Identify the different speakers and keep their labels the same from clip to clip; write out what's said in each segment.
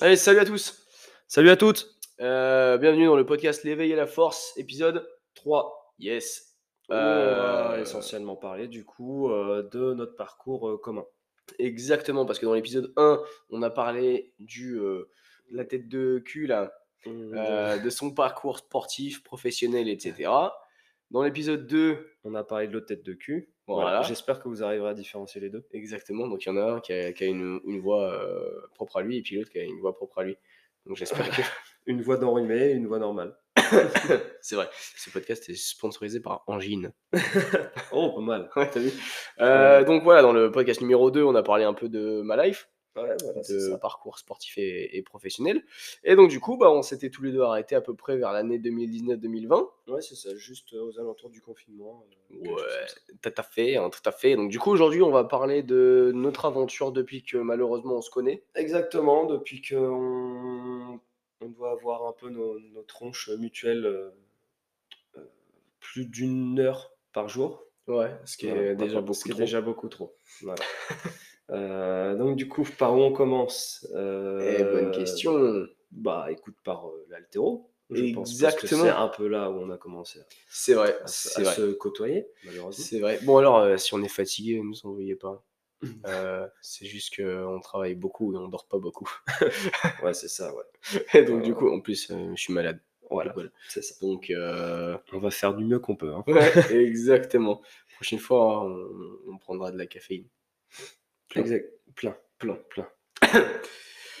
Speaker 1: Allez, salut à tous.
Speaker 2: Salut à toutes.
Speaker 1: Euh, bienvenue dans le podcast L'éveil et la force, épisode 3. Yes. Euh,
Speaker 2: essentiellement parler du coup euh, de notre parcours commun.
Speaker 1: Exactement, parce que dans l'épisode 1, on a parlé du de la tête de cul là, euh, de son parcours sportif, professionnel, etc. Dans l'épisode 2,
Speaker 2: On a parlé de l'autre tête de cul.
Speaker 1: Voilà.
Speaker 2: J'espère que vous arriverez à différencier les deux.
Speaker 1: exactement, donc il y en a un qui a, qui a une, une voix euh, propre à lui et puis l'autre qui a une voix propre à lui. Donc j'espère que
Speaker 2: Une voix d'enrhumé et une voix normale.
Speaker 1: c'est vrai. Ce podcast est sponsorisé par Angine.
Speaker 2: Oh, pas mal.
Speaker 1: Ouais, t'as vu Euh, Donc voilà, dans le podcast numéro 2, on a parlé un peu de ma life,
Speaker 2: Ouais, voilà,
Speaker 1: de
Speaker 2: ça.
Speaker 1: parcours sportif et, et professionnel. Et donc du coup, bah, on s'était tous les deux arrêtés à peu près vers l'année 2019-2020.
Speaker 2: Ouais, c'est ça, juste euh, aux alentours du confinement. euh,
Speaker 1: Ouais, tout à fait, hein, tout à fait. Donc du coup, aujourd'hui, on va parler de notre aventure depuis que malheureusement on se connaît.
Speaker 2: Exactement, depuis qu'on on doit avoir un peu nos, nos tronches mutuelles euh, euh, plus d'une heure par jour.
Speaker 1: Ouais, ce qui est
Speaker 2: Voilà,
Speaker 1: déjà
Speaker 2: par-
Speaker 1: beaucoup
Speaker 2: ce qui est
Speaker 1: trop.
Speaker 2: déjà beaucoup trop. Voilà. Euh, donc du coup, par où on commence Euh,
Speaker 1: Eh, bonne question.
Speaker 2: Bah écoute, par euh, l'altéro. je
Speaker 1: Exactement.
Speaker 2: C'est un peu là où on a commencé
Speaker 1: C'est vrai,
Speaker 2: à,
Speaker 1: c'est
Speaker 2: à
Speaker 1: vrai.
Speaker 2: se côtoyer, malheureusement.
Speaker 1: C'est vrai. Bon alors, euh, si on est fatigué, ne nous envoyez pas. Euh, c'est juste qu'on travaille beaucoup et on dort pas beaucoup.
Speaker 2: Ouais, c'est ça, ouais.
Speaker 1: Et donc du coup, en plus, euh, je suis malade.
Speaker 2: Voilà,
Speaker 1: Voilà.
Speaker 2: c'est ça.
Speaker 1: Donc, euh,
Speaker 2: On va faire du mieux qu'on peut. hein.
Speaker 1: ouais, exactement. Prochaine fois, on, on prendra de la caféine. Plein.
Speaker 2: Exact. Plein,
Speaker 1: Plein.
Speaker 2: plein.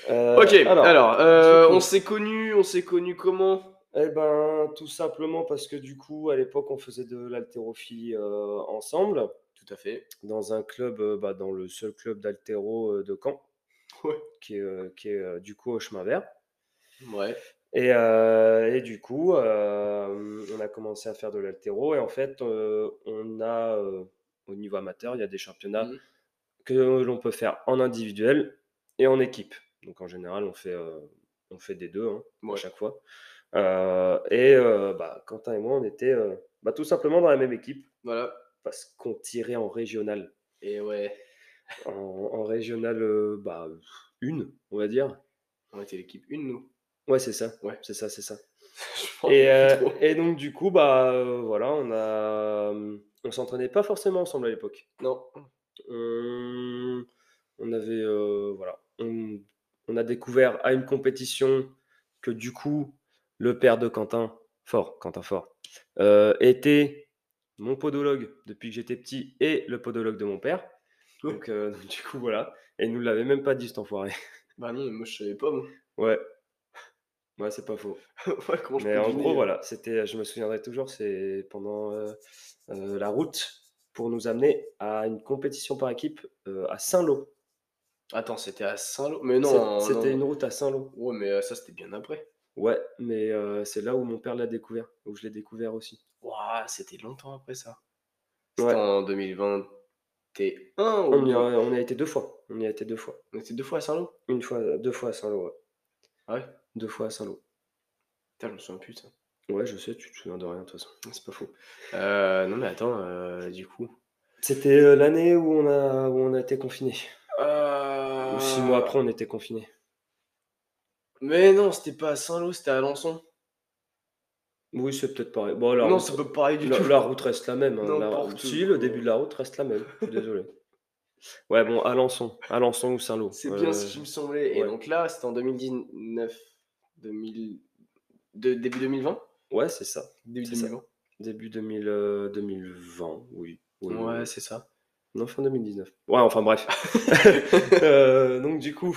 Speaker 2: Euh,
Speaker 1: Ok, alors, euh, on s'est connus, on s'est connus comment?
Speaker 2: Eh ben, tout simplement parce que du coup, à l'époque, on faisait de l'haltérophilie euh, ensemble,
Speaker 1: Tout à fait.
Speaker 2: dans un club, bah, dans le seul club d'haltéro de Caen,
Speaker 1: Ouais.
Speaker 2: qui est, qui est du coup au chemin vert.
Speaker 1: Ouais.
Speaker 2: Et, euh, et du coup, euh, on a commencé à faire de l'haltéro. Et en fait, euh, on a, au niveau amateur, il y a des championnats
Speaker 1: Mhm.
Speaker 2: Que l'on peut faire en individuel et en équipe. Donc en général, on fait, euh, on fait des deux hein, à chaque fois. Euh, et euh, bah, Quentin et moi, on était bah, tout simplement dans la même équipe
Speaker 1: Voilà.
Speaker 2: parce qu'on tirait en régional.
Speaker 1: Et ouais,
Speaker 2: En, en régional, bah, une, on va dire.
Speaker 1: on était l'équipe 1, nous.
Speaker 2: Ouais, c'est ça.
Speaker 1: Ouais.
Speaker 2: C'est ça, c'est ça. Et, et donc du coup, bah voilà, on a, on s'entraînait pas forcément ensemble à l'époque.
Speaker 1: Non.
Speaker 2: On, on avait, euh, voilà, on, on a découvert à une compétition que du coup, le père de Quentin, fort, Quentin fort, euh, était mon podologue depuis que j'étais petit et le podologue de mon père.
Speaker 1: Ouais.
Speaker 2: Donc, euh, du coup, voilà. Et il nous l'avait même pas dit cet enfoiré.
Speaker 1: Bah non, mais moi je savais pas, moi.
Speaker 2: Ouais. Ouais, c'est pas faux.
Speaker 1: ouais, comment je
Speaker 2: Mais
Speaker 1: peux
Speaker 2: en
Speaker 1: deviner,
Speaker 2: gros, voilà, c'était, je me souviendrai toujours, c'est pendant euh, euh, la route pour nous amener à une compétition par équipe euh, à Saint-Lô.
Speaker 1: Attends, c'était à Saint-Lô? Mais non,
Speaker 2: C'était une route à Saint-Lô.
Speaker 1: Ouais, mais euh, ça c'était bien après.
Speaker 2: Ouais, mais euh, c'est là où mon père l'a découvert, où je l'ai découvert aussi.
Speaker 1: Ouah, c'était longtemps après ça. C'était
Speaker 2: Ouais.
Speaker 1: en 2021 ou
Speaker 2: On y, a, on y a été deux fois. On y a été deux fois.
Speaker 1: On était deux fois à Saint-Lô?
Speaker 2: Une fois, deux fois à Saint-Lô. Ouais.
Speaker 1: Ah ouais?
Speaker 2: Deux fois à Saint-Lô.
Speaker 1: Putain, je me souviens plus ça.
Speaker 2: Ouais, je sais, tu te souviens de rien de toute façon.
Speaker 1: C'est pas faux. Euh, non, mais attends, euh, du coup.
Speaker 2: C'était euh, l'année où on a où on a été confiné. Ou six mois après, on était confiné.
Speaker 1: Mais non, c'était pas à Saint-Lô, c'était à Alençon.
Speaker 2: Oui, c'est peut-être pareil. Bon, la
Speaker 1: non,
Speaker 2: route-
Speaker 1: c'est pas pareil du
Speaker 2: La,
Speaker 1: tout.
Speaker 2: la route reste la même. hein. La-
Speaker 1: N'importe
Speaker 2: si, le
Speaker 1: quoi.
Speaker 2: début de la route reste la même. Je suis désolé. Ouais, bon, Alençon. Alençon ou Saint-Lô.
Speaker 1: C'est
Speaker 2: Euh,
Speaker 1: bien ce qui me semblait. Et
Speaker 2: ouais.
Speaker 1: donc là, c'était en 2019, 2000... de, début 2020
Speaker 2: Ouais, c'est ça.
Speaker 1: Début
Speaker 2: C'est ça.
Speaker 1: 2020
Speaker 2: Début 2000, euh, 2020, oui. Oui,
Speaker 1: Ouais,
Speaker 2: oui.
Speaker 1: c'est ça.
Speaker 2: Non, fin 2019. Ouais, enfin bref. Euh, donc du coup,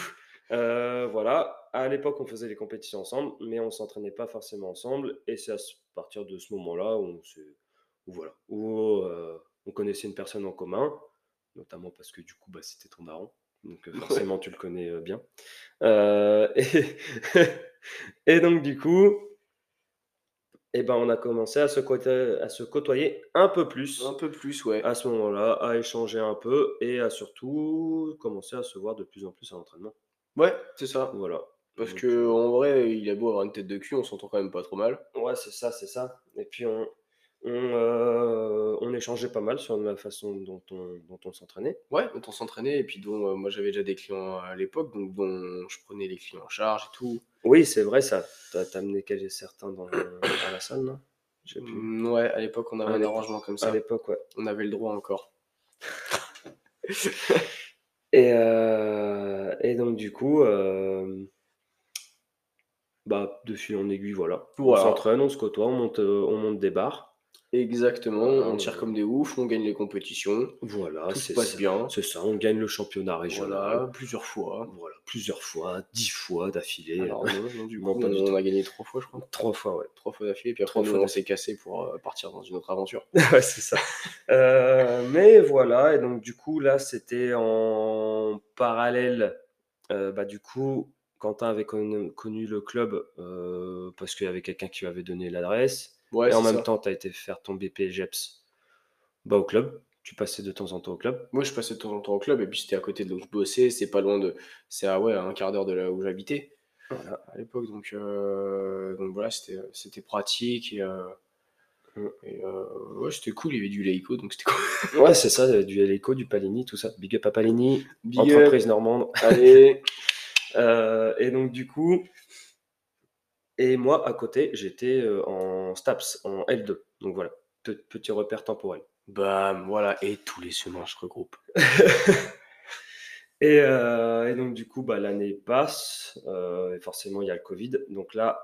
Speaker 2: euh, voilà. À l'époque, on faisait les compétitions ensemble, mais on s'entraînait pas forcément ensemble. Et c'est à partir de ce moment-là où on s'est- où voilà, où euh, on connaissait une personne en commun, notamment parce que du coup, bah, c'était ton daron. Donc euh, forcément, tu le connais euh, bien. Euh, et, et donc du coup, eh ben, on a commencé à se, côtoyer, à se côtoyer un peu plus
Speaker 1: Un peu plus, ouais.
Speaker 2: à ce moment-là, à échanger un peu et à surtout commencer à se voir de plus en plus à l'entraînement.
Speaker 1: Ouais, c'est ça.
Speaker 2: Voilà.
Speaker 1: Parce
Speaker 2: Donc,
Speaker 1: que en vrai, il a beau avoir une tête de cul, on s'entend quand même pas trop mal.
Speaker 2: Ouais, c'est ça, c'est ça. Et puis on, on, euh, on échangeait pas mal sur la façon dont on, dont on s'entraînait.
Speaker 1: Ouais, dont on s'entraînait, et puis dont euh, moi j'avais déjà des clients à l'époque, donc dont je prenais les clients en charge et tout.
Speaker 2: Oui, c'est vrai, ça. T'as amené certains dans, à la salle, non?
Speaker 1: Mm, ouais, à l'époque on avait
Speaker 2: À
Speaker 1: un arrangement comme
Speaker 2: À
Speaker 1: ça.
Speaker 2: l'époque, ouais.
Speaker 1: On avait le droit encore.
Speaker 2: Et, euh, et donc, du coup, bah, de fil en aiguille, voilà.
Speaker 1: Voilà.
Speaker 2: On s'entraîne, on se côtoie, on monte, on monte des barres.
Speaker 1: Exactement, on
Speaker 2: Euh,
Speaker 1: tire comme des oufs, on gagne les compétitions,
Speaker 2: Voilà,
Speaker 1: tout se passe
Speaker 2: ça.
Speaker 1: bien.
Speaker 2: C'est ça, on gagne le championnat régional.
Speaker 1: Voilà, plusieurs fois.
Speaker 2: Voilà, plusieurs fois, dix fois d'affilée.
Speaker 1: Alors non, non, du
Speaker 2: Non,
Speaker 1: coup,
Speaker 2: pas du
Speaker 1: on a gagné trois fois, je crois.
Speaker 2: Trois fois, ouais.
Speaker 1: Trois fois d'affilée, puis après
Speaker 2: Trois fois
Speaker 1: on s'est cassé pour euh, partir dans une autre aventure.
Speaker 2: ouais, c'est ça. Euh, mais voilà, et donc du coup, là, c'était en parallèle. Euh, bah, du coup, Quentin avait connu, connu le club euh, parce qu'il y avait quelqu'un qui lui avait donné l'adresse.
Speaker 1: Ouais,
Speaker 2: et en même
Speaker 1: ça.
Speaker 2: temps, tu as été faire ton BP GEPS bah, au club. Tu passais de temps en temps au club.
Speaker 1: Moi, je passais de temps en temps au club, et puis c'était à côté de là où je bossais, c'est pas loin de. C'est à ouais, à un quart d'heure de là où j'habitais
Speaker 2: Voilà.
Speaker 1: à l'époque, donc, euh, donc voilà, c'était c'était pratique, et, euh,
Speaker 2: Mm.
Speaker 1: et, euh, ouais, c'était cool, il y avait du Leico, donc c'était cool.
Speaker 2: Ouais, c'est ça, du Helico, du Palini, tout ça. Big up à Palini,
Speaker 1: Big up.
Speaker 2: entreprise normande.
Speaker 1: Allez,
Speaker 2: et donc, du coup, et moi, à côté, j'étais euh, en STAPS, en L2. Donc voilà, pe- petit repère temporel.
Speaker 1: bam, voilà, et tous les semaines, je regroupe.
Speaker 2: Et, euh, et donc, du coup, bah, l'année passe, euh, et forcément, il y a le Covid. Donc là,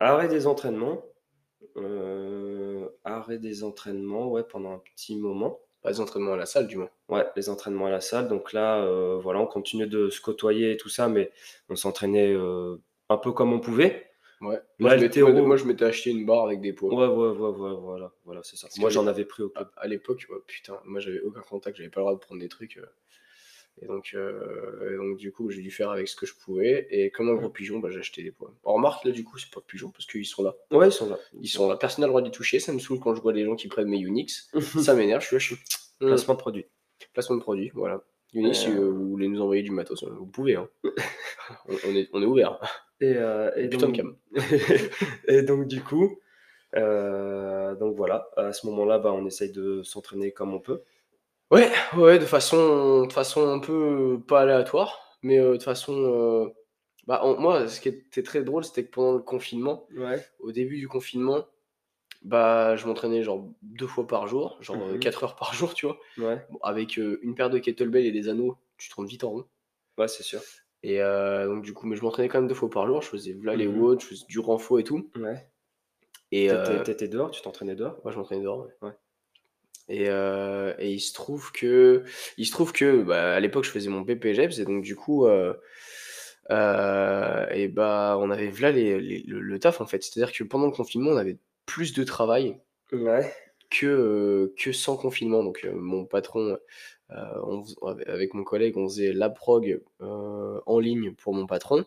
Speaker 2: arrêt des entraînements. euh, arrêt des entraînements, ouais, pendant un petit moment.
Speaker 1: Pas des entraînements à la salle, du moins.
Speaker 2: Ouais, les entraînements à la salle. Donc là, voilà, on continuait de se côtoyer et tout ça, mais on s'entraînait un peu comme on pouvait.
Speaker 1: Ouais. Moi, je m'étais, acheté une barre avec des poids.
Speaker 2: Ouais, ouais, ouais, ouais, voilà, voilà, c'est ça. Moi, j'en avais pris au club.
Speaker 1: À, à l'époque, putain, moi j'avais aucun contact, j'avais pas le droit de prendre des trucs. euh, et, donc, euh, et donc, du coup, j'ai dû faire avec ce que je pouvais. Et comme un gros pigeon, bah, j'ai acheté des poids. En remarque, là, du coup, c'est pas pigeon parce qu'ils sont là.
Speaker 2: Ouais, ils sont là.
Speaker 1: Ils sont là. Personne n'a le droit d'y toucher. Ça me saoule quand je vois des gens qui prennent mes Unix. ça m'énerve. Je suis suis. Hmm,
Speaker 2: Placement de produit.
Speaker 1: Placement de produit, voilà. Unix, si
Speaker 2: Euh.
Speaker 1: euh, vous voulez nous envoyer du matos, vous pouvez. Hein. on, on est, on est ouvert.
Speaker 2: Et, euh, et
Speaker 1: Putain de
Speaker 2: donc,
Speaker 1: cam.
Speaker 2: et donc, du coup, euh, donc voilà, à ce moment-là, bah, on essaye de s'entraîner comme on peut.
Speaker 1: Ouais, ouais, de façon, de façon un peu pas aléatoire, mais euh, de façon. Bah, moi, ce qui était très drôle, c'était que pendant le confinement,
Speaker 2: Ouais.
Speaker 1: au début du confinement, bah, je m'entraînais genre deux fois par jour, genre
Speaker 2: Mhm.
Speaker 1: 4 heures par jour, tu vois.
Speaker 2: Ouais,
Speaker 1: Bon, avec une paire de kettlebell et des anneaux, tu tournes vite en rond.
Speaker 2: ouais, c'est sûr.
Speaker 1: Et euh, donc, du coup, mais je m'entraînais quand même deux fois par jour. Je faisais là les watts, je faisais du renfort et tout.
Speaker 2: Ouais.
Speaker 1: Et
Speaker 2: T'étais
Speaker 1: euh,
Speaker 2: t'étais dehors, tu t'entraînais dehors?
Speaker 1: Moi, je m'entraînais dehors. ouais.
Speaker 2: Ouais.
Speaker 1: Et, euh, et il se trouve que, il se trouve que, bah, à l'époque, je faisais mon BPGEPS et donc du coup, euh, euh, et bah, on avait là les, les- le, le taf en fait. C'est-à-dire que pendant le confinement, on avait plus de travail
Speaker 2: Ouais.
Speaker 1: que, que sans confinement. Donc mon patron, on fais- avec mon collègue, on faisait la prog euh, en ligne pour mon patron.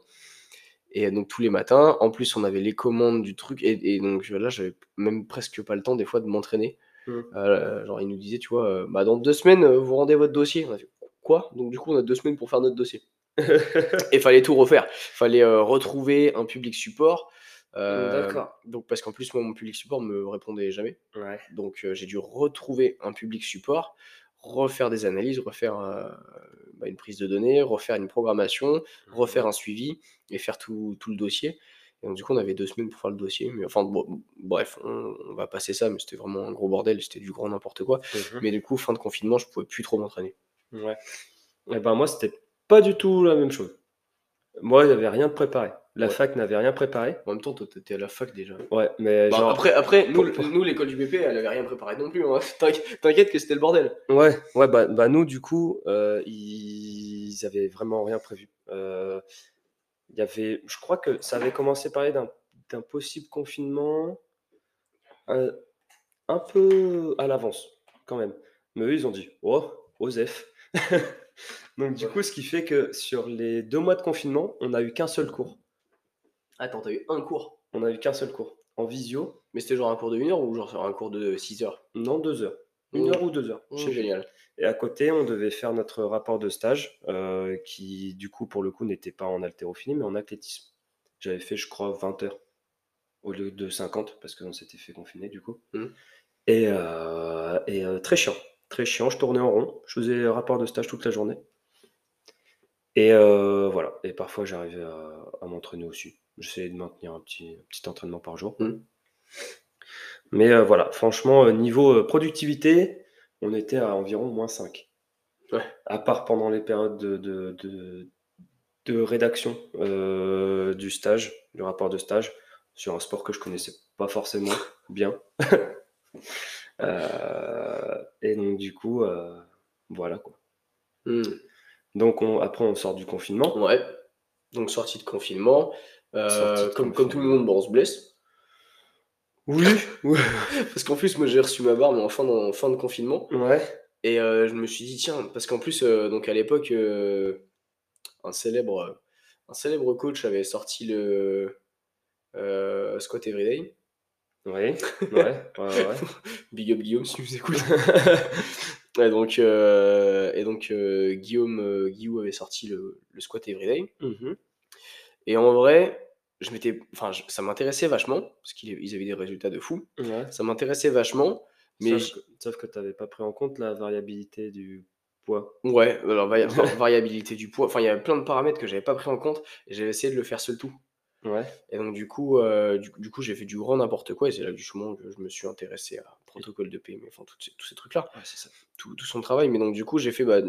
Speaker 1: Et donc tous les matins, en plus on avait les commandes du truc, et, et donc là j'avais même presque pas le temps des fois de m'entraîner.
Speaker 2: Mm.
Speaker 1: Euh, genre il nous disait, tu vois, euh, bah dans deux semaines euh, vous rendez votre dossier. On a fait quoi? Donc du coup on a deux semaines pour faire notre dossier. Et fallait tout refaire. Fallait euh, retrouver un public support. euh,
Speaker 2: D'accord.
Speaker 1: donc parce qu'en plus moi mon public support me répondait jamais.
Speaker 2: Ouais.
Speaker 1: Donc euh, j'ai dû retrouver un public support, refaire des analyses, refaire euh, bah, une prise de données, refaire une programmation, refaire un suivi et faire tout, tout le dossier. Et donc du coup on avait deux semaines pour faire le dossier. Mais enfin bon, bref, on, on va passer ça, mais c'était vraiment un gros bordel, c'était du grand n'importe quoi.
Speaker 2: Mhm.
Speaker 1: Mais du coup fin de confinement je pouvais plus trop m'entraîner.
Speaker 2: Ouais. Et ben moi, c'était pas du tout la même chose. Moi, avait rien de préparé. La
Speaker 1: Ouais.
Speaker 2: fac n'avait rien préparé.
Speaker 1: En même temps toi t'étais à la fac déjà.
Speaker 2: Ouais, mais
Speaker 1: Bah,
Speaker 2: genre.
Speaker 1: après, après nous, l'école du BP elle avait rien préparé non plus. hein. T'inquiète que c'était le bordel.
Speaker 2: Ouais, ouais, bah, bah nous, du coup, euh, ils avaient vraiment rien prévu. Euh, y avait, je crois que ça avait commencé à parler d'un possible confinement euh, un peu à l'avance, quand même. Mais eux, ils ont dit, oh, Osef. Donc, du
Speaker 1: Ouais.
Speaker 2: coup, ce qui fait que sur les deux mois de confinement, on n'a eu qu'un seul cours.
Speaker 1: Attends, t'as eu un cours.
Speaker 2: On n'a eu qu'un seul cours. En visio,
Speaker 1: Mais c'était genre un cours de 1 heure ou genre un cours de 6 heures
Speaker 2: non, deux heures. Une
Speaker 1: Mmh.
Speaker 2: heure ou deux heures. sais
Speaker 1: C'est génial.
Speaker 2: Et à côté, on devait faire notre rapport de stage, euh, qui du coup, pour le coup, n'était pas en haltérophilie, mais en athlétisme. J'avais fait, je crois, 20 heures. au lieu de 50, parce qu'on s'était fait confiner du coup.
Speaker 1: Mm.
Speaker 2: Et, euh, et euh, très chiant. Très chiant, je tournais en rond, je faisais rapport de stage toute la journée. Et voilà, et parfois j'arrivais à, à m'entraîner aussi. J'essayais de maintenir un petit, un petit entraînement par jour.
Speaker 1: Mm.
Speaker 2: Mais euh, voilà, franchement, euh, niveau euh, productivité, on était à environ moins 5.
Speaker 1: Ouais.
Speaker 2: À part pendant les périodes de, de, de, de rédaction du stage, du rapport de stage, sur un sport que je connaissais pas forcément bien. Et donc, du coup, voilà quoi.
Speaker 1: Hmm.
Speaker 2: Donc, on, après, on sort du confinement.
Speaker 1: Ouais. Donc sortie de confinement. Euh, comme, comme tout le monde, bon, on se blesse.
Speaker 2: Oui.
Speaker 1: Parce qu'en plus, moi j'ai reçu ma barbe en fin de, en fin de confinement.
Speaker 2: Ouais.
Speaker 1: Et euh, je me suis dit, tiens, parce qu'en plus, euh, donc à l'époque, un, célèbre, un célèbre coach avait sorti le Squat Everyday.
Speaker 2: Oui, ouais, ouais, ouais.
Speaker 1: Big up Guillaume si tu nous écoutes. et donc, et donc Guillaume Guillaume avait sorti le, le Squat Everyday.
Speaker 2: Mhm.
Speaker 1: Et en vrai, je m'étais, enfin, je- ça m'intéressait vachement, parce qu'ils avaient des résultats de fou.
Speaker 2: Ouais.
Speaker 1: Ça m'intéressait vachement. Mais
Speaker 2: Sauf, que, tu n'avais pas pris en compte la variabilité du poids.
Speaker 1: Ouais, alors vari- var- variabilité du poids, enfin il y a plein de paramètres que j'avais pas pris en compte et j'avais essayé de le faire seul tout.
Speaker 2: Ouais.
Speaker 1: Et donc du coup, euh, du, du coup j'ai fait du grand n'importe quoi et c'est là justement que je me suis intéressé à protocole de PME, enfin tous ces, trucs-là,
Speaker 2: Ouais, c'est ça.
Speaker 1: tout, tout son travail. Mais donc du coup j'ai fait, bah,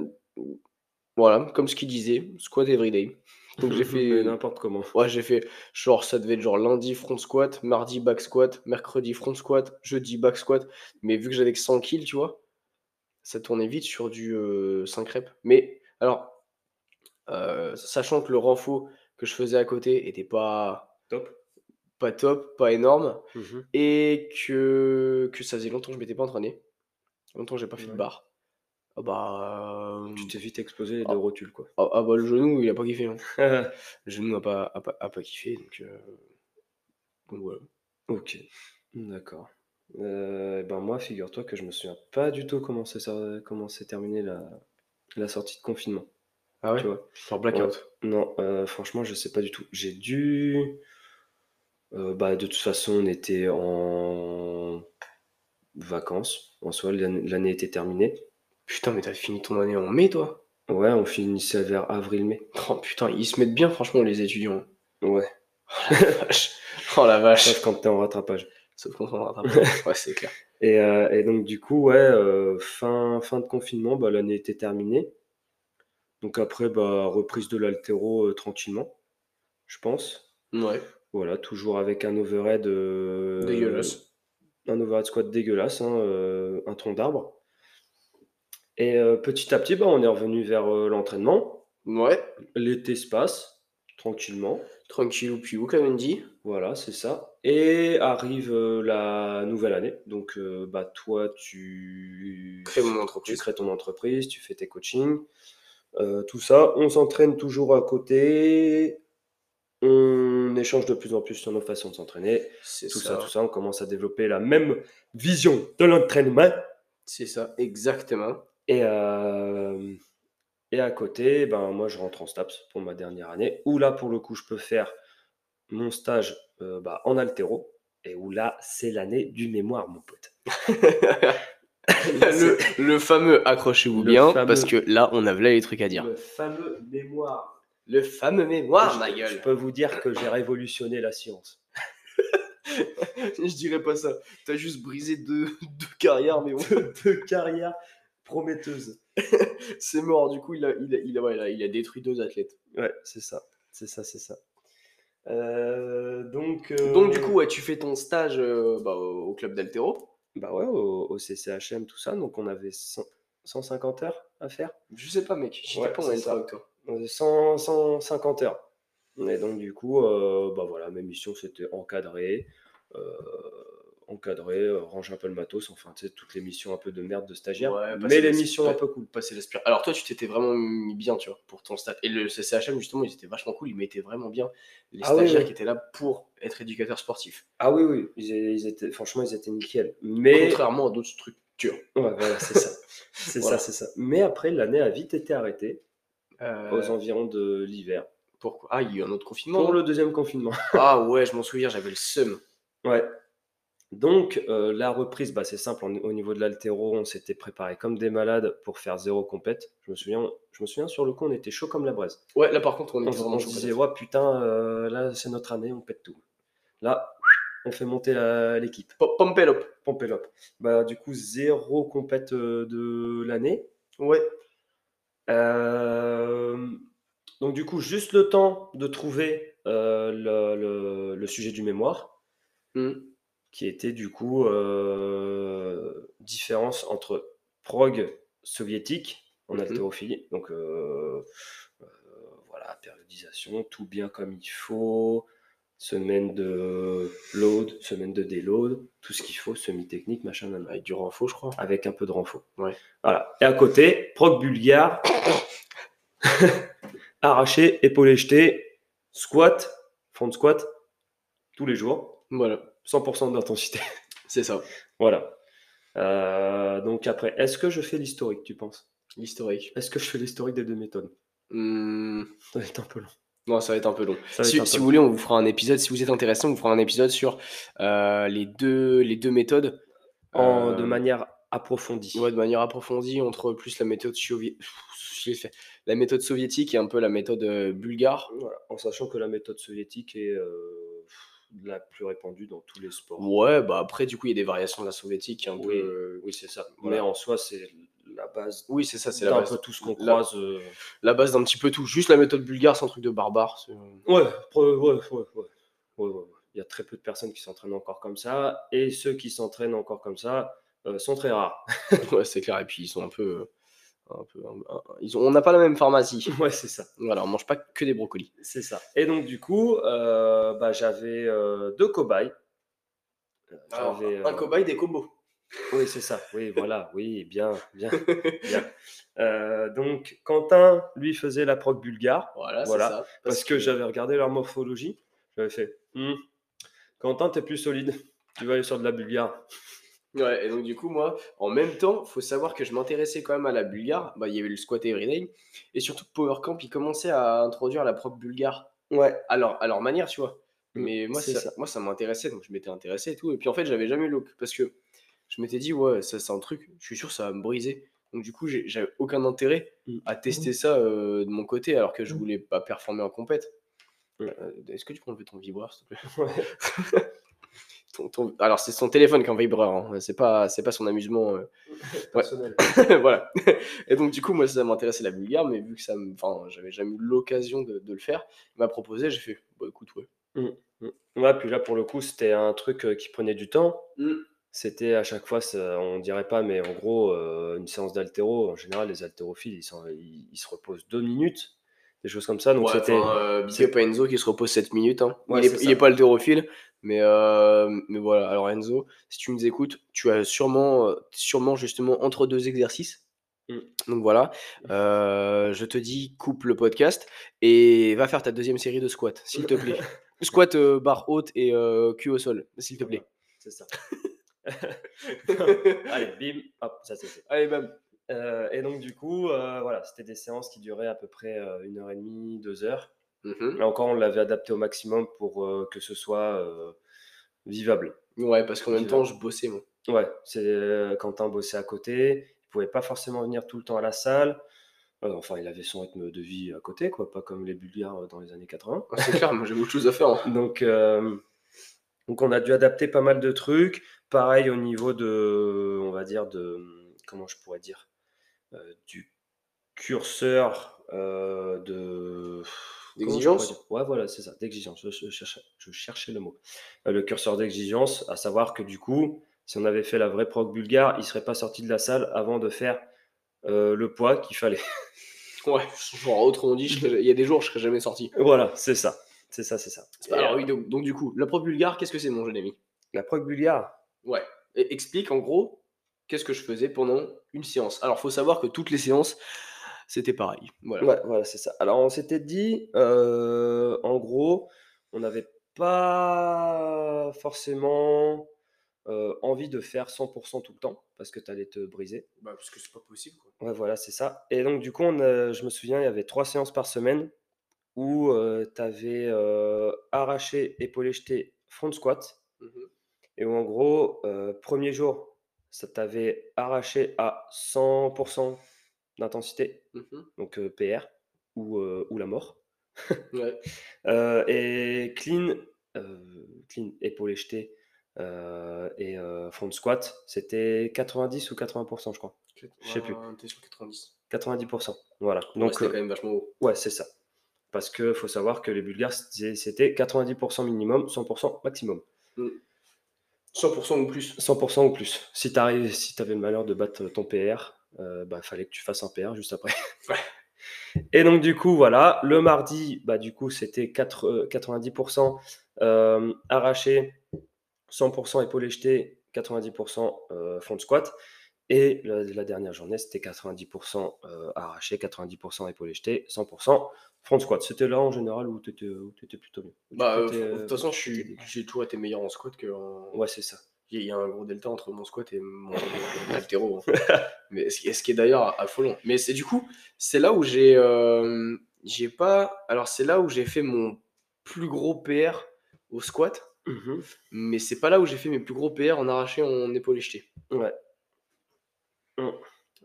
Speaker 1: voilà, comme ce qu'il disait, squat everyday. Donc j'ai fait,
Speaker 2: n'importe comment.
Speaker 1: ouais j'ai fait, genre ça devait être genre lundi front squat, mardi back squat, mercredi front squat, jeudi back squat. Mais vu que j'avais que 100 kills, tu vois, ça tournait vite sur du euh, 5 reps. Mais alors, euh, sachant que le renfort que je faisais à côté était pas,
Speaker 2: Top.
Speaker 1: pas top, pas énorme,
Speaker 2: Mhm.
Speaker 1: et que, que ça faisait longtemps que je m'étais pas entraîné, longtemps que j'ai pas fait de barre, bah,
Speaker 2: Tu t'es vite explosé les
Speaker 1: Ah.
Speaker 2: rotules, quoi.
Speaker 1: ah, ah bah le genou il a pas kiffé, hein.
Speaker 2: ok.
Speaker 1: le genou a pas, a pas, a pas kiffé, donc, euh, donc voilà.
Speaker 2: D'accord. Euh, ben moi, figure-toi que je me souviens pas du tout comment c'est ça- comment s'est terminée la, la sortie de confinement.
Speaker 1: Ah ouais,
Speaker 2: Tu vois?
Speaker 1: genre blackout?
Speaker 2: Non, euh, franchement, je sais pas du tout. J'ai dû. euh, bah, de toute façon, on était en vacances. En soi, l'année l'année était terminée.
Speaker 1: Putain, mais t'as fini ton année en mai, toi
Speaker 2: Ouais, on finissait vers avril-mai.
Speaker 1: Oh putain, ils se mettent bien, franchement, les étudiants.
Speaker 2: Ouais.
Speaker 1: Oh la vache. Oh la vache.
Speaker 2: Sauf quand t'es en rattrapage.
Speaker 1: Sauf qu'on s'en rattrape pas. Ouais, c'est clair.
Speaker 2: Et, euh, et donc, du coup, ouais, euh, fin, fin de confinement, bah, l'année était terminée. Donc, après, bah, reprise de l'altéro euh, tranquillement, je pense.
Speaker 1: Ouais.
Speaker 2: Voilà, toujours avec un overhead.
Speaker 1: Dégueulasse.
Speaker 2: Un overhead squat dégueulasse, hein, un tronc d'arbre. Et euh, petit à petit, bah, on est revenu vers euh, l'entraînement.
Speaker 1: Ouais.
Speaker 2: L'été se passe tranquillement.
Speaker 1: Tranquillou piou, comme on dit.
Speaker 2: Voilà, c'est ça. Et arrive euh, la nouvelle année. Donc, bah, toi, tu
Speaker 1: mon
Speaker 2: crées ton entreprise, tu fais tes coachings, tout ça. On s'entraîne toujours à côté. On échange de plus en plus sur nos façons de s'entraîner.
Speaker 1: C'est
Speaker 2: Tout ça.
Speaker 1: ça.
Speaker 2: tout ça. On commence à développer la même vision de l'entraînement.
Speaker 1: C'est ça, exactement.
Speaker 2: Et, euh, et à côté, ben, moi, je rentre en STAPS pour ma dernière année, où là, pour le coup, je peux faire mon stage euh, bah, en altéro, et où là, c'est l'année du mémoire, mon pote.
Speaker 1: le, le fameux accrochez-vous bien,
Speaker 2: fameux-
Speaker 1: parce que là, on a là les trucs à dire.
Speaker 2: Le fameux mémoire.
Speaker 1: Le fameux mémoire,
Speaker 2: je,
Speaker 1: ma
Speaker 2: je
Speaker 1: gueule.
Speaker 2: peux vous dire que j'ai révolutionné la science.
Speaker 1: Je dirais pas ça. T'as juste brisé deux, deux carrières, mais bon.
Speaker 2: de, de carrière prometteuse.
Speaker 1: C'est mort, du coup, il a, il, a, il, a, ouais, il a- il a détruit deux athlètes.
Speaker 2: Ouais, c'est ça. C'est ça, c'est ça. Euh, donc, euh,
Speaker 1: Donc, du coup, ouais, tu fais ton stage euh, bah, au club d'Altero.
Speaker 2: bah ouais, au, au CCHM, tout ça, donc on avait 100 150 heures à faire.
Speaker 1: Je sais pas, mec. J'étais
Speaker 2: Ouais,
Speaker 1: pas en avec toi.
Speaker 2: On avait 100, 150 heures. Et donc, du coup, bah voilà, mes missions, c'était encadrer, euh, encadrer, euh, ranger un peu le matos, enfin, tu sais, toutes les missions un peu de merde de stagiaire,
Speaker 1: Ouais,
Speaker 2: mais les missions un peu cool.
Speaker 1: Passer l'aspire. Alors, toi, tu t'étais vraiment mis bien, tu vois, pour ton stage. Et le CCHM, justement, ils étaient vachement cool. Ils mettaient vraiment bien les
Speaker 2: Ah
Speaker 1: stagiaires
Speaker 2: oui.
Speaker 1: qui étaient là pour être éducateurs sportifs.
Speaker 2: Ah oui, oui, ils, ils étaient, franchement, ils étaient nickel. Mais,
Speaker 1: Contrairement à d'autres structures.
Speaker 2: ouais, voilà, c'est ça. C'est
Speaker 1: Voilà.
Speaker 2: ça, c'est ça. Mais après, l'année a vite été arrêtée,
Speaker 1: Euh,
Speaker 2: aux environs de l'hiver,
Speaker 1: Pourquoi? Ah, il y a eu un autre confinement.
Speaker 2: pour
Speaker 1: non
Speaker 2: le deuxième confinement.
Speaker 1: Ah ouais, je m'en souviens, j'avais le seum.
Speaker 2: Ouais. Donc, euh, la reprise, bah, c'est simple. on- au niveau de l'altéro, on s'était préparé comme des malades pour faire zéro compète. Je me souviens, je me souviens sur le coup, on était chaud comme la braise.
Speaker 1: Ouais, là par contre, on est
Speaker 2: On, on se disait, ouais, putain, euh, là, c'est notre année, on pète tout. Là, on fait monter l'équipe.
Speaker 1: Po- Pompelop.
Speaker 2: Pompelop. Bah, du coup, zéro compète euh, de l'année.
Speaker 1: Ouais.
Speaker 2: Euh, donc, du coup, juste le temps de trouver le, le- le sujet du mémoire,
Speaker 1: Hmm.
Speaker 2: Qui était du coup euh, différence entre prog soviétique en
Speaker 1: Mhm.
Speaker 2: haltérophilie, donc euh, euh, voilà, périodisation, tout bien comme il faut, semaine de load, semaine de déload, tout ce qu'il faut, semi-technique, machin, nan.
Speaker 1: Avec du renfort, je crois.
Speaker 2: avec un peu de renfort.
Speaker 1: Ouais.
Speaker 2: Voilà. Et à côté, prog bulgare, arraché, épaulé jeté, squat, front squat, tous les jours,
Speaker 1: Voilà,
Speaker 2: 100% d'intensité.
Speaker 1: c'est ça.
Speaker 2: voilà. Euh, donc après, est-ce que je fais l'historique, tu penses?
Speaker 1: L'historique.
Speaker 2: Est-ce que je fais l'historique des deux méthodes?
Speaker 1: Hmm.
Speaker 2: Ça va être un peu long.
Speaker 1: Non, ça va être un peu long. Si,
Speaker 2: être un
Speaker 1: si
Speaker 2: peu
Speaker 1: vous voulez, on vous fera un épisode. Si vous êtes intéressé, on vous fera un épisode sur euh, les, deux, les deux méthodes.
Speaker 2: En-
Speaker 1: Euh,
Speaker 2: de manière approfondie.
Speaker 1: Ouais, de manière approfondie entre plus la méthode sovi- je l'ai fait. la méthode soviétique et un peu la méthode bulgare.
Speaker 2: Voilà. En sachant que la méthode soviétique est la plus répandue dans tous les sports.
Speaker 1: Ouais, bah après, du coup, il y a des variations de la soviétique. Un
Speaker 2: Oui,
Speaker 1: peu...
Speaker 2: oui c'est ça.
Speaker 1: voilà.
Speaker 2: Mais en soi, c'est la base
Speaker 1: Oui, c'est ça, c'est la base.
Speaker 2: peu tout ce qu'on
Speaker 1: La-
Speaker 2: croise. euh,
Speaker 1: La base d'un petit peu tout. Juste la méthode bulgare, c'est un truc de barbare. c'est-
Speaker 2: Ouais, ouais, ouais, ouais, ouais, ouais, ouais. Il y a très peu de personnes qui s'entraînent encore comme ça, et ceux qui s'entraînent encore comme ça euh, sont très rares.
Speaker 1: ouais, c'est clair. Et puis, ils sont un peu. Un peu un- un- ils ont... On n'a pas la même pharmacie.
Speaker 2: ouais, c'est ça,
Speaker 1: Voilà, on mange pas que des brocolis.
Speaker 2: c'est ça. Et donc du coup, euh, bah, j'avais euh, deux cobayes. Euh, j'avais, euh,
Speaker 1: cobaye, des cobos.
Speaker 2: Oui, c'est ça. Oui, voilà. Oui, bien, bien, bien. Euh, donc Quentin, lui, faisait la proc bulgare.
Speaker 1: Voilà,
Speaker 2: Voilà,
Speaker 1: c'est ça.
Speaker 2: Parce que j'avais regardé leur morphologie, j'avais fait Hmm, Quentin, t'es plus solide, tu vas aller sur de la bulgare.
Speaker 1: Ouais, et donc du coup, moi, en même temps, faut savoir que je m'intéressais quand même à la bulgare. Bah, il y avait le squat everyday. Et surtout, Power Camp, ils commençaient à introduire la propre bulgare.
Speaker 2: Ouais,
Speaker 1: À leur, à leur manière, tu vois.
Speaker 2: Mm,
Speaker 1: Mais moi,
Speaker 2: c'est
Speaker 1: ça,
Speaker 2: ça.
Speaker 1: moi, ça m'intéressait, donc je m'étais intéressé et tout. Et puis en fait, j'avais jamais eu l'oc- Parce que je m'étais dit, ouais, ça, c'est un truc, je suis sûr, ça va me briser. Donc du coup, j'ai- j'avais aucun intérêt
Speaker 2: Mm.
Speaker 1: à tester ça euh, de mon côté, alors que je
Speaker 2: Mm.
Speaker 1: voulais pas performer en compète.
Speaker 2: Mm.
Speaker 1: Euh, Est-ce que tu peux enlever ton vibreur, s'il te plaît?
Speaker 2: Ouais.
Speaker 1: Ton- ton- Alors, c'est son téléphone qui est en vibreur, hein. c'est pas, c'est pas son amusement. euh.
Speaker 2: personnel.
Speaker 1: voilà. Et donc, du coup, moi, ça m'intéressait la bulgare, mais vu que ça me. Enfin, j'avais jamais eu l'occasion de, de le faire, il m'a proposé, j'ai fait, bah écoute, ouais.
Speaker 2: Ouais, puis là, pour le coup, c'était un truc euh, qui prenait du temps.
Speaker 1: Mm.
Speaker 2: C'était à chaque fois, ça- on dirait pas, mais en gros, euh, une séance d'haltéro, en général, les haltérophiles, ils, s'en- ils- ils se reposent deux minutes, des choses comme ça. Donc
Speaker 1: Ouais,
Speaker 2: c'était.
Speaker 1: enfin, euh, big up Enzo qui se repose 7 minutes. hein.
Speaker 2: Ouais,
Speaker 1: il, est pas haltérophile, mais, euh, mais voilà. Alors, Enzo, si tu nous écoutes, tu as sûrement, sûrement justement entre deux exercices.
Speaker 2: Mm.
Speaker 1: Donc voilà, Euh, je te dis, coupe le podcast et va faire ta deuxième série de squats, s'il te plaît. Squat euh, barre haute et euh, cul au sol, s'il te plaît.
Speaker 2: C'est ça. Allez, bim, hop, ça c'est fait.
Speaker 1: Allez, bam.
Speaker 2: Et donc, du coup, voilà, c'était des séances qui duraient à peu près une heure et demie, deux heures.
Speaker 1: Mhm.
Speaker 2: Là encore, on l'avait adapté au maximum pour euh, que ce soit euh, vivable.
Speaker 1: Ouais, parce qu'en même temps, je bossais, moi.
Speaker 2: Ouais, c'est euh, Quentin bossait à côté, il pouvait pas forcément venir tout le temps à la salle. Enfin, il avait son rythme de vie à côté, quoi, pas comme les Bulgares dans les années 80.
Speaker 1: Ah, C'est clair, moi j'ai beaucoup de choses à faire. hein.
Speaker 2: Donc, donc, on a dû adapter pas mal de trucs. Pareil au niveau de, on va dire, de, comment je pourrais dire, du curseur de.
Speaker 1: D'exigence?
Speaker 2: Ouais, voilà, c'est ça, d'exigence. Je, je cherchais, je cherchais le mot. Euh, le curseur d'exigence, à savoir que du coup, si on avait fait la vraie proc bulgare, il serait pas sorti de la salle avant de faire euh, le poids qu'il fallait.
Speaker 1: Ouais, genre autrement dit, serais- il y a des jours, je serais jamais sorti.
Speaker 2: voilà, c'est ça. C'est ça, c'est ça.
Speaker 1: Alors
Speaker 2: euh,
Speaker 1: oui, donc, donc du coup, la prof bulgare, qu'est-ce que c'est, mon jeune ami?
Speaker 2: La proc bulgare,
Speaker 1: Ouais. Et explique en gros, qu'est-ce que je faisais pendant une séance? Alors, faut savoir que toutes les séances, c'était pareil. Voilà.
Speaker 2: Ouais, voilà, c'est ça. Alors, on s'était dit, euh, en gros, on n'avait pas forcément euh, envie de faire 100% tout le temps parce que tu allais te briser.
Speaker 1: Bah, parce que c'est pas possible, quoi.
Speaker 2: Ouais, voilà, c'est ça. Et donc, du coup, on a- je me souviens, il y avait trois séances par semaine où tu avais arraché, épaulé jeté, front squat.
Speaker 1: Mhm.
Speaker 2: et où en gros, euh, premier jour, ça t'avait arraché à 100% d'intensité,
Speaker 1: Mhm.
Speaker 2: donc euh, PR ou, euh, ou la mort.
Speaker 1: Ouais.
Speaker 2: Euh, et clean, clean, épaulé jeté et front squat, c'était 90 ou 80%, je crois. Je sais plus.
Speaker 1: Ouais, T'es sur 90.
Speaker 2: 90%. Voilà.
Speaker 1: Donc, c'était quand même vachement haut.
Speaker 2: ouais, c'est ça. Parce que faut savoir que les Bulgares, c'était c'était 90% minimum, 100% maximum.
Speaker 1: 100% ou plus.
Speaker 2: 100% ou plus. Si tu si avais le malheur de battre ton PR, euh, bah, fallait que tu fasses un PR juste après. Et donc, du coup, voilà. Le mardi, bah, du coup, c'était 4, euh, 90% euh, arraché, 100% épaulé jeté, 90% euh, front squat. Et la, la dernière journée, c'était 90% euh, arraché, 90% épaulé jeté, 100% front squat. C'était là, en général, où tu étais, plutôt mieux.
Speaker 1: Bah, euh, de
Speaker 2: euh,
Speaker 1: toute façon, suis- j'ai toujours été meilleur en squat que en.
Speaker 2: Ouais, c'est ça.
Speaker 1: Il y a- a un gros delta entre mon squat et mon altéro. hein. Mais ce qui, ce qui est d'ailleurs affolant. Mais c'est du coup, c'est là où j'ai, euh, j'ai pas. Alors c'est là où j'ai fait mon plus gros PR au squat,
Speaker 2: Mhm.
Speaker 1: mais c'est pas là où j'ai fait mes plus gros PR en arraché en épaulé jeté.
Speaker 2: Ouais.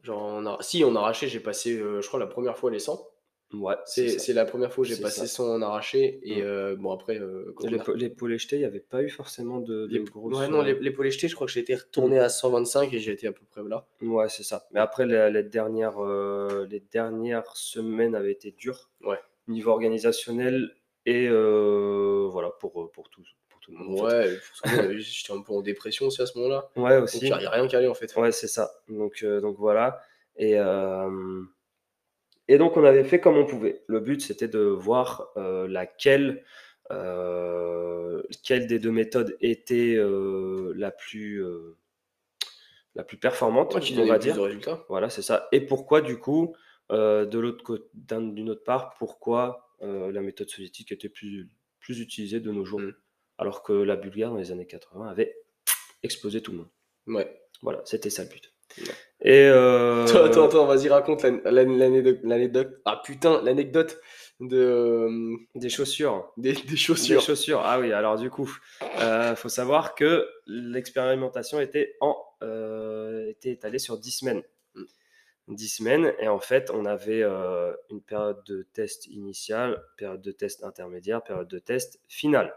Speaker 1: Genre, en ar- si en arraché, j'ai passé, euh, je crois, la première fois les 100.
Speaker 2: Ouais,
Speaker 1: C'est la première fois où j'ai passé
Speaker 2: ça.
Speaker 1: 100 en arraché. Et euh, bon, après, euh, quand on a-
Speaker 2: Les, les jetés, il n'y avait pas eu forcément de, de
Speaker 1: les,
Speaker 2: grosses.
Speaker 1: ouais, non, les,
Speaker 2: euh,
Speaker 1: l'épaulé jeté, je crois que j'ai été retourné à 125 et j'ai été à peu près là.
Speaker 2: Ouais, c'est ça. Mais après, les, les dernières, euh, les dernières semaines avaient été dures.
Speaker 1: Ouais.
Speaker 2: Niveau organisationnel et voilà, pour, pour, tout, pour tout le monde. en fait.
Speaker 1: Ouais, que, j'étais un peu en dépression aussi à ce moment-là.
Speaker 2: Ouais, aussi.
Speaker 1: il n'y a, rien qui allait en fait.
Speaker 2: Ouais, c'est ça. Donc, donc voilà. Et, et donc, on avait fait comme on pouvait. Le but, c'était de voir euh, laquelle, euh, quelle des deux méthodes était euh, la, plus, la plus performante,
Speaker 1: Ouais,
Speaker 2: on va dire. Voilà, c'est ça. Et pourquoi, du coup, de l'autre d'une autre part, pourquoi la méthode soviétique était plus, plus utilisée de nos jours,
Speaker 1: Mm.
Speaker 2: alors que la Bulgare, dans les années 80, avait explosé tout le monde.
Speaker 1: Ouais.
Speaker 2: Voilà, c'était ça le but. Et euh,
Speaker 1: Attends, attends, attends, vas-y, raconte l'an- l'an- l'anecdote. Ah putain, l'anecdote de, euh,
Speaker 2: des chaussures.
Speaker 1: des, des
Speaker 2: Des
Speaker 1: chaussures.
Speaker 2: chaussures. Ah oui, alors du coup, il faut savoir que l'expérimentation était, en, euh, était étalée sur 10 semaines.
Speaker 1: Mm.
Speaker 2: 10 semaines, et en fait, on avait euh, une période de test initiale, période de test intermédiaire, période de test finale.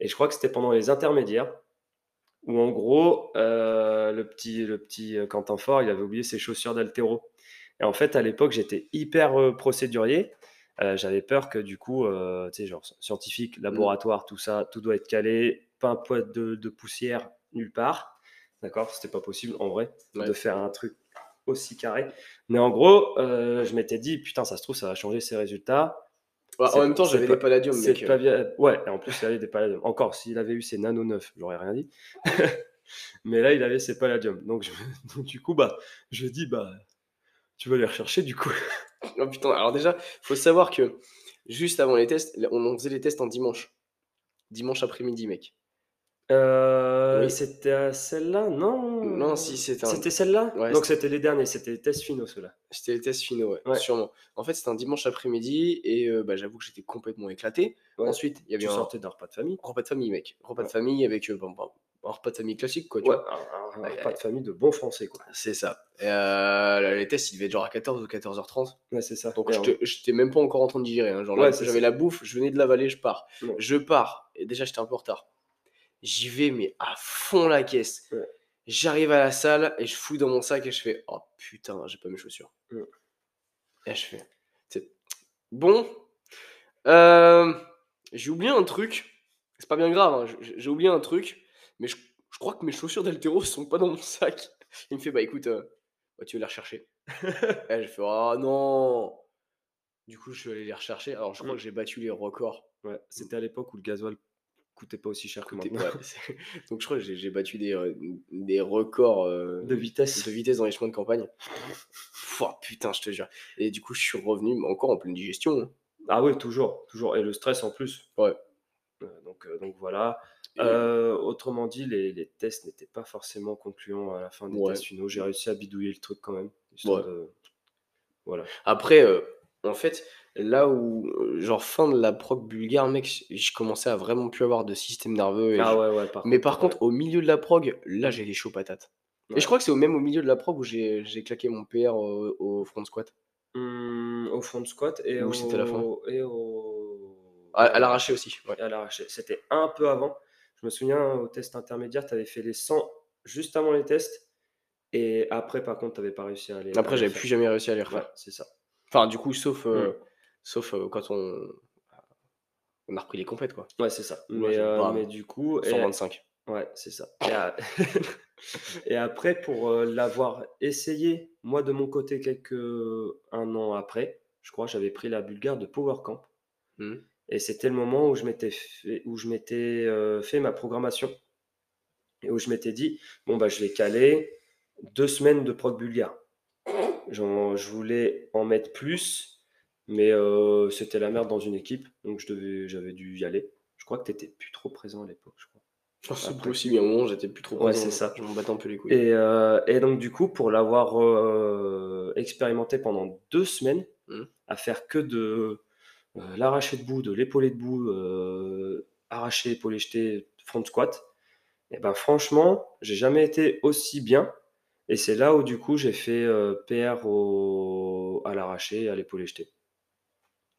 Speaker 2: Et je crois que c'était pendant les intermédiaires où, en gros, euh, le, petit, le petit euh, Quentin Fort, il avait oublié ses chaussures d'altéro. Et en fait, à l'époque, j'étais hyper euh, procédurier. Euh, J'avais peur que, du coup, tu sais, genre scientifique, laboratoire, tout ça, tout doit être calé, pas un poids de, de poussière nulle part. D'accord? C'était pas possible, en vrai,
Speaker 1: Ouais.
Speaker 2: de faire un truc aussi carré. Mais en gros, je m'étais dit, putain, ça se trouve, ça va changer ses résultats.
Speaker 1: Ouais, en même temps, j'avais des palladiums, mec.
Speaker 2: Ouais, et en plus, il avait des palladiums. Encore, s'il avait eu ses nano 9, j'aurais rien dit. Mais là, il avait ses palladiums. Donc, je- donc, du coup, bah, je dis, bah, tu vas les rechercher, du coup.
Speaker 1: Oh putain, alors déjà, faut savoir que juste avant les tests, on faisait les tests en dimanche. Dimanche après-midi, mec.
Speaker 2: Euh,
Speaker 1: Oui.
Speaker 2: C'était celle-là Non
Speaker 1: Non, si, c'était un-
Speaker 2: C'était celle-là
Speaker 1: Ouais,
Speaker 2: Donc, c'était les derniers, c'était les tests finaux, ceux-là.
Speaker 1: C'était les tests finaux, ouais,
Speaker 2: Ouais.
Speaker 1: sûrement. En fait, c'était un dimanche après-midi et euh, bah, j'avoue que j'étais complètement éclaté.
Speaker 2: Ouais.
Speaker 1: Ensuite, il y avait
Speaker 2: Tu
Speaker 1: un
Speaker 2: sortais d'un repas de famille.
Speaker 1: repas de famille, mec. Repas de famille avec euh, bon, bon, un repas de famille classique, quoi. tu vois.
Speaker 2: un, repas de famille de bon français, quoi.
Speaker 1: C'est ça. Et, euh, les tests, ils devaient être genre à 14 ou 14h30.
Speaker 2: Ouais, c'est ça.
Speaker 1: Donc, j'étais même pas encore en train de digérer. hein. Genre, j'avais la bouffe, je venais de l'avaler, je pars. Je pars. Et déjà, j'étais un peu en retard. J'y vais, mais à fond la caisse.
Speaker 2: Ouais.
Speaker 1: J'arrive à la salle et je fouille dans mon sac et je fais Oh putain, j'ai pas mes chaussures.
Speaker 2: Ouais.
Speaker 1: Et je fais Bon. euh, j'ai oublié un truc. C'est pas bien grave, hein, j'ai- oublié un truc. Mais je, je crois que mes chaussures d'altéro sont pas dans mon sac. Il me fait Bah écoute, euh, bah, tu veux les rechercher Et je fais Oh non Du coup, je suis allé les rechercher. Alors, je crois
Speaker 2: Mm.
Speaker 1: que j'ai battu les records.
Speaker 2: Ouais, c'était à l'époque où le gasoil coûtait pas aussi cher que maintenant.
Speaker 1: ouais, Donc, je crois que j'ai battu des, euh, des records euh,
Speaker 2: De vitesse.
Speaker 1: de vitesse dans les chemins de campagne. Putain, je te jure. Et du coup, je suis revenu, mais encore en pleine digestion. hein.
Speaker 2: Ah oui, toujours, toujours. Et le stress en plus.
Speaker 1: Ouais.
Speaker 2: Euh, donc, euh, donc voilà. Autrement dit, les, les tests n'étaient pas forcément concluants à la fin des
Speaker 1: Ouais.
Speaker 2: tests finaux. J'ai réussi à bidouiller le truc quand même. histoire
Speaker 1: Ouais.
Speaker 2: de- Voilà.
Speaker 1: Après, en fait, là où, euh, genre, fin de la prog bulgare, mec, je commençais à vraiment plus avoir de système nerveux.
Speaker 2: ah ouais, ouais,
Speaker 1: par Mais par contre, au milieu de la prog, là, j'ai les chauds patates. Et je crois que c'est même au milieu de la prog où j'ai claqué mon PR au, front squat.
Speaker 2: Mmh, au front squat et au...
Speaker 1: c'était la fin
Speaker 2: Et au...
Speaker 1: À, l'arraché aussi.
Speaker 2: À l'arraché. C'était un peu avant. Je me souviens, au test intermédiaire, tu avais fait les 100 juste avant les tests. Et après, par contre, tu n'avais pas réussi à les
Speaker 1: Après, j'avais plus jamais réussi à les refaire.
Speaker 2: c'est ça.
Speaker 1: Enfin, du coup, sauf, euh, mmh. sauf euh, quand on... on a repris les compètes, quoi.
Speaker 2: Ouais, c'est ça. mais, euh, mais, du coup...
Speaker 1: 125.
Speaker 2: Ouais, c'est ça. Et, après, pour l'avoir essayé, moi, de mon côté, quelques... un an après, je crois, j'avais pris la Bulgare de Power Camp. Mmh. Et c'était le moment où je m'étais fait, où je m'étais fait ma programmation et où je m'étais dit bon bah je vais caler deux semaines de prog bulgare. Je voulais en mettre plus, mais euh, c'était la merde dans une équipe, donc je devais, j'avais dû y aller. Je crois que tu n'étais plus trop présent à l'époque, je crois.
Speaker 1: Oh, c'est possible, il y a un moment, j'étais plus trop présent.
Speaker 2: Ouais, c'est ça.
Speaker 1: Je m'en battais un peu les couilles.
Speaker 2: Et, euh, et donc, du coup, pour l'avoir euh, expérimenté pendant deux semaines, mmh. à faire que de l'arracher debout, de l'épauler debout, arracher, épauler jeté, front squat, et ben franchement, j'ai jamais été aussi bien et c'est là où du coup j'ai fait euh, PR au, à l'arraché, à l'épaule jeté.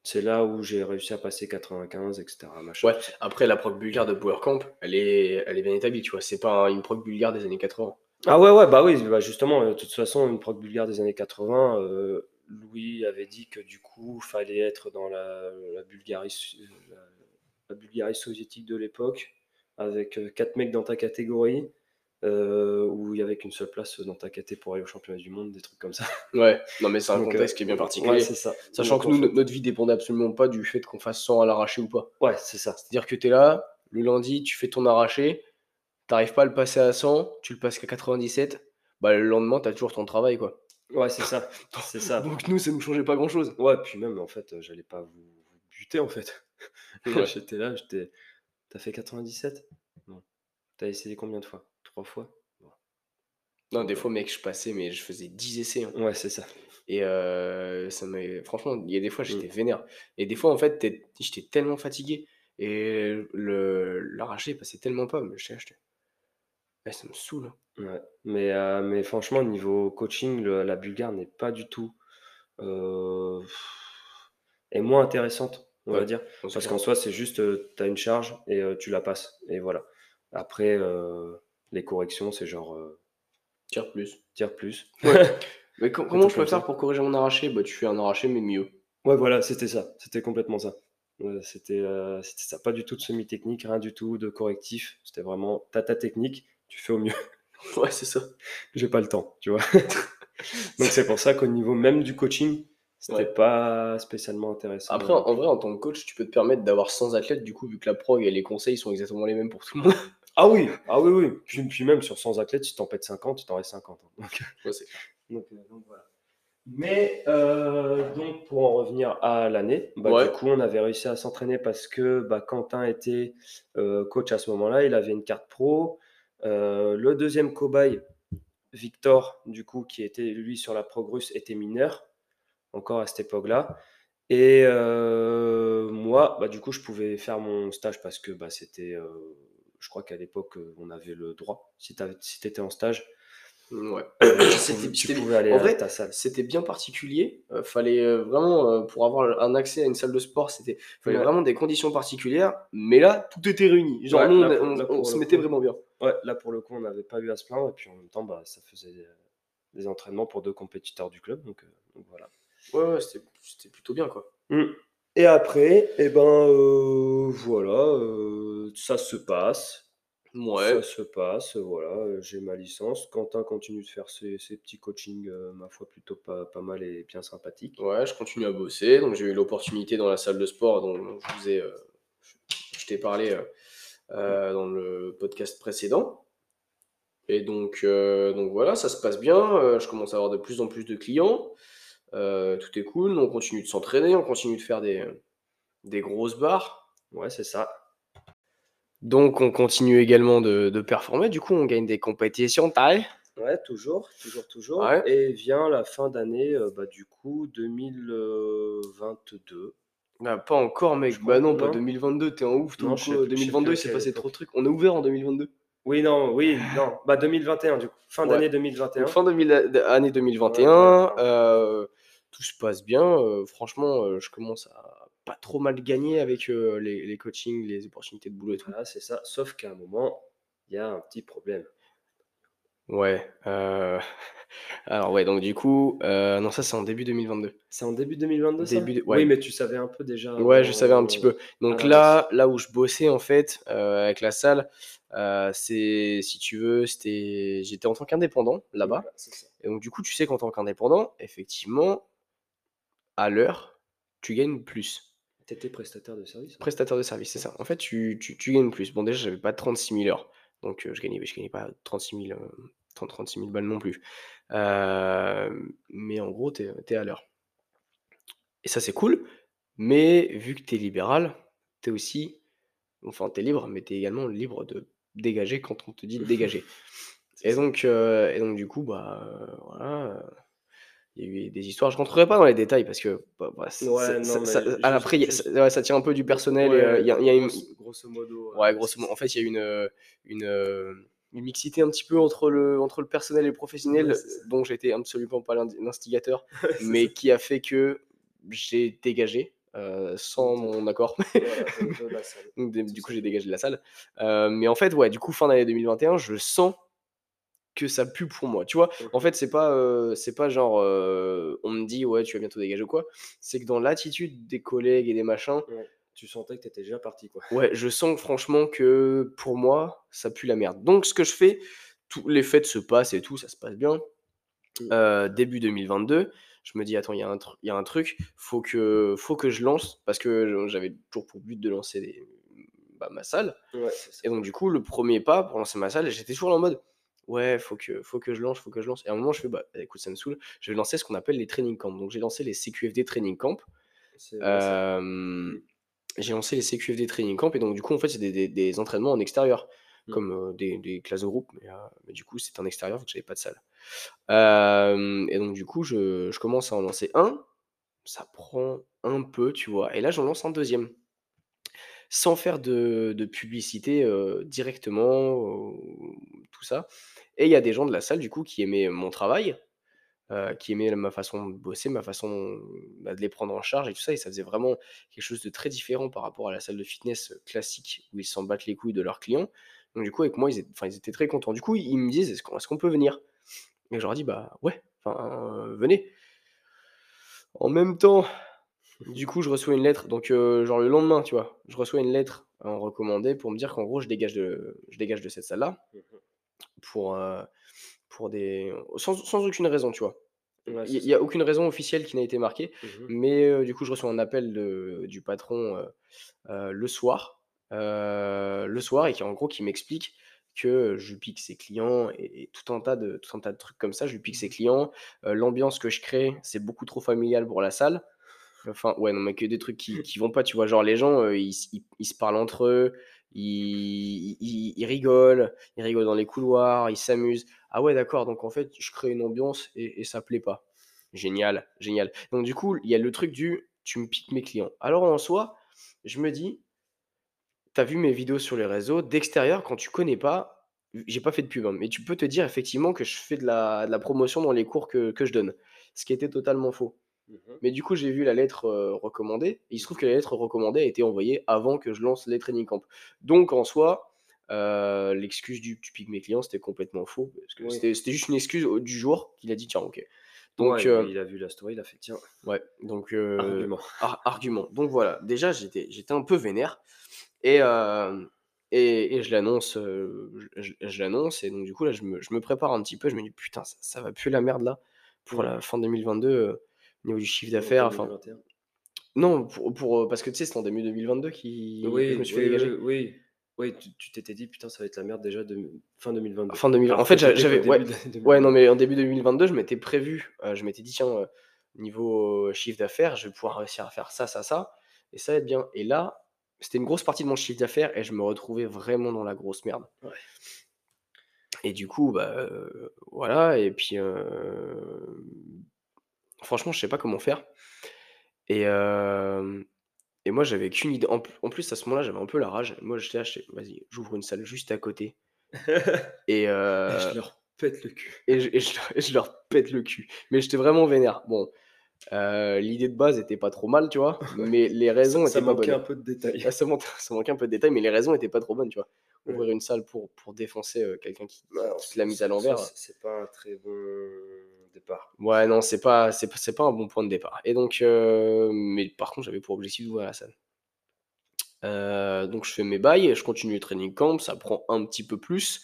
Speaker 2: C'est là où j'ai réussi à passer 95, etc.
Speaker 1: Ouais, après la proc bulgare de Power Camp, elle est, elle est bien établie, tu vois. C'est pas une proc bulgare des années 80.
Speaker 2: Ah ouais, ouais, bah oui, bah justement, euh, de toute façon, une proc bulgare des années 80, euh, Louis avait dit que du coup, fallait être dans la, Bulgarie, la Bulgarie soviétique de l'époque, avec quatre mecs dans ta catégorie, euh, où il y avait qu'une seule place dans ta caté pour aller au championnat du monde, des trucs comme ça.
Speaker 1: Ouais, non mais c'est un contexte qui est bien particulier.
Speaker 2: c'est ça.
Speaker 1: Sachant que nous, notre vie dépendait absolument pas du fait qu'on fasse 100 à l'arraché ou pas.
Speaker 2: Ouais, c'est ça.
Speaker 1: C'est-à-dire que tu es là, le lundi, tu fais ton arraché, t'arrives pas à le passer à 100, tu le passes qu'à 97, bah le lendemain, tu as toujours ton travail, quoi.
Speaker 2: Ouais, c'est ça. c'est ça.
Speaker 1: Donc nous, ça nous changeait pas grand-chose.
Speaker 2: Ouais, puis même, en fait, j'allais pas vous, buter, en fait. j'étais là, j'étais... T'as fait 97 Non. T'as essayé combien de fois? Trois fois
Speaker 1: Non, des fois, mec, je passais, mais je faisais 10 essais. Hein.
Speaker 2: Ouais, c'est ça.
Speaker 1: Et euh, ça m'a... franchement, il y a des fois, j'étais mmh. vénère. Et des fois, en fait, j'étais tellement fatigué. Et le... l'arraché passait tellement pas, mais je acheté. ça me saoule. Hein.
Speaker 2: Ouais. Mais, euh, mais franchement, niveau coaching, la Bulgare n'est pas du tout. Euh... est moins intéressante on va dire. Parce qu'en soi, c'est juste, tu as une charge et tu la passes. Et voilà. Après, les corrections, c'est genre.
Speaker 1: tire plus.
Speaker 2: Tire plus.
Speaker 1: mais comment je peux faire pour corriger mon arraché? Bah, Tu fais un arraché, mais mieux.
Speaker 2: Ouais, voilà, c'était ça. C'était complètement ça. c'était ça. Pas du tout de semi-technique, rien du tout de correctif. C'était vraiment, t'as ta technique, tu fais au mieux.
Speaker 1: ouais, c'est ça.
Speaker 2: J'ai pas le temps, tu vois. Donc c'est pour ça qu'au niveau même du coaching, c'était pas spécialement intéressant.
Speaker 1: Après, en, vrai, en tant que coach, tu peux te permettre d'avoir 100 athlètes, du coup, vu que la prog et les conseils sont exactement les mêmes pour tout le monde.
Speaker 2: Ah oui, ah oui, oui. Puis, même sur 100 athlètes, si t'en pètes 50, tu t'en restes 50. Donc, donc, voilà. Mais euh, donc pour en revenir à l'année, bah, du coup on avait réussi à s'entraîner parce que bah, Quentin était euh, coach à ce moment-là, il avait une carte pro. Euh, le deuxième cobaye, Victor, du coup qui était lui sur la prog russe, était mineur encore à cette époque-là. Et euh, moi, bah, du coup, je pouvais faire mon stage parce que bah, c'était, euh, crois qu'à l'époque, euh, on avait le droit. Si tu si étais en stage,
Speaker 1: ouais.
Speaker 2: tu pouvais aller à ta salle.
Speaker 1: C'était bien particulier. fallait vraiment, pour avoir un accès à une salle de sport, c'était fallait vraiment des conditions particulières. Mais là, tout était réuni. Genre, on, se mettait vraiment bien.
Speaker 2: Ouais, là, pour le coup, on n'avait pas eu à se plaindre. Et puis en même temps, bah, ça faisait des entraînements pour deux compétiteurs du club. Donc, donc voilà.
Speaker 1: Ouais, c'était plutôt bien, quoi.
Speaker 2: Mmh. Et après, et eh ben euh, voilà, euh, ça se passe.
Speaker 1: Ouais.
Speaker 2: Ça se passe, voilà, j'ai ma licence. Quentin continue de faire ses, petits coachings, euh, ma foi, plutôt pas, pas mal et bien sympathiques.
Speaker 1: Ouais, je continue à bosser. Donc j'ai eu l'opportunité dans la salle de sport dont je vous ai, je t'ai parlé dans le podcast précédent. Et donc, donc voilà, ça se passe bien. je commence à avoir de plus en plus de clients. Euh, tout est cool, on continue de s'entraîner, on continue de faire des, des grosses barres.
Speaker 2: Ouais, c'est ça.
Speaker 1: Donc on continue également de, performer, du coup on gagne des compétitions taille.
Speaker 2: Ouais, toujours, toujours, toujours.
Speaker 1: Ouais.
Speaker 2: Et vient la fin d'année, euh, bah, du coup, 2022.
Speaker 1: Bah, pas encore, mec.
Speaker 2: Je
Speaker 1: Bah non, pas
Speaker 2: non
Speaker 1: 2022, t'es en ouf.
Speaker 2: Non,
Speaker 1: toi,
Speaker 2: je sais
Speaker 1: quoi.
Speaker 2: plus- je sais
Speaker 1: 2022,
Speaker 2: plus
Speaker 1: il s'est passé trop de trucs. On est ouvert en 2022.
Speaker 2: Oui, non, oui, non. Bah, 2021, du coup. Fin
Speaker 1: Ouais.
Speaker 2: d'année 2021.
Speaker 1: Donc, fin 2000 année 2021,
Speaker 2: Ouais, ouais, ouais.
Speaker 1: euh, tout se passe bien. euh, franchement, euh, je commence à pas trop mal gagner avec euh, les, les coachings, les opportunités de boulot et tout.
Speaker 2: Voilà, c'est ça. Sauf qu'à un moment, il y a un petit problème.
Speaker 1: Ouais. euh, Alors, ouais, donc du coup, euh, non, ça c'est en début 2022.
Speaker 2: C'est en début 2022, ça?
Speaker 1: Début de- ouais.
Speaker 2: Oui, mais tu savais un peu déjà.
Speaker 1: Ouais, je savais un petit peu. Donc là, là où je bossais en fait avec la salle, c'est, si tu veux, c'était, j'étais en tant qu'indépendant là-bas.
Speaker 2: voilà, ça.
Speaker 1: Et donc du coup, tu sais qu'en tant qu'indépendant, effectivement, à l'heure, tu gagnes plus.
Speaker 2: T'étais prestataire de service hein
Speaker 1: Prestataire de service, c'est ça. En fait, tu, tu, tu gagnes plus. Bon, déjà, j'avais pas 36 000 heures. Donc, euh, je gagnais, je gagnais pas 36 000, euh, 30, 36 000 balles non plus. Euh, mais en gros, tu es, à l'heure. Et ça, c'est cool. Mais vu que tu es libéral, tu es aussi. Enfin, tu es libre, mais tu es également libre de dégager quand on te dit de dégager. Et donc, euh, et donc, du coup, bah, voilà. Il y a eu des histoires, je rentrerai pas dans les détails parce que bah, bah,
Speaker 2: Ouais, non,
Speaker 1: ça-
Speaker 2: mais
Speaker 1: ça-
Speaker 2: juste-
Speaker 1: ouais, tient un peu du personnel.
Speaker 2: Ouais,
Speaker 1: euh, y a, il y a une,
Speaker 2: grosso, modo.
Speaker 1: Ouais, grosso modo. En fait, il y a une, euh, une, euh, une mixité un petit peu entre le, entre le personnel et le professionnel, dont j'étais absolument pas l'in- l'instigateur, mais qui a fait que j'ai dégagé euh, sans mon accord. Donc, du coup, j'ai dégagé de la salle. Euh, mais en fait, ouais, du coup, fin d'année 2021, je sens que ça pue pour moi. Tu vois, en fait, c'est pas, euh, c'est pas genre, euh, on me dit, ouais, tu vas bientôt dégager ou quoi. C'est que dans l'attitude des collègues et des machins,
Speaker 2: Ouais. Tu sentais que t'étais déjà parti, quoi.
Speaker 1: Ouais, je sens franchement que pour moi, ça pue la merde. Donc, ce que je fais, tous les fêtes se passent et tout, ça se passe bien. Euh, début 2022, je me dis, attends, il y, a un tru- il y a un truc, faut que, faut que je lance, parce que j'avais toujours pour but de lancer des- bah, ma salle.
Speaker 2: Ouais.
Speaker 1: Et donc, du coup, le premier pas pour lancer ma salle, j'étais toujours en mode, ouais, faut que, faut que je lance, faut que je lance. Et à un moment, je fais, bah, écoute, ça me saoule, je vais lancer ce qu'on appelle les training camps. Donc, j'ai lancé les CQFD training camp.
Speaker 2: C'est- ouais, ça-
Speaker 1: Euh, j'ai lancé les CQFD Training Camp. Et donc du coup en fait c'est des, des- des entraînements en extérieur.
Speaker 2: Mm.
Speaker 1: comme euh, des, des classes de groupe. Mais, euh, mais du coup c'est en extérieur donc j'avais pas de salle. Et donc du coup je, je commence à en lancer un. Ça prend un peu tu vois. Et là j'en lance un deuxième sans faire de, publicité directement tout ça et il y a des gens de la salle du coup qui aimaient mon travail qui aimaient ma façon de bosser, ma façon bah, de les prendre en charge et tout ça. Et ça faisait vraiment quelque chose de très différent par rapport à la salle de fitness classique où ils s'en battent les couilles de leurs clients. Donc, du coup, avec moi, ils étaient, très contents. Du coup, ils me disent est-ce qu'on peut venir? Et je leur dis bah ouais, venez. En même temps, du coup, je reçois une lettre. Donc, euh, genre le lendemain, tu vois, je reçois une lettre en recommandé pour me dire qu'en gros, je dégage de, je dégage de cette salle-là
Speaker 2: Mhm.
Speaker 1: pour, euh, pour des. Sans, sans aucune raison, tu vois.
Speaker 2: Ouais,
Speaker 1: Il
Speaker 2: c'est
Speaker 1: n'y a aucune raison officielle qui n'a été marquée.
Speaker 2: Mhm.
Speaker 1: mais euh, du coup, je reçois un appel de- du patron le soir, le soir, et qui en gros qui m'explique que je lui pique ses clients et, et tout un tas de tout un tas de trucs comme ça. Je lui pique ses clients. euh, L'ambiance que je crée, c'est beaucoup trop familial pour la salle. Enfin, ouais, non, mais que des trucs qui, qui vont pas, tu vois. Genre, les gens, euh, ils, ils- ils se parlent entre eux, ils, ils- ils rigolent, ils rigolent dans les couloirs, ils s'amusent. Ah ouais, d'accord, donc en fait, je crée une ambiance et, et ça plaît pas. Génial, génial. Donc, du coup, il y a le truc du tu me piques mes clients. Alors, en soi, je me dis, t'as vu mes vidéos sur les réseaux, d'extérieur, quand tu connais pas, j'ai pas fait de pub, hein, mais tu peux te dire effectivement que je fais de la, de la promotion dans les cours que, que je donne. Ce qui était totalement faux.
Speaker 2: Mhm.
Speaker 1: Mais du coup, j'ai vu la lettre euh, recommandée. Et il se trouve que la lettre recommandée a été envoyée avant que je lance les training camps. Donc, en soi, euh, l'excuse du tu piques mes clients, c'était complètement faux. Parce que
Speaker 2: Oui.
Speaker 1: c'était, juste une excuse au- du jour qu'il a dit tiens, ok. Donc,
Speaker 2: Ouais,
Speaker 1: euh,
Speaker 2: il a vu la story, il a fait tiens,
Speaker 1: ouais, donc euh,
Speaker 2: argument.
Speaker 1: ar- argument. Donc voilà, déjà, j'étais, j'étais un peu vénère. Et, euh, et, et je l'annonce, euh, je, je- je l'annonce. Et donc, du coup, là, je me, je me prépare un petit peu. Je me dis putain, ça, ça va plus la merde là pour la fin 2022 euh, au niveau du chiffre d'affaires. Enfin,
Speaker 2: 2021.
Speaker 1: non, pour, pour, euh, parce que tu sais, c'était en début 2022 qui, que
Speaker 2: Oui,
Speaker 1: je me suis fait
Speaker 2: oui,
Speaker 1: dégager.
Speaker 2: oui, oui. Tu t'étais dit putain, ça va être la merde déjà de fin 2022.
Speaker 1: Fin 2000.
Speaker 2: Alors
Speaker 1: En fait, j'avais. Ouais,
Speaker 2: début de-
Speaker 1: ouais, non,
Speaker 2: 2022.
Speaker 1: mais en début 2022, je m'étais prévu. euh, je m'étais dit, tiens, euh, niveau chiffre d'affaires, je vais pouvoir réussir à faire ça, ça, ça. Et ça va être bien. Et là, c'était une grosse partie de mon chiffre d'affaires et je me retrouvais vraiment dans la grosse merde.
Speaker 2: Ouais.
Speaker 1: Et du coup, bah, voilà et puis, franchement, je sais pas comment faire et et moi, j'avais qu'une idée. En plus, à ce moment-là, j'avais un peu la rage. Moi, j'étais là, «Vas-y, j'ouvre une salle juste à côté» et
Speaker 2: je leur pète le cul.
Speaker 1: et je leur pète le cul. Mais j'étais vraiment vénère. Bon, l'idée de base était pas trop mal, tu vois? Mais les raisons
Speaker 2: Ça
Speaker 1: étaient pas
Speaker 2: manquait
Speaker 1: bonnes.
Speaker 2: un peu de détails.
Speaker 1: Ça manquait ça manquait un peu de détails, mais les raisons étaient pas trop bonnes, tu vois? Ouvrir une salle pour pour défoncer, quelqu'un qui
Speaker 2: Ouais,
Speaker 1: qui l'a mise à
Speaker 2: ça
Speaker 1: l'envers.
Speaker 2: c'est c'est pas un très bon départ.
Speaker 1: Ouais, non, c'est pas c'est pas c'est pas un bon point de départ et donc heu, mais par contre, j'avais pour objectif d'ouvrir la salle. Heu, donc je fais mes bails, je continue le training camp, ça prend un petit peu plus,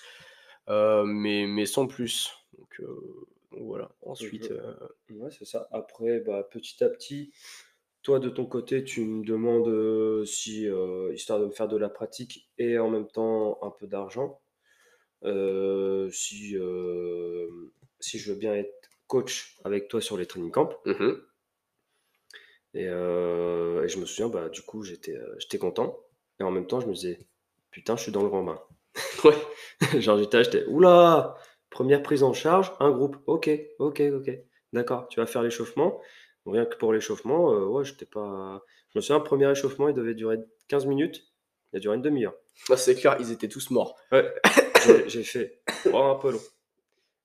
Speaker 1: heu, mais mais sans plus. Donc donc voilà. Ensuite,
Speaker 2: Ouais, c'est ça. Après, bah, petit à petit, toi, de ton côté, tu me demandes, si, histoire de me faire de la pratique et en même temps un peu d'argent, si, si je veux bien être coach avec toi sur les training camps
Speaker 1: mmh
Speaker 2: et heu et je me souviens, bah, du coup, j'étais, heu, j'étais content et en même temps, je me disais: «Putain, je suis dans le grand bain».
Speaker 1: Ouais.
Speaker 2: Genre j'étais «Ouh là! 1 prise en charge, un groupe. OK, OK, OK. D'accord, tu vas faire l'échauffement». Rien que pour l'échauffement, heu, ouais, j'étais pas je me souviens, premier échauffement, il devait durer 15 minutes. Il a duré une demi heure.
Speaker 1: Ah, c'est clair, ils étaient tous morts.
Speaker 2: Ouais, j'ai j'ai fait: «Oh, un peu long»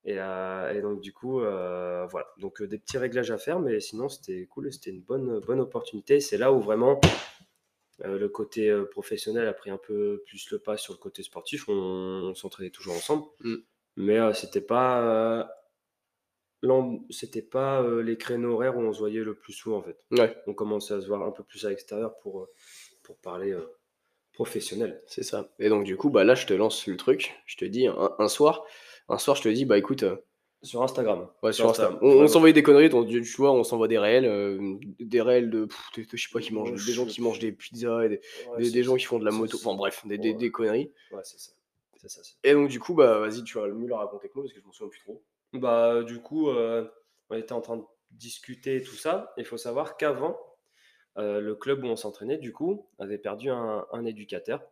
Speaker 2: et donc du coup, heu, voilà. Donc heu, des petits réglages à faire, mais sinon c'était cool c'était une bonne, bonne opportunité. C'est là où vraiment, heu, le côté, professionnel a pris un peu plus le pas sur le côté sportif. On on s'entraînait toujours ensemble,
Speaker 1: Mmh.
Speaker 2: mais c'était pas, c'était pas, les créneaux horaires où on se voyait le plus souvent, en fait.
Speaker 1: Ouais,
Speaker 2: On commençait à se voir un peu plus à l'extérieur pour, pour parler, professionnel.
Speaker 1: c'est ça et donc du coup, bah, là, je te lance le truc. Je te dis un un soir un soir, je te dis: «Bah, écoute, heu»
Speaker 2: Sur Instagram.
Speaker 1: Ouais, sur Insta.
Speaker 2: Insta,
Speaker 1: On, s'envoyait des conneries, tu vois, on s'envoie des réels, euh, des réels de, pff, de- je sais pas, qui mangent, des gens qui mangent des pizzas, et des,
Speaker 2: Ouais,
Speaker 1: des-
Speaker 2: c'est-
Speaker 1: des gens qui font de la moto, enfin bref, des, des-
Speaker 2: ouais.
Speaker 1: des conneries.
Speaker 2: Ouais, c'est ça. Ça,
Speaker 1: Et donc du coup, bah vas-y, tu vas le mieux la raconter que moi, parce que je m'en souviens plus trop.
Speaker 2: Bah, du coup, euh, on était en train de discuter tout ça. Il faut savoir qu'avant, euh, le club où on s'entraînait, du coup, avait perdu un, un éducateur.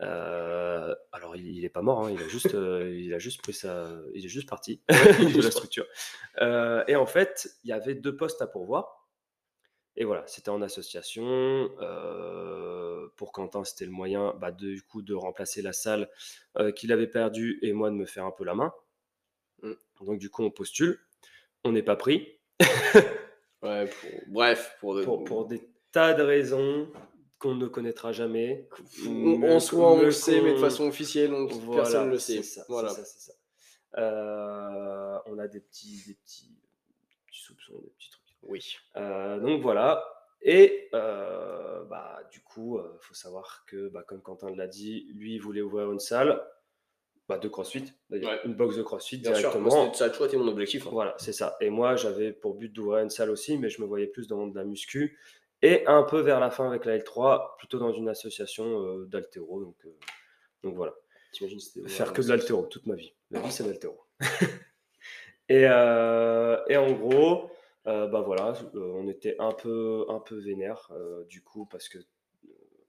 Speaker 2: Euh, alors, il, il est pas mort, hein, il, a juste, euh, il a juste pris sa. Il est juste parti de la structure. Euh, et en fait, il y avait deux postes à pourvoir. Et voilà, c'était en association. euh, pour Quentin, c'était le moyen, bah, de- du coup, de remplacer la salle qu'il avait perdue et moi de me faire un peu la main.
Speaker 1: Mm.
Speaker 2: Donc, du coup, on postule. On n'est pas pris.
Speaker 1: Ouais, pour- bref, pour, de-
Speaker 2: pour, pour des tas de raisons qu'on ne connaîtra jamais.
Speaker 1: on-
Speaker 2: Mais-
Speaker 1: en soi, on le sait, mais de façon officielle,
Speaker 2: Voilà,
Speaker 1: personne ne le sait.
Speaker 2: ça,
Speaker 1: voilà.
Speaker 2: ça, c'est ça. Euh, on a des petits, des petits, petits soupçons, des petits trucs.
Speaker 1: Oui.
Speaker 2: Euh, donc voilà. Et euh, bah, du coup, il faut savoir que, bah, comme Quentin l'a dit, lui, il voulait ouvrir une salle bah, de CrossFit, d'ailleurs,
Speaker 1: Ouais.
Speaker 2: une box de CrossFit
Speaker 1: Bien
Speaker 2: directement.
Speaker 1: ça a toujours été mon objectif. hein.
Speaker 2: Voilà, c'est ça. Et moi, j'avais pour but d'ouvrir une salle aussi, mais je me voyais plus dans de la muscu. Et un peu vers la fin avec la L3, plutôt dans une association euh, d'altéro. Donc, euh, donc voilà.
Speaker 1: T'imagines,
Speaker 2: Faire que de l'altéro toute ma vie. La vie, c'est l'altéro. et, euh, et en gros, euh, bah voilà, euh, on était un peu, un peu vénère, euh, du coup, parce que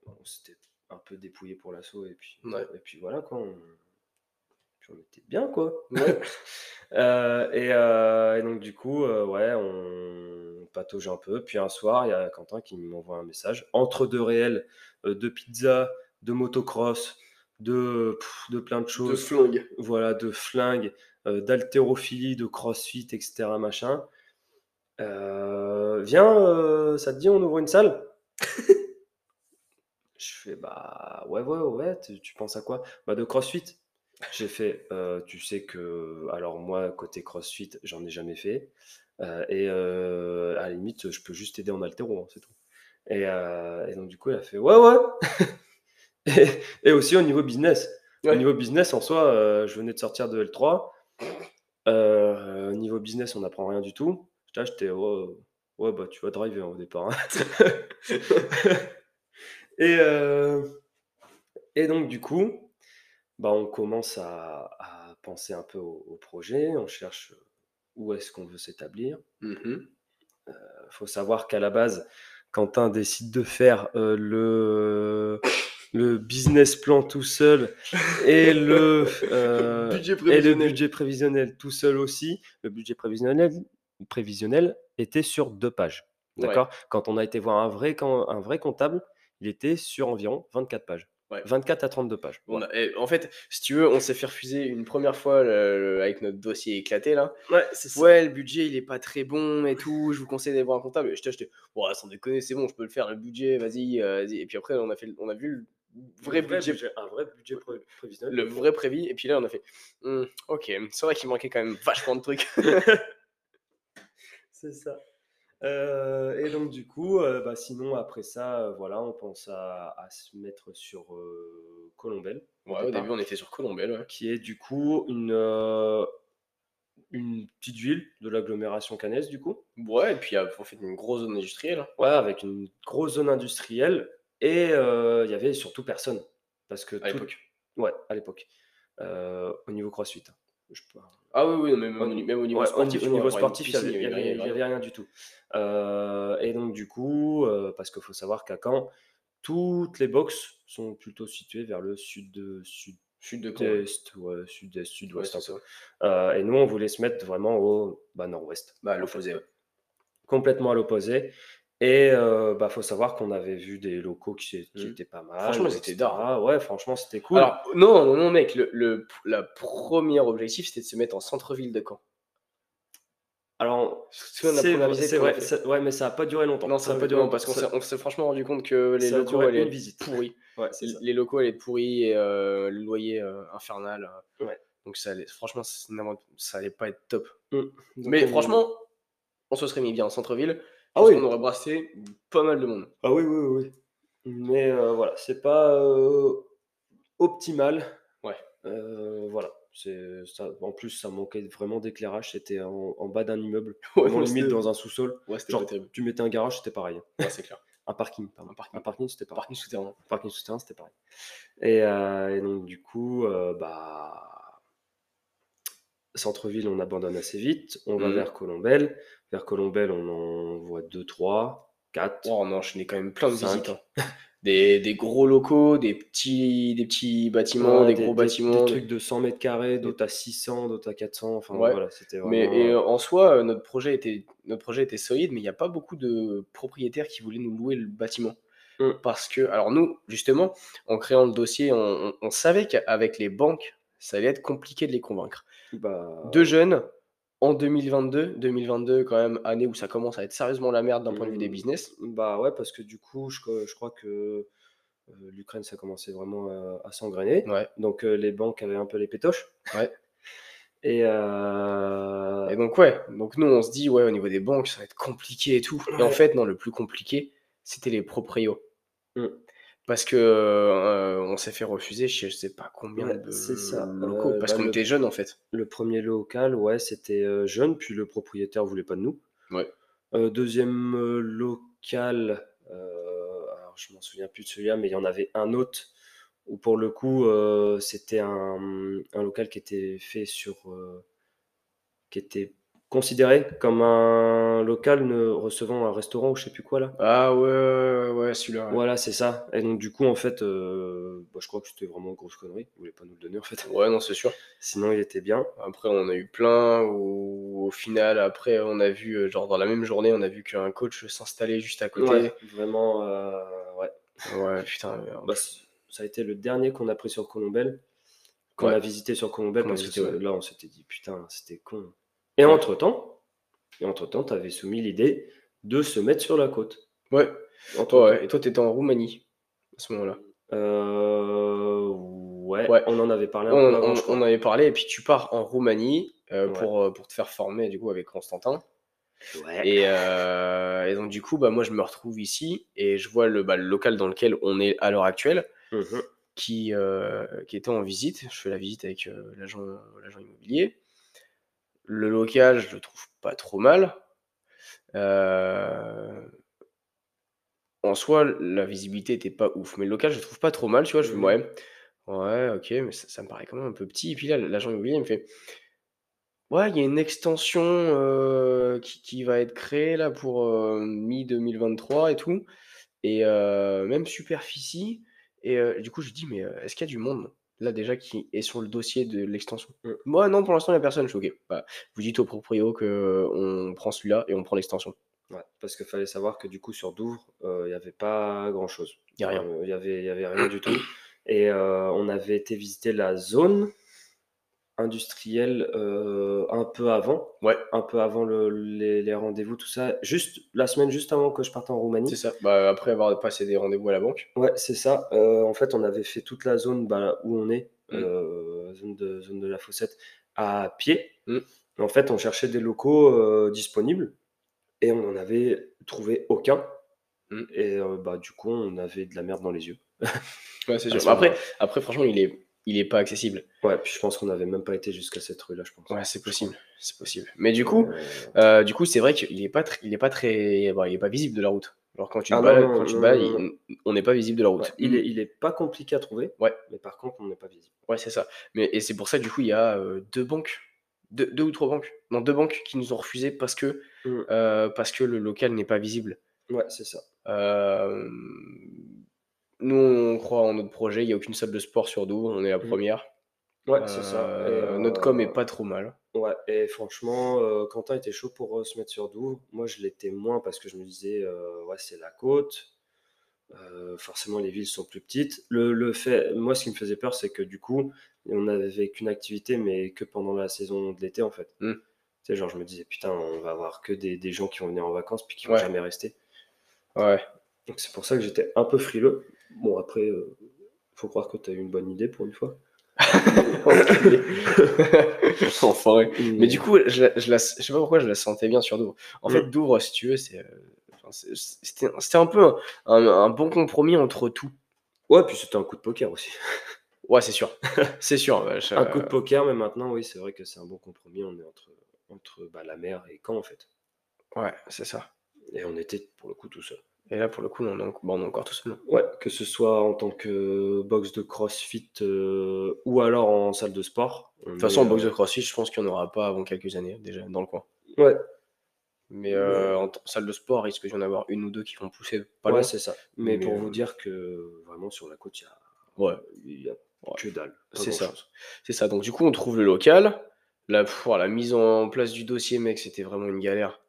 Speaker 2: on s'était un peu dépouillé pour l'assaut. Et puis,
Speaker 1: Ouais.
Speaker 2: et puis voilà, quoi. On, puis on était bien, quoi.
Speaker 1: Ouais.
Speaker 2: Et, et donc du coup, ouais, on patauge un peu. Puis un soir, il y a Quentin qui m'envoie un message. Entre deux réels, euh, de pizza, de motocross, de, pff, de plein de
Speaker 1: De
Speaker 2: choses,
Speaker 1: flingue.
Speaker 2: voilà, de flingues, euh, d'haltérophilie, de crossfit, etc. Machin. Euh, viens, euh, ça te dit, on ouvre une salle? Je fais, bah ouais, ouais, ouais, tu, tu penses à quoi? Bah de crossfit. J'ai fait, euh, tu sais que, alors moi, côté crossfit, j'en ai jamais fait. Euh, et euh, à la limite, je peux juste t'aider en haltéro, hein, c'est tout. Et, et donc, du coup, il a fait, ouais, ouais. et, et aussi au niveau business. Au
Speaker 1: Ouais.
Speaker 2: niveau business, en soi, je venais de sortir de L3. Euh, au niveau business, on n'apprend rien du tout. Là, j'étais, ouais, ouais, bah tu vas driver hein, au départ. hein. et, et donc, du coup, bah, on commence à, à penser un peu au, au projet, on cherche où est-ce qu'on veut s'établir. Il faut savoir qu'à la base, Quentin décide de faire euh, le, le business plan tout seul et le, euh,
Speaker 1: Budget
Speaker 2: et le
Speaker 1: prévisionnel.
Speaker 2: budget prévisionnel tout seul aussi. Le budget prévisionnel, prévisionnel était sur deux pages.
Speaker 1: Ouais.
Speaker 2: D'accord? Quand on a été voir un vrai, can- un vrai comptable, il était sur environ 24 pages.
Speaker 1: Ouais.
Speaker 2: 24 à 32 pages.
Speaker 1: On a- et en fait, si tu veux, on s'est fait refuser une première fois le- le- avec notre dossier éclaté là.
Speaker 2: Ouais, c'est
Speaker 1: Ouais, le budget il est pas très bon et tout. Je vous conseille d'aller voir un comptable. Et j'étais, j'étais, ouais, sans déconner, c'est bon, je peux le faire le budget, vas-y, euh, vas-y. Et puis après, on a fait, le- on a vu le vrai budget,
Speaker 2: un vrai budget pré- prévisionnel.
Speaker 1: le vrai prévis. Et puis là, on a fait, Hmm, ok, c'est vrai qu'il manquait quand même vachement de trucs.
Speaker 2: C'est ça. Euh, et donc du coup, euh, bah, sinon après ça, euh, voilà, on pense à, à se mettre sur Colombelle,
Speaker 1: Ouais, au
Speaker 2: départ,
Speaker 1: début, on était sur Colombelle. Ouais.
Speaker 2: qui est du coup une, une petite ville de l'agglomération cannaise du coup.
Speaker 1: Ouais, et puis en fait, une grosse zone industrielle. hein.
Speaker 2: Ouais, avec une grosse zone industrielle et il y avait surtout personne parce que
Speaker 1: À
Speaker 2: tout-
Speaker 1: l'époque.
Speaker 2: ouais, à l'époque, au niveau CrossFit. Je parle.
Speaker 1: Ah oui, oui, non, même,
Speaker 2: Au
Speaker 1: même niveau
Speaker 2: Ouais,
Speaker 1: sportif.
Speaker 2: au niveau sportif, il n'y avait,
Speaker 1: rien,
Speaker 2: du tout. Euh, et donc, du coup, euh, parce qu'il faut savoir qu'à Caen, toutes les boxes sont plutôt situées vers le sud de sud
Speaker 1: Chute de
Speaker 2: est ouais, sud-est, sud-ouest. un peu. Euh, et nous, on voulait se mettre vraiment au bah, nord-ouest,
Speaker 1: Bah, à l'opposé.
Speaker 2: complètement à l'opposé. Et euh, bah, faut savoir qu'on avait vu des locaux qui, qui
Speaker 1: Mhm.
Speaker 2: étaient pas mal.
Speaker 1: Franchement,
Speaker 2: etc.
Speaker 1: d'art.
Speaker 2: Ouais, franchement, c'était cool.
Speaker 1: Alors, non, non, non, mec, le, le, la premier objectif, c'était de se mettre en centre-ville de Caen.
Speaker 2: Alors, c'est vrai, ça- ouais, mais ça n'a pas duré longtemps.
Speaker 1: Non, ça n'a pas duré parce qu'on s'est- franchement rendu compte que les locaux
Speaker 2: visite. Ouais, c'est ça.
Speaker 1: Les locaux allaient être pourris et euh, le loyer euh, infernal. euh.
Speaker 2: Ouais.
Speaker 1: Donc, ça allait, franchement, ça n'avait- ça allait pas être top.
Speaker 2: Donc,
Speaker 1: Mais franchement, on se serait mis bien en centre-ville.
Speaker 2: Ah oui.
Speaker 1: qu'on aurait brassé pas mal de monde.
Speaker 2: Ah oui, oui, oui. oui. Mais euh, voilà, c'est pas euh, optimal.
Speaker 1: Ouais.
Speaker 2: Euh, voilà. C'est ça. En plus, ça manquait vraiment d'éclairage. C'était en, en bas d'un immeuble,
Speaker 1: Ouais, non,
Speaker 2: limite dans un sous-sol.
Speaker 1: Ouais, c'était
Speaker 2: Genre, tu mettais un garage, c'était pareil.
Speaker 1: Ouais, c'est clair.
Speaker 2: Un parking, pardon.
Speaker 1: Un parking.
Speaker 2: Parking, c'était pareil.
Speaker 1: Parking souterrain.
Speaker 2: Un parking souterrain, c'était pareil. Et, euh, et donc, du coup, bah. Centre-ville, on abandonne assez vite. On va
Speaker 1: Mhm.
Speaker 2: vers Colombelle. Vers Colombelle, on en voit 2, 3, 4.
Speaker 1: Oh, on a enchaîné quand même plein de
Speaker 2: Cinq.
Speaker 1: visites. hein. Des, des gros locaux, des petits, des petits bâtiments,
Speaker 2: Ouais,
Speaker 1: des, gros bâtiments.
Speaker 2: Des trucs de 100 mètres carrés, d'autres à 600, d'autres à 400. Enfin,
Speaker 1: Ouais.
Speaker 2: voilà, c'était
Speaker 1: Mais et,
Speaker 2: euh,
Speaker 1: en soi, euh, notre projet, était, notre projet était solide, mais il n'y a pas beaucoup de propriétaires qui voulaient nous louer le bâtiment.
Speaker 2: Mm.
Speaker 1: Parce que, alors nous, justement, en créant le dossier, on, on- on savait qu'avec les banques, ça allait être compliqué de les convaincre.
Speaker 2: Bah,
Speaker 1: Deux jeunes, en 2022, 2022 quand même, année où ça commence à être sérieusement la merde d'un point de vue des
Speaker 2: Mm.
Speaker 1: business.
Speaker 2: Bah ouais, parce que du coup, je, crois que euh, l'Ukraine, ça commençait vraiment à, à s'engrainer.
Speaker 1: Ouais.
Speaker 2: Donc euh, les banques avaient un peu les pétoches.
Speaker 1: Ouais.
Speaker 2: Et, euh,
Speaker 1: Et donc, ouais, donc nous, on se dit, ouais, au niveau des banques, ça va être compliqué et tout. Et en fait, non, le plus compliqué, c'était les proprios.
Speaker 2: Mm.
Speaker 1: Parce que euh, on s'est fait refuser, je sais pas combien
Speaker 2: Ouais,
Speaker 1: de
Speaker 2: ça.
Speaker 1: locaux.
Speaker 2: Euh,
Speaker 1: parce
Speaker 2: bah,
Speaker 1: qu'on était jeunes, en fait.
Speaker 2: le premier local, ouais, c'était euh, jeune, puis le propriétaire voulait pas de nous.
Speaker 1: Ouais.
Speaker 2: Deuxième local, alors je m'en souviens plus de celui-là, mais il y en avait un autre où pour le coup c'était un, un local qui était fait sur, qui était considéré comme un local ne recevant un restaurant ou je sais plus quoi là.
Speaker 1: Ah ouais, ouais, ouais, celui-là. ouais.
Speaker 2: Voilà, c'est ça. Et donc du coup en fait, euh, bah, je crois que c'était vraiment une grosse connerie. Il voulait pas nous le donner en fait.
Speaker 1: Ouais, non, c'est sûr.
Speaker 2: Sinon il était bien.
Speaker 1: Après, on a eu plein où, au final, après, on a vu, euh, genre, dans la même journée, on a vu qu'un coach s'installait juste à côté.
Speaker 2: Ouais, vraiment, euh, ouais.
Speaker 1: Ouais, putain.
Speaker 2: Bah, ça a été le dernier qu'on a pris sur Colombelle, qu'on a visité sur Colombelle, parce que là, on s'était dit, putain, c'était con. Et entre-temps, et entre-temps, tu avais soumis l'idée de se mettre sur la côte.
Speaker 1: Ouais. Et toi, t'étais en Roumanie à ce moment-là.
Speaker 2: Euh, ouais,
Speaker 1: Ouais.
Speaker 2: on en avait parlé un
Speaker 1: On,
Speaker 2: peu avant,
Speaker 1: on- on en avait parlé, et puis tu pars en Roumanie euh,
Speaker 2: Ouais.
Speaker 1: pour, euh, pour te faire former, du coup, avec Constantin.
Speaker 2: Ouais.
Speaker 1: Et, euh, et donc, du coup, bah, moi, je me retrouve ici, et je vois le, bah, le local dans lequel on est à l'heure actuelle.
Speaker 2: Mhm.
Speaker 1: qui, euh, qui était en visite. Je fais la visite avec l'agent l'agent immobilier. Le local, je le trouve pas trop mal. Euh, En soi, la visibilité était pas ouf, mais le local, je le trouve pas trop mal, tu vois. Je fais,
Speaker 2: Mhm.
Speaker 1: ouais, ouais, ok, mais ça, ça me paraît quand même un peu petit. Et puis là, l'agent immobilier il me fait, ouais, il y a une extension euh, qui, qui va être créée là pour mi-2023 et tout. Et euh, même superficie. Et euh, du coup, je dis, mais euh, est-ce qu'il y a du monde? Là déjà qui est sur le dossier de l'extension
Speaker 2: Mm.
Speaker 1: Moi, non, pour l'instant, il n'y a personne. Je suis ok. Bah, vous dites au proprio que on prend celui-là et on prend l'extension.
Speaker 2: Ouais, parce qu'il fallait savoir que du coup sur Douvres, euh, il n'y avait pas grand-chose.
Speaker 1: Il n'y a rien.
Speaker 2: Euh, Il y avait, y avait rien du tout. Et euh, on avait été visiter la zone industrielle euh, un peu avant.
Speaker 1: Ouais.
Speaker 2: Un peu avant le- les, les rendez-vous, tout ça. Juste la semaine juste avant que je parte en Roumanie.
Speaker 1: C'est ça. Bah, après avoir passé des rendez-vous à la banque.
Speaker 2: Ouais, c'est ça. Euh, en fait, on avait fait toute la zone bah, où on est,
Speaker 1: Mm.
Speaker 2: euh, zone, de, zone de la Fossette, à pied.
Speaker 1: Mm.
Speaker 2: En fait, on cherchait des locaux disponibles et on n'en avait trouvé aucun.
Speaker 1: Mm.
Speaker 2: Et bah, du coup, on avait de la merde dans les yeux.
Speaker 1: Ouais, c'est sûr. après, après, franchement, il est, il est pas accessible.
Speaker 2: Ouais, puis je pense qu'on n'avait même pas été jusqu'à cette rue-là, je pense.
Speaker 1: Ouais, c'est possible. C'est possible. Mais du coup,
Speaker 2: Euh,
Speaker 1: euh, du coup, c'est vrai qu'il est pas, il est pas très, bon, il est pas visible de la route. Genre quand tu
Speaker 2: Ah non,
Speaker 1: quand tu te
Speaker 2: non,
Speaker 1: balades,
Speaker 2: non,
Speaker 1: il- on n'est pas visible de la route.
Speaker 2: ouais, il, est, il est pas compliqué à trouver.
Speaker 1: Ouais.
Speaker 2: Mais par contre, on n'est pas visible.
Speaker 1: Ouais, c'est ça. Mais, et c'est pour ça, du coup, il y a euh, deux banques, deux, deux ou trois banques, non, deux banques qui nous ont refusé parce que,
Speaker 2: Mm.
Speaker 1: euh, parce que le local n'est pas visible.
Speaker 2: Ouais, c'est ça.
Speaker 1: Euh, nous, on croit en notre projet, il n'y a aucune salle de sport sur Douvres, on est la
Speaker 2: Mm.
Speaker 1: première.
Speaker 2: Ouais, c'est ça.
Speaker 1: Euh,
Speaker 2: Et,
Speaker 1: Notre com
Speaker 2: euh,
Speaker 1: est pas trop mal.
Speaker 2: Ouais, et franchement, euh, Quentin était chaud pour euh, se mettre sur Douvres. Moi, je l'étais moins parce que je me disais, euh, ouais, c'est la côte. Euh, forcément, les villes sont plus petites. Le, le fait, moi, ce qui me faisait peur, c'est que du coup, on n'avait qu'une activité, mais que pendant la saison de l'été, en fait.
Speaker 1: Mm.
Speaker 2: Tu sais, genre, je me disais, putain, on va avoir que des, des gens qui vont venir en vacances puis qui vont
Speaker 1: Ouais.
Speaker 2: jamais rester.
Speaker 1: Ouais.
Speaker 2: Donc, c'est pour ça que j'étais un peu frileux. Bon, après, euh, faut croire que tu as eu une bonne idée pour une fois.
Speaker 1: Enfoiré. Mais du coup, je, la- je, la- je sais pas pourquoi je la sentais bien sur Douvres. En
Speaker 2: Mm.
Speaker 1: fait, Douvres, si tu veux, c'est, euh, c'était c'était un peu un, un- un bon compromis entre tout.
Speaker 2: Ouais, puis c'était un coup de poker aussi.
Speaker 1: Ouais, c'est sûr. c'est sûr. je-
Speaker 2: Un coup de poker, mais maintenant, oui, c'est vrai que c'est un bon compromis. On est entre, entre bah, la mer et Caen, en fait.
Speaker 1: Ouais, c'est ça.
Speaker 2: Et on était, pour le coup, tout seul.
Speaker 1: Et là, pour le coup, on est, en- bon, on est encore tout seul.
Speaker 2: Ouais, que ce soit en tant que box de crossfit euh, ou alors en salle de sport.
Speaker 1: De toute façon, en box de crossfit, je pense qu'il n'y en aura pas avant quelques années, déjà, dans le coin.
Speaker 2: Ouais,
Speaker 1: Mais euh, en salle de sport, il risque d'y en avoir une ou deux qui vont pousser pas
Speaker 2: ouais c'est ça. Mais,
Speaker 1: Mais,
Speaker 2: pour
Speaker 1: euh,
Speaker 2: vous dire que vraiment sur la côte, il y a,
Speaker 1: Ouais,
Speaker 2: il y a que dalle.
Speaker 1: C'est ça. c'est ça. Donc, du coup, on trouve le local. La, pff, la mise en place du dossier, mec, c'était vraiment une galère.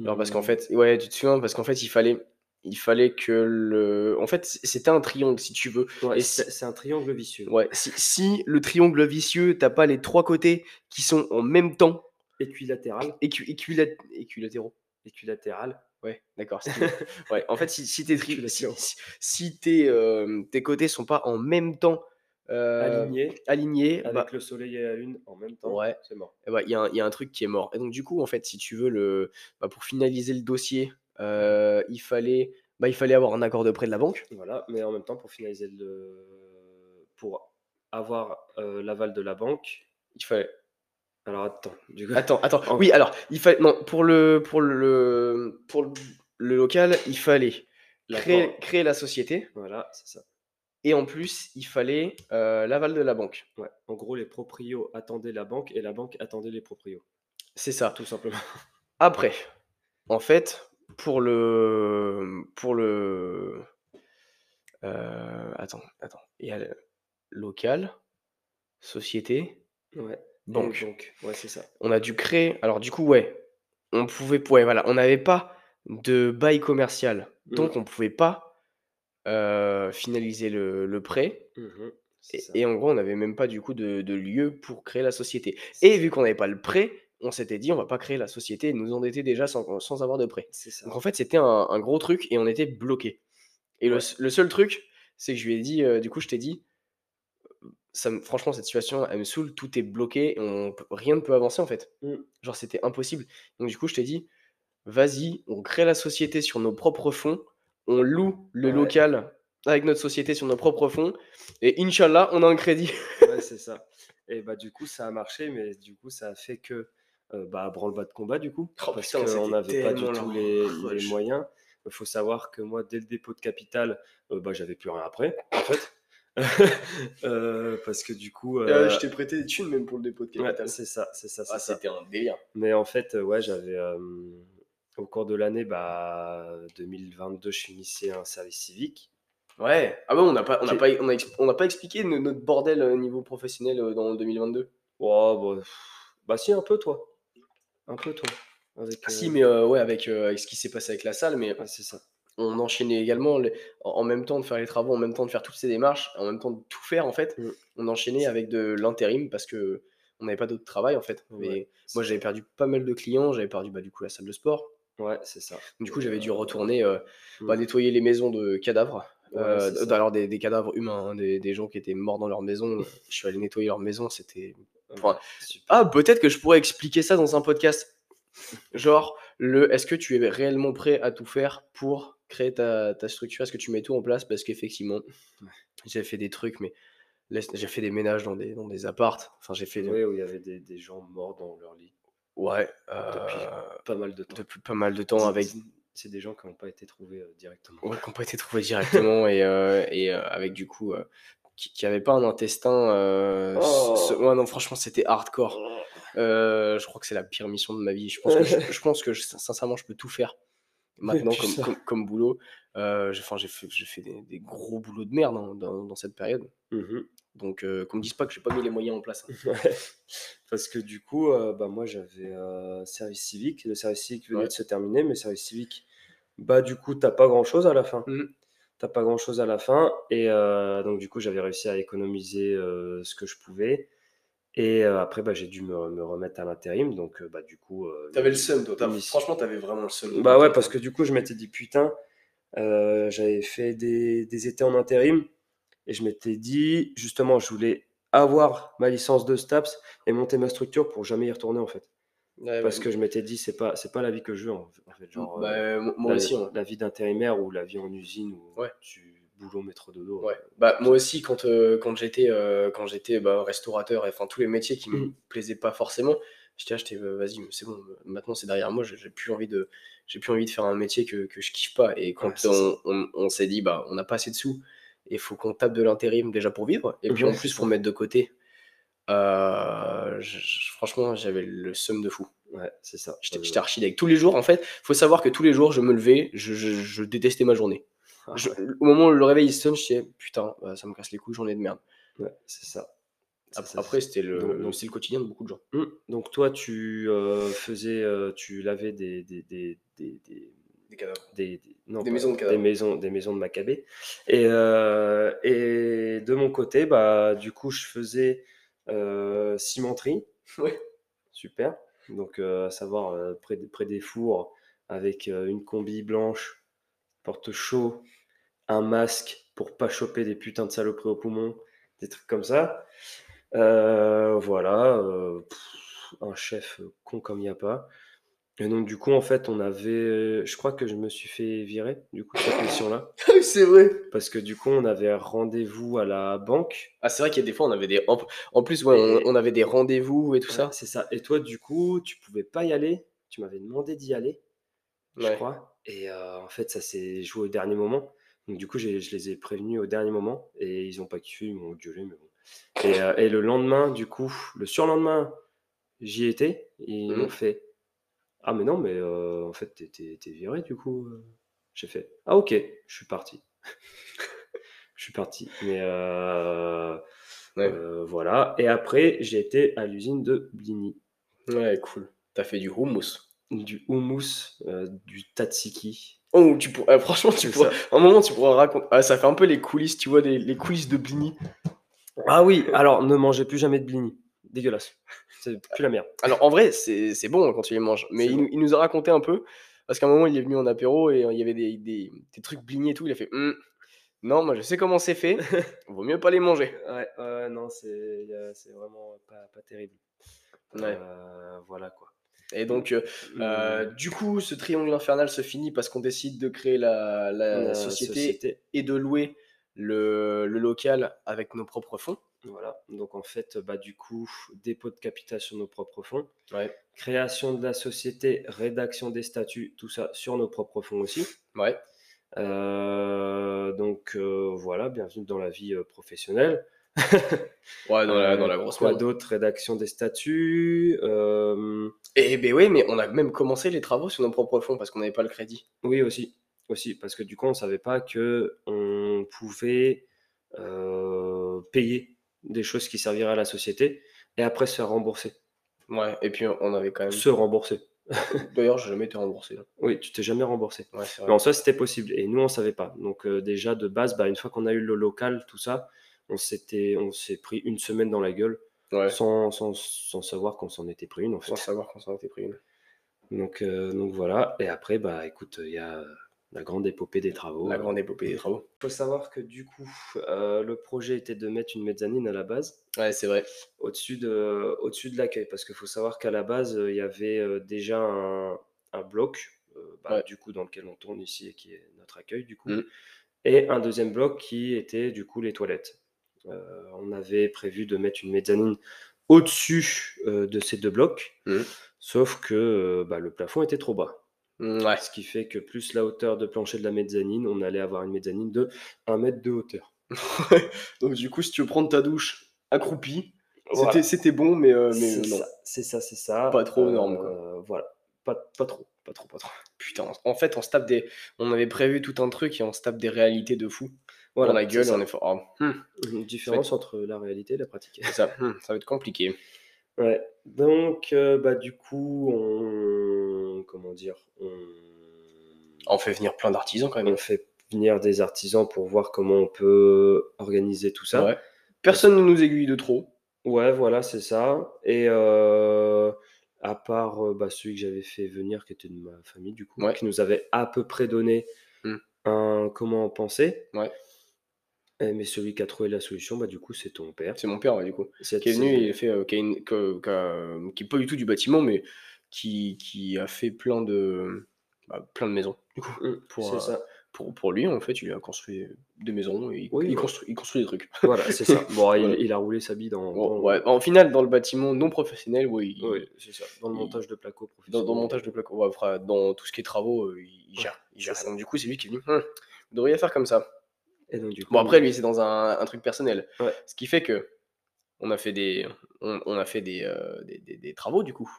Speaker 1: Alors parce qu'en
Speaker 2: Hmm.
Speaker 1: fait, ouais, tu te souviens, parce qu'en fait, il fallait, il fallait que le, en fait, c'était un triangle si tu veux.
Speaker 2: Ouais, c'est
Speaker 1: si-
Speaker 2: un triangle vicieux.
Speaker 1: Ouais, si, si le triangle vicieux, t'as pas les trois côtés qui sont en même temps
Speaker 2: Équilatéral.
Speaker 1: équi- équila- équilatéraux.
Speaker 2: Équilatéral.
Speaker 1: Ouais, d'accord. ouais, en fait, si, si, tes, tri- si, si- tes, euh, tes côtés sont pas en même temps euh,
Speaker 2: Aligné.
Speaker 1: alignés,
Speaker 2: Avec
Speaker 1: bah,
Speaker 2: le soleil et la lune en même temps.
Speaker 1: Ouais.
Speaker 2: C'est mort.
Speaker 1: bah, il y, a un- il y a un truc qui est mort. Et donc, du coup, en fait, si tu veux, le, bah, pour finaliser le dossier, il, fallait, bah, il fallait avoir un accord de prêt de la banque.
Speaker 2: Voilà, mais en même temps, pour finaliser le. Pour avoir euh, l'aval de la banque.
Speaker 1: Il fallait.
Speaker 2: Alors attends, du coup.
Speaker 1: Attends, attends.
Speaker 2: En-
Speaker 1: Oui, alors, il fallait. Non, pour le, pour le, pour le, local, il fallait créer, créer la société.
Speaker 2: Voilà, c'est ça.
Speaker 1: Et en plus, il fallait euh, l'aval de la banque.
Speaker 2: Ouais. En gros, les proprios attendaient la banque et la banque attendait les proprios.
Speaker 1: C'est ça.
Speaker 2: Tout simplement.
Speaker 1: Après, en fait, pour le. Pour le. euh, attends, attends. Il y a le local, société,
Speaker 2: Ouais.
Speaker 1: banque.
Speaker 2: Ouais, c'est ça.
Speaker 1: On a dû créer. Alors, du coup, ouais. On pouvait. Ouais, voilà. On n'avait pas de bail commercial. Donc,
Speaker 2: Mm.
Speaker 1: on pouvait pas euh, finaliser le, le prêt. Et,
Speaker 2: ça.
Speaker 1: et en gros, on n'avait même pas du coup de, de lieu pour créer la société. Et vu qu'on n'avait pas le prêt, on s'était dit on va pas créer la société et nous endetter déjà sans, sans avoir de prêt. Donc en fait, c'était un, un gros truc et on était bloqué. Et le,
Speaker 2: Ouais.
Speaker 1: s- le seul truc, c'est que je lui ai dit, euh, du coup, je t'ai dit, ça me- franchement, cette situation, elle me saoule, tout est bloqué, on, rien ne peut avancer en fait.
Speaker 2: Mm.
Speaker 1: Genre, c'était impossible. Donc du coup, je t'ai dit, vas-y, on crée la société sur nos propres fonds, on loue le
Speaker 2: Ouais.
Speaker 1: local avec notre société sur nos propres fonds, et Inch'Allah, on a un crédit.
Speaker 2: Ouais, c'est ça. Et bah, du coup, ça a marché, mais du coup, ça a fait que. Euh, bah, branle-bas de combat, du coup.
Speaker 1: Oh,
Speaker 2: parce qu'on n'avait pas du tout les, les
Speaker 1: rush.
Speaker 2: moyens. Il faut savoir que moi, dès le dépôt de capital, euh, bah, j'avais plus rien après, en fait. Euh, parce que du coup. euh,
Speaker 1: je t'ai prêté des thunes même pour le dépôt de
Speaker 2: ouais,
Speaker 1: capital.
Speaker 2: c'est ça, c'est ça,
Speaker 1: ah, c'était un délire.
Speaker 2: Mais en fait, euh, ouais, j'avais. euh, au cours de l'année bah, 2022, je finissais un service civique.
Speaker 1: Ouais. Ah bon, on n'a pas, on
Speaker 2: J'ai-
Speaker 1: pas, on a on pas expliqué no- notre bordel euh, niveau professionnel euh, dans 2022.
Speaker 2: Oh, bah, bah si, un peu toi. Un peu toi. Avec,
Speaker 1: Ah, Si,
Speaker 2: euh,
Speaker 1: mais euh, ouais, avec, euh, avec ce qui s'est passé avec la salle, mais
Speaker 2: ouais, c'est ça.
Speaker 1: on enchaînait également les- en, en même temps de faire les travaux, en même temps de faire toutes ces démarches, en même temps de tout faire en fait.
Speaker 2: Mm.
Speaker 1: On enchaînait avec de l'intérim parce que on n'avait pas d'autre travail en fait. Mais moi j'avais perdu pas mal de clients, j'avais perdu bah, du coup la salle de sport.
Speaker 2: Ouais, c'est ça.
Speaker 1: Du coup j'avais dû
Speaker 2: Euh,
Speaker 1: retourner euh, bah,
Speaker 2: mm.
Speaker 1: nettoyer les maisons de cadavres.
Speaker 2: Ouais,
Speaker 1: Euh, alors des, des cadavres humains, hein, des, des gens qui étaient morts dans leur maison. Je suis allé nettoyer leur maison, c'était enfin,
Speaker 2: Ouais, super.
Speaker 1: ah, peut-être que je pourrais expliquer ça dans un podcast. Genre, le est-ce que tu es réellement prêt à tout faire pour créer ta, ta structure? Est-ce que tu mets tout en place? Parce qu'effectivement, j'ai fait des trucs, mais j'ai fait des ménages dans des, dans des appartes. Enfin, j'ai fait.
Speaker 2: Oui, où il y avait des, des gens morts dans leur lit
Speaker 1: Ouais,
Speaker 2: depuis
Speaker 1: euh,
Speaker 2: pas mal de temps.
Speaker 1: depuis pas mal de temps avec.
Speaker 2: C'est- des gens qui n'ont pas été trouvés euh, directement.
Speaker 1: Ouais, qui n'ont pas été trouvés directement et, euh, et euh, avec du coup. euh, qui n'avaient pas un intestin. euh,
Speaker 2: Oh.
Speaker 1: ce- ouais, non, franchement, c'était hardcore. Euh, je crois que c'est la pire mission de ma vie. Je pense que, je, je pense que je- sincèrement, je peux tout faire maintenant comme, comme, comme boulot. Euh, j'ai enfin, j'ai fait, des, des gros boulots de merde hein, dans, dans cette période.
Speaker 2: Mhm.
Speaker 1: Donc, euh, qu'on me dise pas que j'ai pas mis les moyens en place. hein.
Speaker 2: Parce que du coup, euh, bah, moi j'avais euh, service civique. Le service civique venait
Speaker 1: Ouais.
Speaker 2: de se terminer, mais service civique, bah du coup, t'as pas grand chose à la fin.
Speaker 1: Mhm.
Speaker 2: T'as pas grand chose à la fin. Et euh, donc, du coup, j'avais réussi à économiser euh, ce que je pouvais. Et euh, après, bah, j'ai dû me, me remettre à l'intérim. Donc, bah, du coup.
Speaker 1: T'avais le seum, toi. Franchement, t'avais vraiment le seum.
Speaker 2: Bah ouais, parce que du coup, je m'étais dit, putain, j'avais fait des, des étés en intérim et je m'étais dit, justement, je voulais avoir ma licence de STAPS et monter ma structure pour jamais y retourner en fait.
Speaker 1: Ouais,
Speaker 2: Parce
Speaker 1: ouais.
Speaker 2: que je m'étais dit, c'est pas, c'est pas la vie que je veux en fait. Genre,
Speaker 1: Bah,
Speaker 2: euh,
Speaker 1: euh, moi
Speaker 2: la,
Speaker 1: aussi. hein.
Speaker 2: la vie d'intérimaire ou la vie en usine ou du boulot métro dodo.
Speaker 1: Ouais. Bah, moi aussi, quand, euh, quand j'étais euh, quand j'étais bah, restaurateur, et enfin tous les métiers qui me
Speaker 2: Mhm.
Speaker 1: plaisaient pas forcément, j'étais acheté, vas-y, c'est bon, maintenant c'est derrière moi, j'ai plus envie de j'ai plus envie de faire un métier que, que je kiffe pas. Et quand
Speaker 2: Ouais,
Speaker 1: on, on, on s'est dit, bah, on n'a pas assez de sous, il faut qu'on tape de l'intérim déjà pour vivre, et puis en plus pour mettre de côté, euh, franchement, j'avais le seum de fou.
Speaker 2: Ouais, c'est ça.
Speaker 1: J'étais archi deg. Tous les jours, en fait, faut savoir que tous les jours, je me levais, je, je- je détestais ma journée.
Speaker 2: ah
Speaker 1: Je-
Speaker 2: ouais,
Speaker 1: au moment où le réveil il sonne, je disais putain, bah, ça me casse les couilles, journée de merde.
Speaker 2: ouais, c'est ça.
Speaker 1: Après, c'était le,
Speaker 2: Donc-
Speaker 1: le quotidien de beaucoup de gens.
Speaker 2: Hum, Donc toi, tu euh, faisais, euh, tu lavais des, des, des, des- des-
Speaker 1: cadavres.
Speaker 2: des, des- non,
Speaker 1: Des
Speaker 2: pas-
Speaker 1: maisons de cadavres.
Speaker 2: des maisons, des maisons de Maccabée. Et, euh, et de mon côté, bah, du coup, je faisais euh, cimenterie.
Speaker 1: Ouais.
Speaker 2: Super. Donc, euh, à savoir, près, des- près des fours, avec une combi blanche, porte chaud, un masque pour pas choper des putains de saloperies au poumon, des trucs comme ça. Voilà. pff, un chef con comme il n'y a pas. Et donc, du coup, en fait, on avait. Je crois que je me suis fait virer, du coup, de cette mission-là.
Speaker 1: c'est vrai.
Speaker 2: Parce que, du coup, on avait rendez-vous à la banque.
Speaker 1: Ah, c'est vrai qu'il y a des fois, on avait des. En, plus, ouais, on,
Speaker 2: Et-
Speaker 1: on avait des rendez-vous et tout ça.
Speaker 2: C'est ça. Et toi, du coup, tu pouvais pas y aller. Tu m'avais demandé d'y aller, je crois. Et euh, en fait, ça s'est joué au dernier moment. Donc, du coup, je les ai prévenus au dernier moment. Et ils ont pas kiffé, ils m'ont gueulé, mais bon. Et, euh, et le lendemain, du coup, le surlendemain, j'y étais. Et ils
Speaker 1: Mhm.
Speaker 2: m'ont fait Ah, mais non, mais euh, en fait, t'es- viré, du coup. euh. J'ai fait Ah, ok, je suis parti. je suis parti. Mais euh,
Speaker 1: Ouais.
Speaker 2: euh, voilà. Et après, j'ai été à l'usine de Bligny.
Speaker 1: Ouais, cool. T'as fait du hummus.
Speaker 2: Du houmous, du tatsiki.
Speaker 1: Oh, tu pour... franchement, tu
Speaker 2: C'est
Speaker 1: pourrais... un moment, tu pourras raconter. Ah, ça fait un peu les coulisses, tu vois, les, les coulisses de Blini.
Speaker 2: Ah oui, alors ne mangez plus jamais de Bligny. Dégueulasse. C'est plus la merde.
Speaker 1: Alors, en vrai, c'est bon quand tu les manges. Mais il,
Speaker 2: bon.
Speaker 1: nous- il nous a raconté un peu. Parce qu'à un moment, il est venu en apéro et euh, il y avait des, des, des trucs Blini et tout. Il a fait Hum, Non, moi, je sais comment c'est fait. Vaut mieux pas les manger.
Speaker 2: Ouais, non, c'est vraiment pas, pas terrible.
Speaker 1: Ouais.
Speaker 2: Euh, voilà quoi.
Speaker 1: Et donc, euh, euh, du coup, ce triangle infernal se finit parce qu'on décide de créer la, la
Speaker 2: La
Speaker 1: société, et de louer le, le local avec nos propres fonds.
Speaker 2: Voilà. Donc en fait, bah, du coup, dépôt de capital sur nos propres fonds,
Speaker 1: Ouais.
Speaker 2: création de la société, rédaction des statuts, tout ça sur nos propres fonds aussi.
Speaker 1: Ouais.
Speaker 2: Euh, donc euh, voilà, bienvenue dans la vie euh, professionnelle.
Speaker 1: Ouais, dans la, dans la grosse
Speaker 2: Quoi d'autre? Rédaction des statuts.
Speaker 1: Et ben oui, mais on a même commencé les travaux sur nos propres fonds parce qu'on n'avait pas le crédit.
Speaker 2: Oui, aussi. aussi, parce que du coup, on savait pas que on pouvait payer des choses qui serviraient à la société et après se faire rembourser.
Speaker 1: Ouais, et puis on avait quand même.
Speaker 2: Se rembourser.
Speaker 1: D'ailleurs, j'ai jamais été remboursé. là.
Speaker 2: Oui, tu t'es jamais remboursé.
Speaker 1: Ouais,
Speaker 2: Mais en soi, c'était possible. Et nous, on savait pas. Donc, euh, déjà, de base, bah, une fois qu'on a eu le local, tout ça, on s'était, on s'est pris une semaine dans la gueule
Speaker 1: Ouais.
Speaker 2: sans, sans, sans savoir qu'on s'en était pris une, en fait.
Speaker 1: Sans savoir qu'on s'en était pris une.
Speaker 2: Donc, euh, donc voilà. Et après, bah, écoute, il y a la grande épopée des travaux.
Speaker 1: La grande épopée des travaux.
Speaker 2: Il faut savoir que du coup, euh, le projet était de mettre une mezzanine à la base
Speaker 1: Ouais, c'est vrai.
Speaker 2: au-dessus de, au-dessus de l'accueil. Parce qu'il faut savoir qu'à la base, euh, il y avait euh, déjà un, un bloc, euh, bah,
Speaker 1: Ouais.
Speaker 2: du coup, dans lequel on tourne ici et qui est notre accueil, du coup.
Speaker 1: Mhm.
Speaker 2: Et un deuxième bloc qui était, du coup, les toilettes. Euh, on avait prévu de mettre une mezzanine au-dessus euh, de ces deux blocs,
Speaker 1: Mhm.
Speaker 2: sauf que euh, bah, le plafond était trop bas.
Speaker 1: Mm, Ouais.
Speaker 2: Ce qui fait que plus la hauteur de plancher de la mezzanine, on allait avoir une mezzanine de 1 mètre de hauteur.
Speaker 1: Donc, du coup, si tu veux prendre ta douche accroupie,
Speaker 2: Voilà.
Speaker 1: c'était bon, mais, euh, mais
Speaker 2: C'est
Speaker 1: non.
Speaker 2: ça, c'est ça, c'est ça.
Speaker 1: Pas trop
Speaker 2: Euh,
Speaker 1: énorme, quoi.
Speaker 2: Voilà, pas, pas trop, pas trop, pas trop.
Speaker 1: Putain, en fait, on se tape des. On avait prévu tout un truc et on se tape des réalités de fou.
Speaker 2: Voilà,
Speaker 1: la gueule, on est fort. Ah, hmm,
Speaker 2: Une différence entre la réalité et la pratique.
Speaker 1: c'est ça, hmm, ça va être compliqué.
Speaker 2: Ouais. Donc, euh, bah, du coup, on. Comment dire on...
Speaker 1: On fait venir plein d'artisans quand même.
Speaker 2: on fait venir des artisans pour voir comment on peut organiser tout ça.
Speaker 1: Ouais. Personne ne nous aiguille de trop.
Speaker 2: Ouais, voilà, c'est ça. Et euh, à part euh, bah, celui que j'avais fait venir, qui était de ma famille, du coup,
Speaker 1: Ouais.
Speaker 2: qui nous avait à peu près donné
Speaker 1: Hmm.
Speaker 2: un comment penser.
Speaker 1: Ouais.
Speaker 2: Et- mais celui qui a trouvé la solution, bah, du coup, c'est ton père.
Speaker 1: C'est mon père, ouais, du coup. Qui est venu, il fait, euh, qui, a une- qui est pas du tout du bâtiment, mais qui, qui a fait plein de, bah, plein de maisons. Du coup, pour,
Speaker 2: c'est
Speaker 1: euh,
Speaker 2: ça.
Speaker 1: pour, pour lui, en fait, il a construit des maisons et il,
Speaker 2: Oui,
Speaker 1: il
Speaker 2: ouais.
Speaker 1: construit, il construit des trucs.
Speaker 2: Voilà, c'est ça. Bon, il- a roulé sa bille dans,
Speaker 1: Bon,
Speaker 2: dans-
Speaker 1: ouais, en final, dans le bâtiment non professionnel, oui,
Speaker 2: c'est ça. Dans le montage de placo professionnel.
Speaker 1: dans le montage de placo, dans tout ce qui est travaux, euh, il, gère. Donc, du coup, c'est lui qui est venu. Hum, vous devriez faire comme ça.
Speaker 2: Et donc, du coup,
Speaker 1: Bon, après, lui, c'est dans un, un truc personnel. Ce qui fait que on a fait des, on, on a fait des, euh, des, des- des travaux, du coup.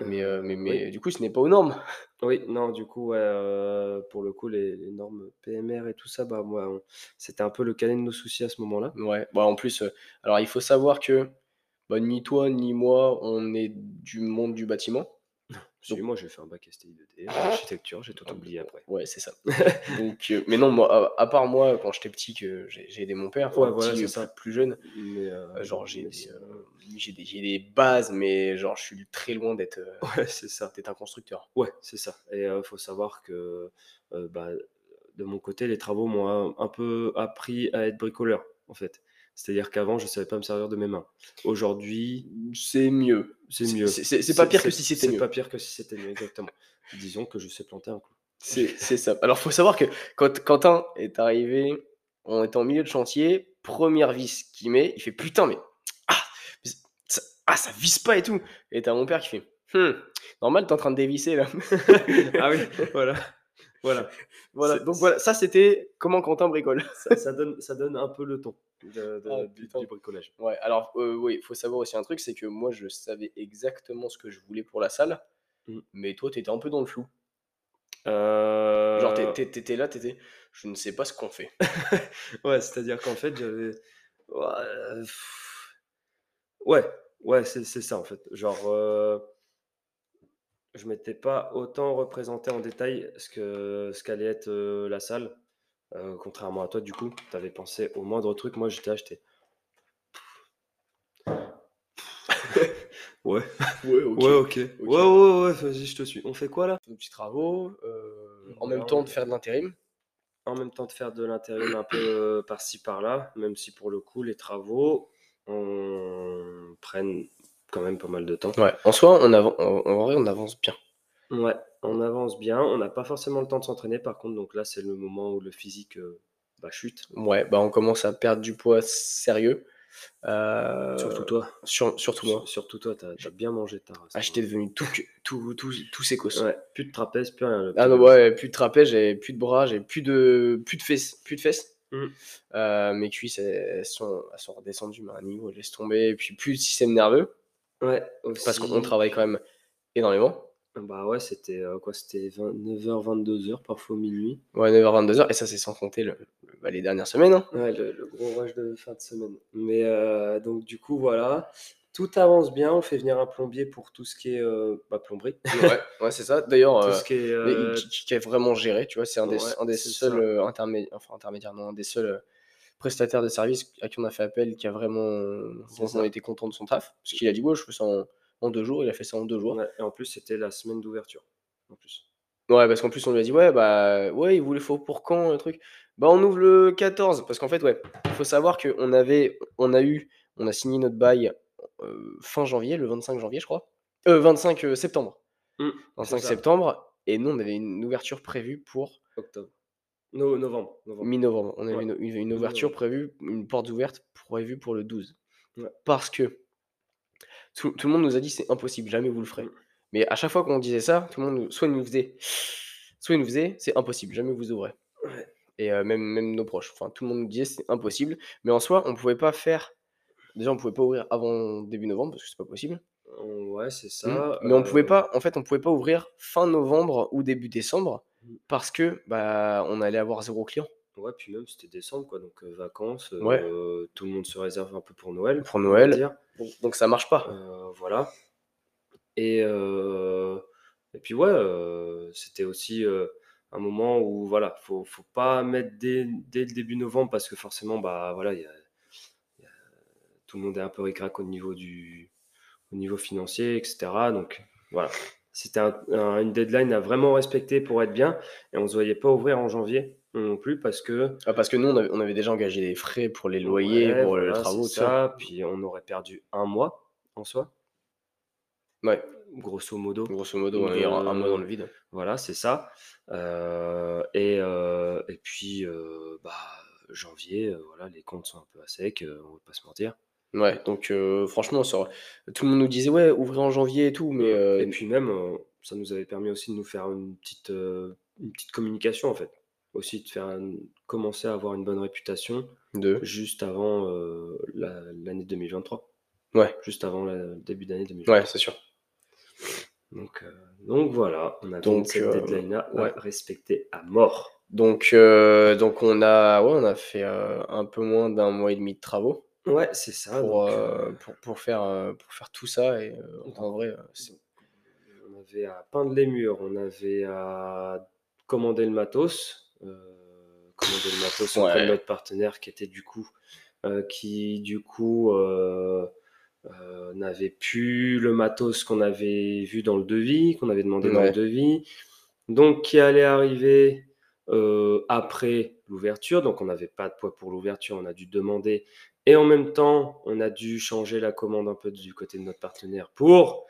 Speaker 1: Mais, euh, mais, mais
Speaker 2: oui.
Speaker 1: du coup, ce n'est pas aux normes.
Speaker 2: Oui, non, du coup, ouais, euh, pour le coup, les, les normes PMR et tout ça, bah, moi, on- c'était un peu le cadet de nos soucis à ce moment-là.
Speaker 1: Ouais. Bah, en plus, euh, alors il faut savoir que bah, ni toi ni moi, on est du monde du bâtiment.
Speaker 2: Si, moi, j'ai fait un bac STI 2D, architecture, j'ai tout oublié après.
Speaker 1: Ouais, c'est ça. Donc, euh, mais non, moi, à, à part moi, quand j'étais petit, que j'ai j'ai aidé mon père, enfin,
Speaker 2: Ouais, voilà,
Speaker 1: petit,
Speaker 2: c'est
Speaker 1: euh,
Speaker 2: ça.
Speaker 1: plus, plus jeune,
Speaker 2: Mais, euh,
Speaker 1: euh, genre j'ai
Speaker 2: mais
Speaker 1: des,
Speaker 2: c'est-
Speaker 1: euh, j'ai des, j'ai des bases, mais genre je suis très loin d'être euh,
Speaker 2: Ouais, c'est ça.
Speaker 1: d'être un constructeur.
Speaker 2: Ouais, c'est ça. Et il faut savoir que euh, bah, de mon côté, les travaux m'ont un, un peu appris à être bricoleur, en fait. C'est-à-dire qu'avant, je ne savais pas me servir de mes mains. Aujourd'hui,
Speaker 1: C'est mieux.
Speaker 2: c'est mieux.
Speaker 1: C'est pas pire que si c'était
Speaker 2: C'est
Speaker 1: mieux.
Speaker 2: pas pire que si c'était mieux, exactement. Disons que je sais planter un clou.
Speaker 1: C'est c'est ça. Alors, faut savoir que quand Quentin est arrivé, on était en milieu de chantier, première vis qu'il met, il fait putain, mais ah, mais ça, ah, ça visse pas et tout. Et t'as mon père qui fait Hum, normal, t'es en train de dévisser là.
Speaker 2: ah oui, voilà. Voilà.
Speaker 1: voilà. Donc voilà, ça c'était comment Quentin bricole.
Speaker 2: Ça, ça donne, ça donne un peu le ton de- de-
Speaker 1: Ah,
Speaker 2: du, bricolage.
Speaker 1: Ouais, alors euh, oui, il faut savoir aussi un truc, c'est que moi je savais exactement ce que je voulais pour la salle,
Speaker 2: Mm.
Speaker 1: mais toi t'étais un peu dans le flou.
Speaker 2: Euh,
Speaker 1: Genre t'étais là, t'étais, je ne sais pas ce qu'on fait.
Speaker 2: Ouais, c'est-à-dire qu'en fait, j'avais. Ouais, ouais, c'est ça en fait. Genre, euh, je m'étais pas autant représenté en détail ce que ce qu'allait être euh, la salle. Euh, contrairement à toi, du coup, tu avais pensé au moindre truc. Moi, j'étais acheté. Ouais,
Speaker 1: Ouais, ok.
Speaker 2: ouais, ok. Ouais, ouais, ouais, vas-y, je te suis. On fait quoi là?
Speaker 1: Des petits travaux, euh, en même temps de faire de l'intérim?
Speaker 2: en même temps de faire de l'intérim un peu par-ci par-là, même si pour le coup les travaux on... prennent quand même pas mal de temps.
Speaker 1: Ouais, en soi, on, avan- en, vrai, on avance bien.
Speaker 2: Ouais, on avance bien, on n'a pas forcément le temps de s'entraîner par contre, donc là c'est le moment où le physique euh, bah, chute.
Speaker 1: Ouais, bah on commence à perdre du poids sérieux. Euh,
Speaker 2: Surtout toi.
Speaker 1: sur- surtout moi.
Speaker 2: Sur- Surtout toi, t'as as bien mangé ta race.
Speaker 1: Ah, j'étais devenu tout, tout, tout, tout.
Speaker 2: Ouais, plus de trapèze, plus rien. le
Speaker 1: Ah non,
Speaker 2: gars.
Speaker 1: ouais, plus de trapèze, j'avais plus de bras, j'avais plus de, plus de fesses. Plus de fesses.
Speaker 2: Mhm.
Speaker 1: Euh, mes cuisses, elles, sont, elles sont redescendues mais à un niveau, elles laissent tomber. Et puis plus de système nerveux,
Speaker 2: Ouais,
Speaker 1: parce qu'on travaille quand même énormément.
Speaker 2: Bah ouais, c'était euh, quoi? C'était 9h, 22h, parfois minuit.
Speaker 1: Ouais, 9h, 22h, et ça, c'est sans compter le, bah, les dernières semaines. Hein.
Speaker 2: Ouais, le, gros rush de fin de semaine. Mais euh, donc, du coup, voilà. Tout avance bien. On fait venir un plombier pour tout ce qui est euh, bah, plomberie.
Speaker 1: ouais, ouais c'est ça. D'ailleurs,
Speaker 2: tout ce qui est.
Speaker 1: Qui, est vraiment géré, tu vois. C'est un des, un des seuls intermédiaires, enfin, intermédiaires, non, un des seuls prestataires de services à qui on a fait appel qui a vraiment, été content de son taf. Parce qu'il a dit, ouais, je fais ça en en deux jours. Il a fait ça en deux jours.
Speaker 2: et en plus, c'était la semaine d'ouverture. En plus.
Speaker 1: Ouais, parce qu'en plus, on lui a dit, ouais, bah, ouais, il voulait faut pour quand le truc? Bah, on ouvre le 14. Parce qu'en fait, ouais, il faut savoir qu'on avait, on a eu, on a signé notre bail euh, fin janvier, le 25 janvier, je crois. Euh, 25 euh, septembre. 25 mmh, septembre. Et nous, on avait une ouverture prévue pour.
Speaker 2: Octobre. Novembre.
Speaker 1: Mi-novembre. On avait une, ouverture prévue, une porte ouverte prévue pour le 12. Parce que tout, le monde nous a dit c'est impossible, jamais vous le ferez. Mmh. Mais à chaque fois qu'on disait ça, tout le monde soit il nous faisait, soit nous faisait, c'est impossible, jamais vous ouvrez. Et euh, même, même nos proches, enfin tout le monde nous disait c'est impossible. Mais en soi, on pouvait pas faire. Déjà, on pouvait pas ouvrir avant début novembre parce que c'est pas possible.
Speaker 2: Ouais, c'est ça.
Speaker 1: Mmh. Mais on pouvait euh pas, en fait, on pouvait pas ouvrir fin novembre ou début décembre. Parce que bah on allait avoir zéro client.
Speaker 2: Ouais, puis même c'était décembre, quoi, donc vacances, tout le monde se réserve un peu pour Noël.
Speaker 1: Pour Noël. Donc, ça marche pas.
Speaker 2: voilà. Et, et puis ouais, c'était aussi un moment où voilà, faut, faut pas mettre dès, dès, le début novembre parce que forcément, bah voilà, y a, tout le monde est un peu ricrac au niveau du au niveau financier, etc. Donc voilà, c'était une deadline à vraiment respecter pour être bien et on ne se voyait pas ouvrir en janvier non plus parce que.
Speaker 1: Ah, parce que nous, on avait, déjà engagé des frais pour les loyers, pour les travaux,
Speaker 2: ça. Puis on aurait perdu un mois en soi.
Speaker 1: Ouais.
Speaker 2: Grosso modo.
Speaker 1: Grosso modo, un mois dans le vide.
Speaker 2: Voilà, c'est ça. Euh, et, euh, et puis, euh, bah, janvier, voilà, les comptes sont un peu à sec, on va pas se mentir.
Speaker 1: Ouais, donc franchement, ça, tout le monde nous disait, ouais, ouvrir en janvier et tout, mais.
Speaker 2: Et puis même, ça nous avait permis aussi de nous faire une petite, une petite communication en fait aussi de faire commencer à avoir une bonne réputation
Speaker 1: de?
Speaker 2: juste avant euh, l'année 2023.
Speaker 1: Ouais.
Speaker 2: Juste avant le début d'année 2023.
Speaker 1: Ouais, c'est sûr.
Speaker 2: Donc, euh, donc voilà, on a
Speaker 1: donc
Speaker 2: cette euh, deadline-là ouais. respecter à mort.
Speaker 1: Donc, donc on a, ouais, on a fait un peu moins d'un mois et demi de travaux.
Speaker 2: Ouais, c'est ça.
Speaker 1: Pour, pour, pour, faire, pour faire tout ça. Et en vrai,
Speaker 2: on avait à peindre les murs, on avait à commander le matos, euh, commander le matos auprès de notre partenaire qui était du coup, euh, qui du coup euh, n'avait plus le matos qu'on avait vu dans le devis, qu'on avait demandé dans le devis, donc qui allait arriver après l'ouverture. Donc on n'avait pas de poids pour l'ouverture, on a dû demander. Et en même temps, on a dû changer la commande un peu du côté de notre partenaire pour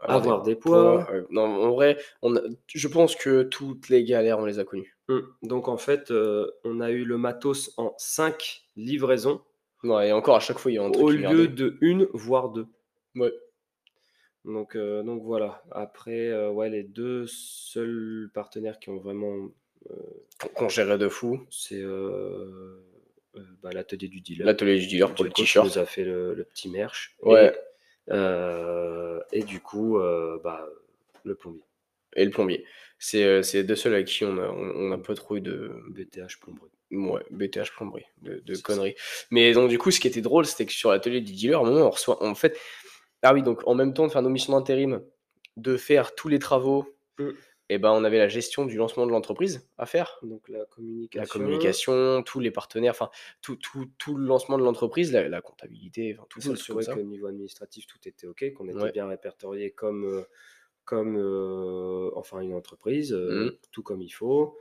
Speaker 2: avoir des, poids.
Speaker 1: non, en vrai, on je pense que toutes les galères, on les a connues.
Speaker 2: Mmh. Donc en fait, euh, on a eu le matos en 5 livraisons.
Speaker 1: Ouais, et encore à chaque fois, il y a un
Speaker 2: truc Au lieu de une, voire deux.
Speaker 1: Ouais.
Speaker 2: Donc, euh, donc voilà. Après, euh, ouais, les deux seuls partenaires qui ont vraiment.
Speaker 1: qu'on gérait de fou.
Speaker 2: C'est bah, l'atelier du dealer.
Speaker 1: L'atelier du dealer pour le t-shirt.
Speaker 2: nous a fait le, petit merch.
Speaker 1: Ouais.
Speaker 2: Et, et du coup, bah, le plombier
Speaker 1: et le plombier. C'est euh, les deux seuls avec qui on a, on, a pas trop eu de.
Speaker 2: BTH plomberie.
Speaker 1: Ouais, BTH plomberie, de, conneries. Mais donc, du coup, ce qui était drôle, c'était que sur l'atelier du dealer, à un moment, on reçoit. En fait. Ah oui, donc en même temps de faire nos missions d'intérim, de faire tous les travaux, mmh. Eh ben on avait la gestion du lancement de l'entreprise à faire.
Speaker 2: Donc la communication.
Speaker 1: La communication, tous les partenaires, enfin tout, tout, tout, le lancement de l'entreprise, la, comptabilité, tout ça.
Speaker 2: S'assurer qu'au niveau administratif tout était ok, qu'on était bien répertorié comme. Euh, comme euh, enfin une entreprise, euh, mmh. tout comme il faut.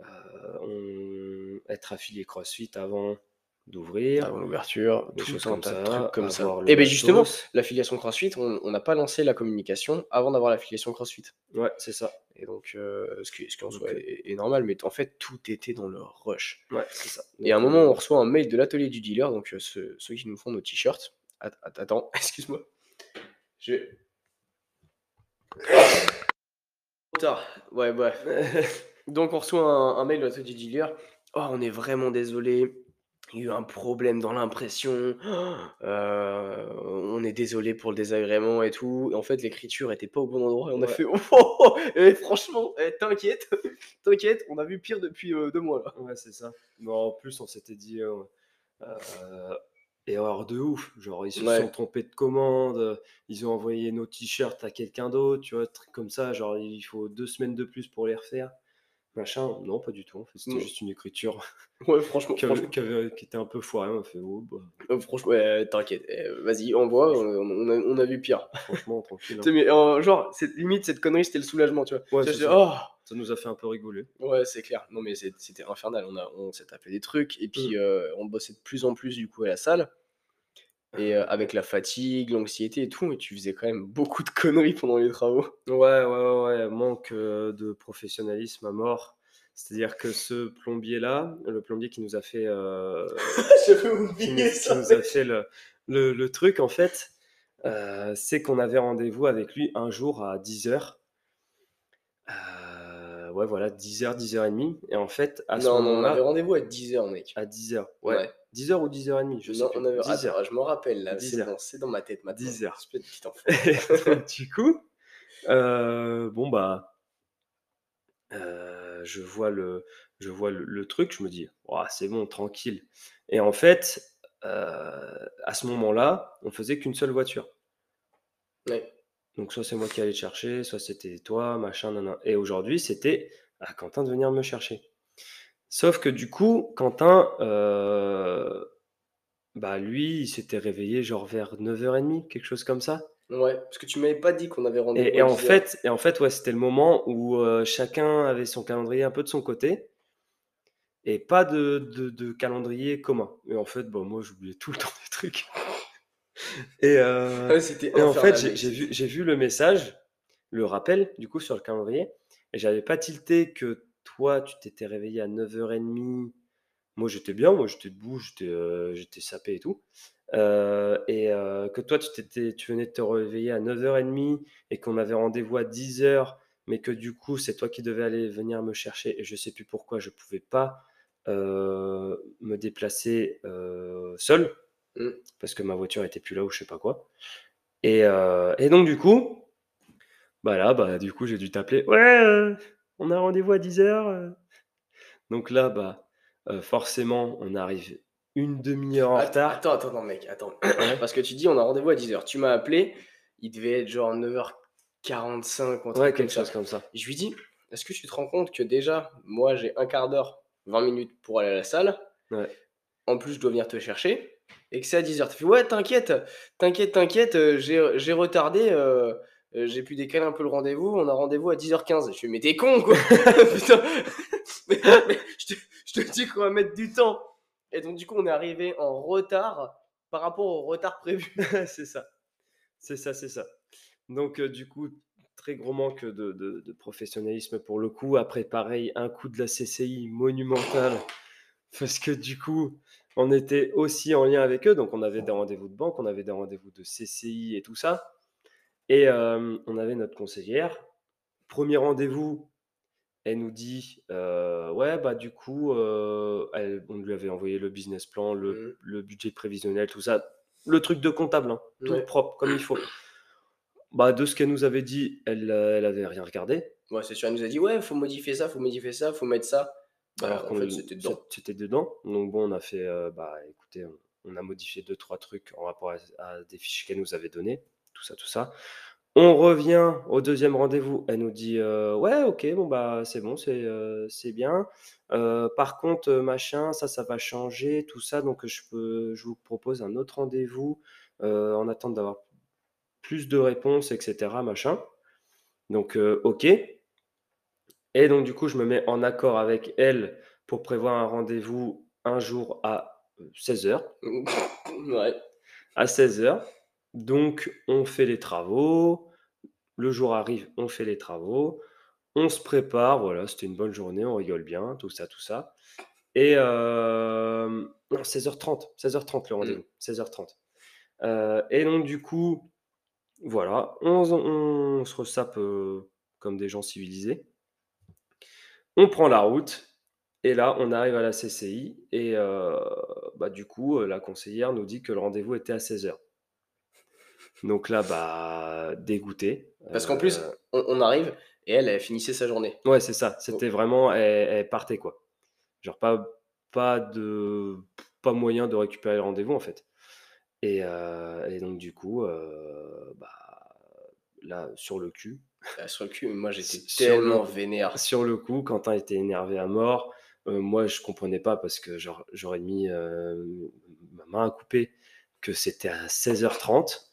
Speaker 2: Euh, être affilié CrossFit avant d'ouvrir.
Speaker 1: Avant l'ouverture, tout comme ça. Comme ça. Et bien justement, l'affiliation CrossFit, on n'a pas lancé la communication avant d'avoir l'affiliation CrossFit.
Speaker 2: Ouais, c'est ça.
Speaker 1: Et donc, ce qui, ce qui en soit est, normal, mais en fait, tout était dans le rush.
Speaker 2: Ouais, c'est ça.
Speaker 1: et à un moment, on reçoit un mail de l'atelier du dealer, donc ceux, ceux, qui nous font nos t-shirts. Attends, excuse-moi. Je tard. Ouais, bref. Donc, on reçoit un, mail de la du dealer. Oh, on est vraiment désolé. Il y a eu un problème dans l'impression, euh, on est désolé pour le désagrément et tout. Et en fait, l'écriture était pas au bon endroit et on a fait oh, oh, oh Et franchement, eh, t'inquiète, t'inquiète, on a vu pire depuis euh, deux mois là.
Speaker 2: Ouais, c'est ça. Mais en plus, on s'était dit, euh, euh, erreur de ouf. Genre, ils se
Speaker 1: Ouais.
Speaker 2: sont trompés de commande, ils ont envoyé nos t-shirts à quelqu'un d'autre, tu vois, truc comme ça. Genre, il faut deux semaines de plus pour les refaire. Machin, non, pas du tout. En fait, c'était juste une écriture
Speaker 1: Ouais, franchement,
Speaker 2: qui,
Speaker 1: franchement,
Speaker 2: qui avait- qui était un peu foirée. On a fait, oh, bah,
Speaker 1: euh, franchement, ouais, t'inquiète, eh, vas-y, envoie, on, a, on a vu pire.
Speaker 2: franchement, tranquille. hein.
Speaker 1: Mais euh, genre, limite, cette connerie, c'était le soulagement, tu vois.
Speaker 2: Ouais, ça.
Speaker 1: oh,
Speaker 2: Ça nous a fait un peu rigoler.
Speaker 1: Ouais, c'est clair. Non, mais c'était infernal. On, a, on s'est tapé des trucs et
Speaker 2: Mm.
Speaker 1: puis euh, on bossait de plus en plus du coup à la salle. Et euh, avec la fatigue, l'anxiété et tout, mais tu faisais quand même beaucoup de conneries pendant les travaux.
Speaker 2: Ouais, ouais, ouais, manque euh, de professionnalisme à mort. C'est-à-dire que ce plombier-là, le plombier qui nous a fait, euh, qui nous,
Speaker 1: oublié
Speaker 2: qui
Speaker 1: ça.
Speaker 2: nous a fait le, le- le truc, en fait, euh, c'est qu'on avait rendez-vous avec lui un jour à 10h. Ouais, voilà, 10h, 10h30. Et en fait, à ce
Speaker 1: non, on avait
Speaker 2: moment-là,
Speaker 1: rendez-vous à 10h, mec.
Speaker 2: à 10h, ouais,
Speaker 1: Ouais.
Speaker 2: 10h ou 10h30, je sais
Speaker 1: Non,
Speaker 2: plus.
Speaker 1: on avait...
Speaker 2: 10 heures.
Speaker 1: Attends, je me rappelle là,
Speaker 2: 10
Speaker 1: c'est dans, dans ma tête maintenant.
Speaker 2: 10 heures.
Speaker 1: Espèce de petit enfant.
Speaker 2: Du coup, euh, bon bah, euh, je vois le, je vois le, le truc, je me dis, Ouah, c'est bon, tranquille. Et en fait, euh, à ce moment-là, on faisait qu'une seule voiture.
Speaker 1: Ouais.
Speaker 2: Donc soit c'est moi qui allais te chercher, soit c'était toi, machin, nan. Et aujourd'hui, c'était à Quentin de venir me chercher. Sauf que du coup, Quentin, euh, bah lui, il s'était réveillé genre vers 9h30, quelque chose comme ça.
Speaker 1: Ouais, parce que tu m'avais pas dit qu'on avait rendez-vous.
Speaker 2: Et, en
Speaker 1: 10 heures.
Speaker 2: fait, et en fait, ouais, c'était le moment où euh, chacun avait son calendrier un peu de son côté et pas de, de- de calendrier commun. Et en fait, bon, moi, j'oubliais tout le temps des trucs. Et, euh,
Speaker 1: Ouais, c'était
Speaker 2: et en fait, j'ai vu, le message, le rappel, du coup, sur le calendrier, et j'avais pas tilté que toi, tu t'étais réveillé à 9h30. Moi, j'étais bien, moi, j'étais debout, j'étais euh, sapé et tout. Euh, et que toi, tu, t'étais, tu venais de te réveiller à 9h30 et qu'on avait rendez-vous à 10h, mais que du coup, c'est toi qui devais aller venir me chercher et je sais plus pourquoi je pouvais pas me déplacer seul. Parce que ma voiture était plus là ou je sais pas quoi. Et, euh, et donc, du coup, bah là, bah, du coup, j'ai dû t'appeler. Ouais, euh, on a rendez-vous à 10h. Donc là, bah, euh, forcément, on arrive une demi-heure en
Speaker 1: Att-
Speaker 2: retard.
Speaker 1: Attends, attends, non, mec, attends. Parce que tu dis, on a rendez-vous à 10h. Tu m'as appelé, il devait être genre 9h45 ou
Speaker 2: Ouais, quelque
Speaker 1: ça.
Speaker 2: chose comme ça.
Speaker 1: Je lui dis, est-ce que tu te rends compte que déjà, moi, j'ai un quart d'heure, 20 minutes pour aller à la salle.
Speaker 2: Ouais.
Speaker 1: En plus, je dois venir te chercher? Et que c'est à 10h. Tu fais, ouais, t'inquiète, t'inquiète, t'inquiète, euh, j'ai retardé. euh, euh, j'ai pu décaler un peu le rendez-vous. On a rendez-vous à 10h15. Je fais, mais t'es con, quoi Putain je, te, je te dis qu'on va mettre du temps. Et donc, du coup, on est arrivé en retard par rapport au retard prévu.
Speaker 2: c'est ça. C'est ça, c'est ça. Donc, du coup, très gros manque de, de- de professionnalisme pour le coup. Après, pareil, un coup de la CCI monumental. Parce que du coup, on était aussi en lien avec eux. Donc, on avait des rendez-vous de banque, on avait des rendez-vous de CCI et tout ça. Et euh, on avait notre conseillère. Premier rendez-vous, elle nous dit euh, Ouais, bah, du coup, euh, elle- on lui avait envoyé le business plan, le,
Speaker 1: Mhm.
Speaker 2: le budget prévisionnel, tout ça. Le truc de comptable, hein, tout
Speaker 1: Ouais.
Speaker 2: propre, comme il faut. Bah, de ce qu'elle nous avait dit, elle, euh, elle avait rien regardé.
Speaker 1: Ouais, c'est sûr, elle nous a dit, ouais, faut modifier ça, faut modifier ça, faut mettre ça. Bah,
Speaker 2: alors qu'on
Speaker 1: fait, c'était dedans.
Speaker 2: C'était dedans. Donc bon, on a fait, euh, bah écoutez, on, on a modifié deux trois trucs en rapport à, à des fichiers qu'elle nous avait donnés, tout ça, tout ça. On revient au deuxième rendez-vous. Elle nous dit, euh, ouais, ok, bon bah c'est bon, c'est euh, c'est bien. Par contre, machin, ça, ça va changer, tout ça. Donc je peux, je vous propose un autre rendez-vous en attente d'avoir plus de réponses, etc. Machin. Donc ok. Et donc, du coup, je me mets en accord avec elle pour prévoir un rendez-vous un jour à 16h.
Speaker 1: ouais.
Speaker 2: À 16h. Donc, on fait les travaux. Le jour arrive, on fait les travaux. On se prépare. Voilà, c'était une bonne journée. On rigole bien, tout ça, tout ça. Et euh, non, 16h30. 16h30 le rendez-vous. 16h30. Euh, et donc, du coup, voilà, on, on se ressape euh, comme des gens civilisés. On prend la route Et là, on arrive à la CCI et euh, bah, du coup, la conseillère nous dit que le rendez-vous était à 16h. Donc là, bah, dégoûté.
Speaker 1: Parce qu'en plus, on, arrive et elle, elle finissait sa journée.
Speaker 2: Ouais, c'est ça. C'était vraiment, elle, partait quoi. Genre pas, pas de, pas moyen de récupérer le rendez-vous en fait. Et, et donc du coup, bah, là, sur le cul.
Speaker 1: Sur le cul, moi j'étais tellement vénère.
Speaker 2: Sur le coup, Quentin était énervé à mort. moi, je comprenais pas parce que j'aurais mis ma main à couper que c'était à 16h30.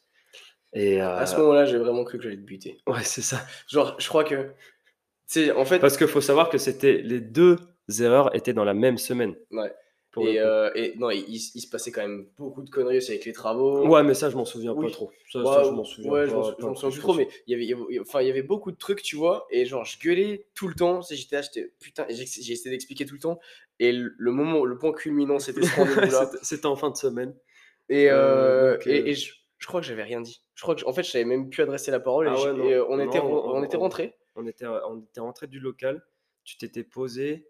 Speaker 1: Et À ce moment-là, j'ai vraiment cru que j'allais te buter.
Speaker 2: Ouais, c'est ça.
Speaker 1: Genre, je crois que. En fait...
Speaker 2: Parce qu'il faut savoir que c'était les deux erreurs étaient dans la même semaine.
Speaker 1: Ouais. Et, euh, et, non, il, il, se passait quand même beaucoup de conneries aussi avec les travaux.
Speaker 2: Ouais, mais ça, je m'en souviens pas trop. Ça, je m'en souviens
Speaker 1: ouais, je m'en souviens plus trop, mais il y, avait, il, y avait, enfin, il y avait beaucoup de trucs, tu vois, et genre, je gueulais tout le temps. J'étais j'étais putain, j'ai essayé d'expliquer tout le temps. Et le, moment, le point culminant, c'était ce rendez-vous-là.
Speaker 2: c'était en fin de semaine.
Speaker 1: Et, euh, euh et, je, je, crois que j'avais rien dit. Je crois que, en fait, je savais même plus adresser la parole. et, on, était, on, on, était rentré.
Speaker 2: On était, on était rentré du local. Tu t'étais posé.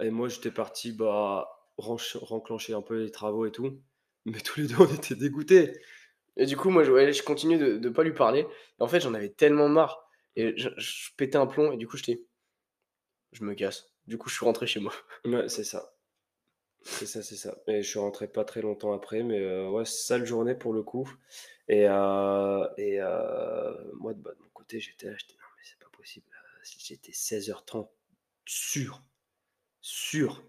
Speaker 2: Et moi, j'étais parti, bah renclencher un peu les travaux et tout. Mais tous les deux, on était dégoûtés.
Speaker 1: Et du coup, moi, je, je continue de ne pas lui parler. Et en fait, j'en avais tellement marre. Et je, pétais un plomb. Et du coup, j'étais. Je me casse. Du coup, je suis rentré chez moi.
Speaker 2: Ouais, c'est ça. C'est ça, c'est ça. Et je suis rentré pas très longtemps après. Mais euh, ouais, sale journée pour le coup. Et, euh, et euh, moi, de, bah, mon côté, j'étais là. J'étais non, mais c'est pas possible. J'étais 16h30 sûr. Sûr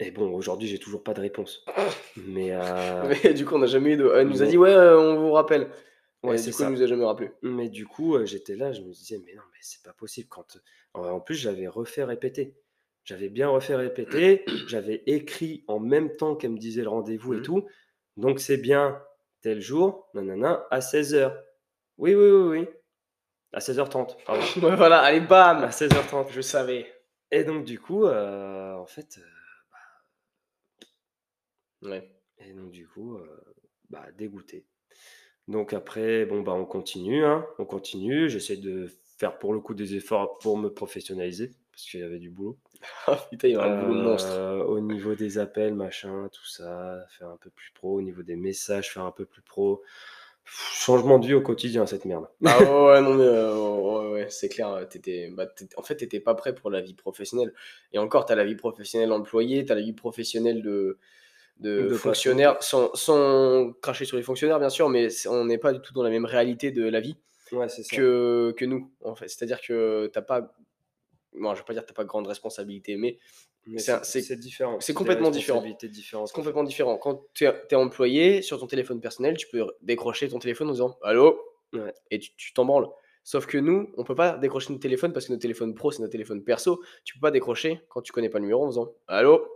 Speaker 2: et bon, aujourd'hui, j'ai toujours pas de réponse. Mais,
Speaker 1: euh, du coup, on n'a jamais eu de. Elle nous a dit, ouais, euh, on vous rappelle. Ouais, c'est ça. Elle nous a jamais rappelé.
Speaker 2: Mais du coup, euh, j'étais là, je me disais, mais non, mais c'est pas possible. Quand... En plus, j'avais refait répéter. J'avais bien refait répéter. j'avais écrit en même temps qu'elle me disait le rendez-vous et mmh. tout. Donc, c'est bien tel jour, nanana, à 16h. Oui, oui, oui, oui. À 16h30.
Speaker 1: voilà, allez, bam
Speaker 2: À 16h30.
Speaker 1: Je savais.
Speaker 2: Et donc, du coup, en fait et donc, du coup, euh, bah, dégoûté. Donc après, bon, bah, on continue, hein, on continue. J'essaie de faire pour le coup des efforts pour me professionnaliser, parce qu'il y avait du boulot.
Speaker 1: Ah, putain, il y a un boulot monstre.
Speaker 2: Euh, au niveau des appels, machin, tout ça, faire un peu plus pro. Au niveau des messages, faire un peu plus pro. Changement de vie au quotidien, cette merde.
Speaker 1: Ah ouais, non, mais euh, ouais, c'est clair. Étais, bah, en fait, t'étais pas prêt pour la vie professionnelle. Et encore, t'as la vie professionnelle employée, t'as la vie professionnelle de, de, fonctionnaires, sans, cracher sur les fonctionnaires bien sûr, mais on n'est pas du tout dans la même réalité de la vie que, que nous. En fait. C'est-à-dire que t'as pas, bon, je vais pas dire que t'as pas grande responsabilité, mais,
Speaker 2: c'est différent.
Speaker 1: C'est complètement différent. C'est complètement différent. Quand tu es, employé sur ton téléphone personnel, tu peux décrocher ton téléphone en disant Allô? Et tu t'en branles. Sauf que nous, on peut pas décrocher notre téléphone parce que notre téléphone pro, c'est notre téléphone perso. Tu peux pas décrocher quand tu connais pas le numéro en disant Allô?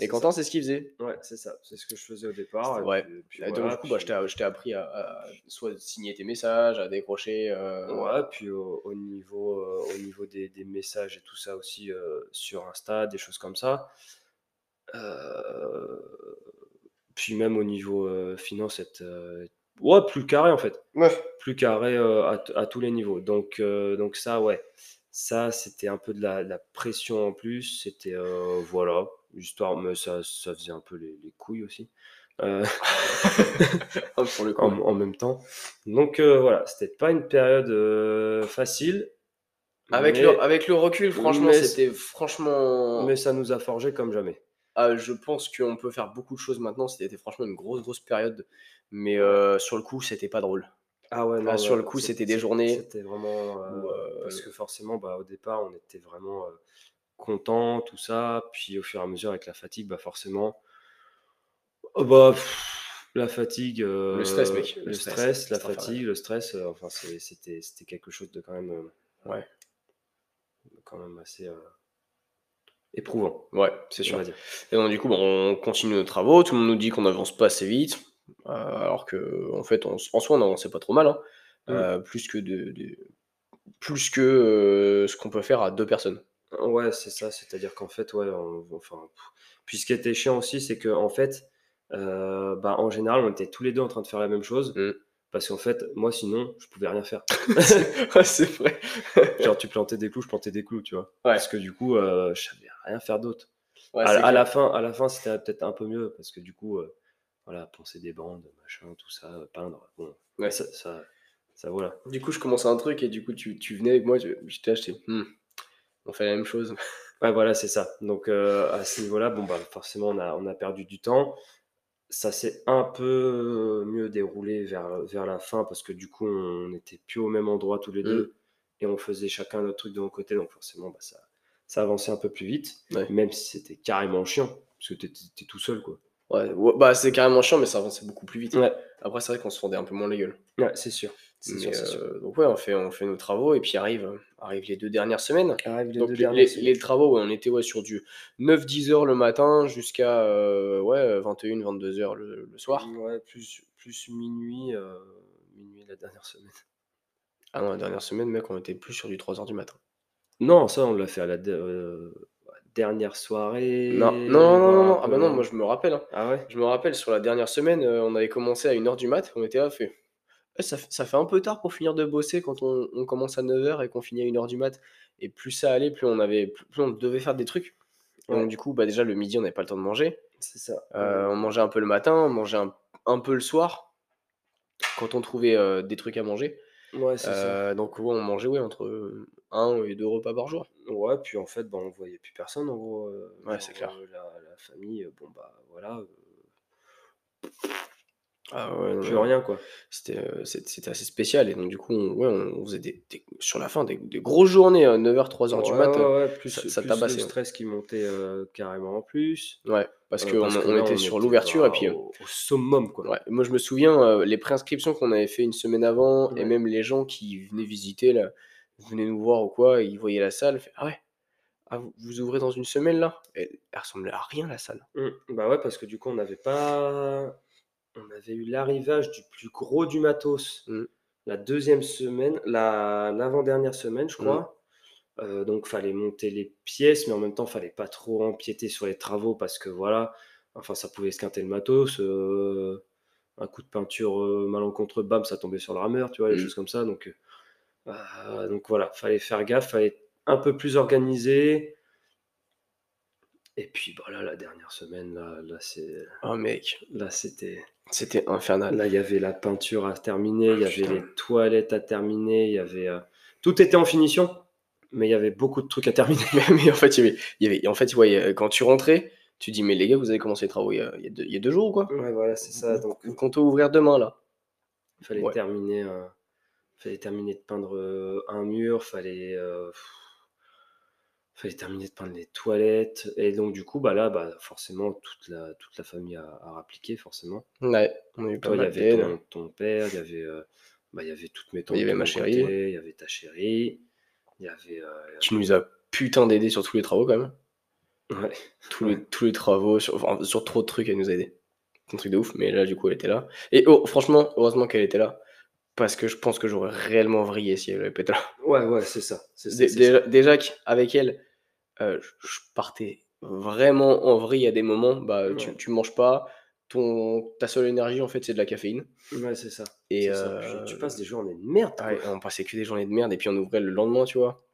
Speaker 1: Et Quentin, c'est ce qu'il faisait.
Speaker 2: Ouais, c'est ça. C'est ce que je faisais au départ.
Speaker 1: Ouais. Puis, donc, du coup, bah, je t'ai appris à, soit signer tes messages, à décrocher. Euh,
Speaker 2: ouais, puis au, niveau, euh, au niveau des, des, messages et tout ça aussi euh, sur Insta, des choses comme ça. puis même au niveau finance, être, ouais, plus carré en fait.
Speaker 1: Ouais.
Speaker 2: Plus carré à, à, tous les niveaux. Donc, donc ça, ouais. Ça, c'était un peu de la, la pression en plus. C'était, voilà, histoire, mais ça, ça faisait un peu les, les couilles aussi. Euh,
Speaker 1: le
Speaker 2: en, en, même temps. Donc euh, voilà, c'était pas une période euh, facile.
Speaker 1: Avec, le, avec le recul, franchement, c'était franchement.
Speaker 2: Mais ça nous a forgé comme jamais.
Speaker 1: Ah, je pense qu'on peut faire beaucoup de choses maintenant. C'était franchement une grosse, grosse période. Mais sur le coup, c'était pas drôle.
Speaker 2: Ah ouais, non,
Speaker 1: sur le coup, c'était des journées.
Speaker 2: C'était vraiment. parce que forcément, bah, au départ, on était vraiment content, tout ça. Puis au fur et à mesure, avec la fatigue, bah forcément, oh, bah, la fatigue,
Speaker 1: le stress, mec.
Speaker 2: Le, stress, la fatigue, le stress, euh, enfin, c'était, c'était quelque chose de quand même,
Speaker 1: euh, ouais.
Speaker 2: quand même assez euh, éprouvant.
Speaker 1: Ouais, c'est sûr. Et donc, du coup, on continue nos travaux. Tout le monde nous dit qu'on n'avance pas assez vite. alors que, en fait, en soi, on n'avançait pas trop mal. Hein. Mmh. plus que, de, plus que ce qu'on peut faire à deux personnes.
Speaker 2: Ouais, c'est ça. C'est-à-dire qu'en fait, ouais, enfin, puis ce qui était chiant aussi, c'est que en fait, euh, bah, en général, on était tous les deux en train de faire la même chose. Mmh. Parce qu'en fait, moi, sinon, je pouvais rien faire.
Speaker 1: c'est vrai.
Speaker 2: Genre, tu plantais des clous, je plantais des clous, tu vois. Parce que du coup, euh, je savais rien faire d'autre.
Speaker 1: Ouais,
Speaker 2: à,
Speaker 1: c'est
Speaker 2: à
Speaker 1: clair.
Speaker 2: la fin, à la fin c'était peut-être un peu mieux parce que du coup, euh, voilà, poncer des bandes, machin, tout ça, euh, peindre. Bon,
Speaker 1: Ouais.
Speaker 2: ça, ça, ça, voilà.
Speaker 1: Du coup, je commençais un truc et du coup, tu, tu venais avec moi. je- j'étais, Hmm, on fait la même chose.
Speaker 2: Ouais, voilà, c'est ça. Donc euh, à ce niveau-là, bon, bah, forcément, on a, on a perdu du temps. Ça s'est un peu mieux déroulé vers, vers la fin parce que du coup, on n'était plus au même endroit tous les
Speaker 1: Mm.
Speaker 2: deux et on faisait chacun notre truc de notre côté. Donc forcément, bah, ça, ça avançait un peu plus vite,
Speaker 1: Ouais.
Speaker 2: même si c'était carrément chiant parce que t'étais t'es tout seul, quoi.
Speaker 1: Ouais, bah, c'est carrément chiant, mais ça avançait beaucoup plus vite.
Speaker 2: Ouais,
Speaker 1: Après, c'est vrai qu'on se fendait un peu moins les gueules.
Speaker 2: ouais c'est sûr. C'est
Speaker 1: Mais,
Speaker 2: sûr, c'est sûr.
Speaker 1: euh, donc, ouais, on fait, on fait nos travaux et puis arrivent arrive les deux dernières semaines.
Speaker 2: Arrive les
Speaker 1: Donc,
Speaker 2: deux
Speaker 1: les,
Speaker 2: dernières
Speaker 1: les-
Speaker 2: semaines.
Speaker 1: les travaux, ouais, on était ouais, sur du 9-10 heures le matin jusqu'à euh, ouais, 21-22 heures le, le soir.
Speaker 2: Ouais, plus, plus minuit, euh, minuit la dernière semaine.
Speaker 1: Ah non, la dernière semaine, mec, on était plus sur du 3 heures du matin.
Speaker 2: Non, ça, on l'a fait à la de- euh, dernière soirée.
Speaker 1: Non, non, non, non, non. Ah bah non, moi je me rappelle. hein.
Speaker 2: Ah ouais?
Speaker 1: Je me rappelle, sur la dernière semaine, euh, on avait commencé à 1h du mat, on était là, fait. Ça, fait- ça fait un peu tard pour finir de bosser quand on, on commence à 9h et qu'on finit à 1h du mat. Et plus ça allait, plus on, avait, plus, on devait faire des trucs. Et
Speaker 2: Ouais.
Speaker 1: donc, du coup, bah, déjà, le midi, on n'avait pas le temps de manger.
Speaker 2: C'est ça.
Speaker 1: Euh, on mangeait un peu le matin, on mangeait un, un peu le soir, quand on trouvait euh, des trucs à manger.
Speaker 2: Ouais, c'est ça.
Speaker 1: Euh, donc, ouais, on mangeait ouais, entre un et deux repas par jour.
Speaker 2: Ouais, puis en fait, bah, on voyait plus personne en gros.
Speaker 1: Ouais, c'est clair.
Speaker 2: la, la famille, bon bah voilà,
Speaker 1: Ah ouais, non,
Speaker 2: plus
Speaker 1: non.
Speaker 2: rien quoi.
Speaker 1: C'était euh, c'est- c'était assez spécial. Et donc, du coup, on, ouais, on faisait des, des- sur la fin des, des grosses journées, 9h, 3h du
Speaker 2: Ouais,
Speaker 1: mat.
Speaker 2: ouais,
Speaker 1: euh,
Speaker 2: ouais, plus,
Speaker 1: ça- ça
Speaker 2: plus
Speaker 1: tabassait,
Speaker 2: le
Speaker 1: ouais.
Speaker 2: stress qui montait euh, carrément en plus.
Speaker 1: Ouais, parce
Speaker 2: Euh,
Speaker 1: qu'on
Speaker 2: parce que
Speaker 1: on
Speaker 2: là,
Speaker 1: était sur l'ouverture.
Speaker 2: bah,
Speaker 1: Et puis, euh,
Speaker 2: au, au summum quoi.
Speaker 1: ouais, moi, je me souviens, euh, les préinscriptions qu'on avait fait une semaine avant, et
Speaker 2: Ouais.
Speaker 1: même les gens qui venaient visiter, là, venaient nous voir ou quoi, ils voyaient la salle. fait, ah ouais, ah, vous, vous ouvrez dans une semaine là? Elle ressemblait à rien, la salle.
Speaker 2: Mm. Bah ouais, parce que du coup, on n'avait pas. On avait eu l'arrivage du plus gros du matos
Speaker 1: Mm.
Speaker 2: la deuxième semaine, la l'avant-dernière semaine, je crois. Euh, donc, fallait monter les pièces, mais en même temps, fallait pas trop empiéter sur les travaux parce que voilà, enfin, ça pouvait esquinter le matos. euh, un coup de peinture euh, malencontreux, bam, ça tombait sur le rameur, tu vois, des
Speaker 1: Mm.
Speaker 2: choses comme ça. Donc, euh, donc voilà, fallait faire gaffe, fallait être un peu plus organisé. Et puis, bah là, la dernière semaine, là, là c'est.
Speaker 1: Oh mec,
Speaker 2: Là, c'était.
Speaker 1: c'était infernal.
Speaker 2: Là, il y avait la peinture à terminer, il y
Speaker 1: Ah,
Speaker 2: avait les toilettes à terminer, il y avait. euh, Tout était en finition, mais il y avait beaucoup de trucs à terminer.
Speaker 1: mais, en fait, il y avait, il y avait- en fait, ouais, euh, quand tu rentrais, tu dis, mais les gars, vous avez commencé les travaux il y a, il y a deux, il y a deux jours ou quoi?
Speaker 2: Ouais, voilà, c'est ça. Donc,
Speaker 1: Vous comptez ouvrir demain là
Speaker 2: il fallait
Speaker 1: Ouais.
Speaker 2: terminer. euh, fallait terminer de peindre euh, un mur, fallait. euh, fallait terminer de peindre les toilettes. Et donc, du coup, bah là, bah, forcément, toute la, toute la famille a, a rappliqué, forcément.
Speaker 1: Ouais, on a eu pas
Speaker 2: il y avait ton, ton père, il y avait, euh, bah, il y avait toutes mes tantes.
Speaker 1: Il y avait ma chérie.
Speaker 2: Il y avait ta chérie. Il y avait. euh,
Speaker 1: Tu nous as putain d'aider sur tous les travaux quand même.
Speaker 2: ouais.
Speaker 1: Tous, les, tous les travaux, sur, enfin, sur trop de trucs, elle nous a aidé. Un truc de ouf, mais là, du coup, elle était là. Et oh, franchement, heureusement qu'elle était là. Parce que je pense que j'aurais réellement vrillé si elle avait pas été là.
Speaker 2: Ouais, ouais, c'est ça. c'est ça,
Speaker 1: Dé-
Speaker 2: c'est
Speaker 1: déjà qu'avec elle, euh, je partais vraiment en vrille à des moments. Bah, tu,
Speaker 2: Ouais.
Speaker 1: tu manges pas. Ton, ta seule énergie, en fait, c'est de la caféine.
Speaker 2: Ouais, c'est ça.
Speaker 1: Et
Speaker 2: ça.
Speaker 1: euh,
Speaker 2: tu passes des journées de merde.
Speaker 1: Ouais, on passait que des journées de merde et puis on ouvrait le lendemain, tu vois.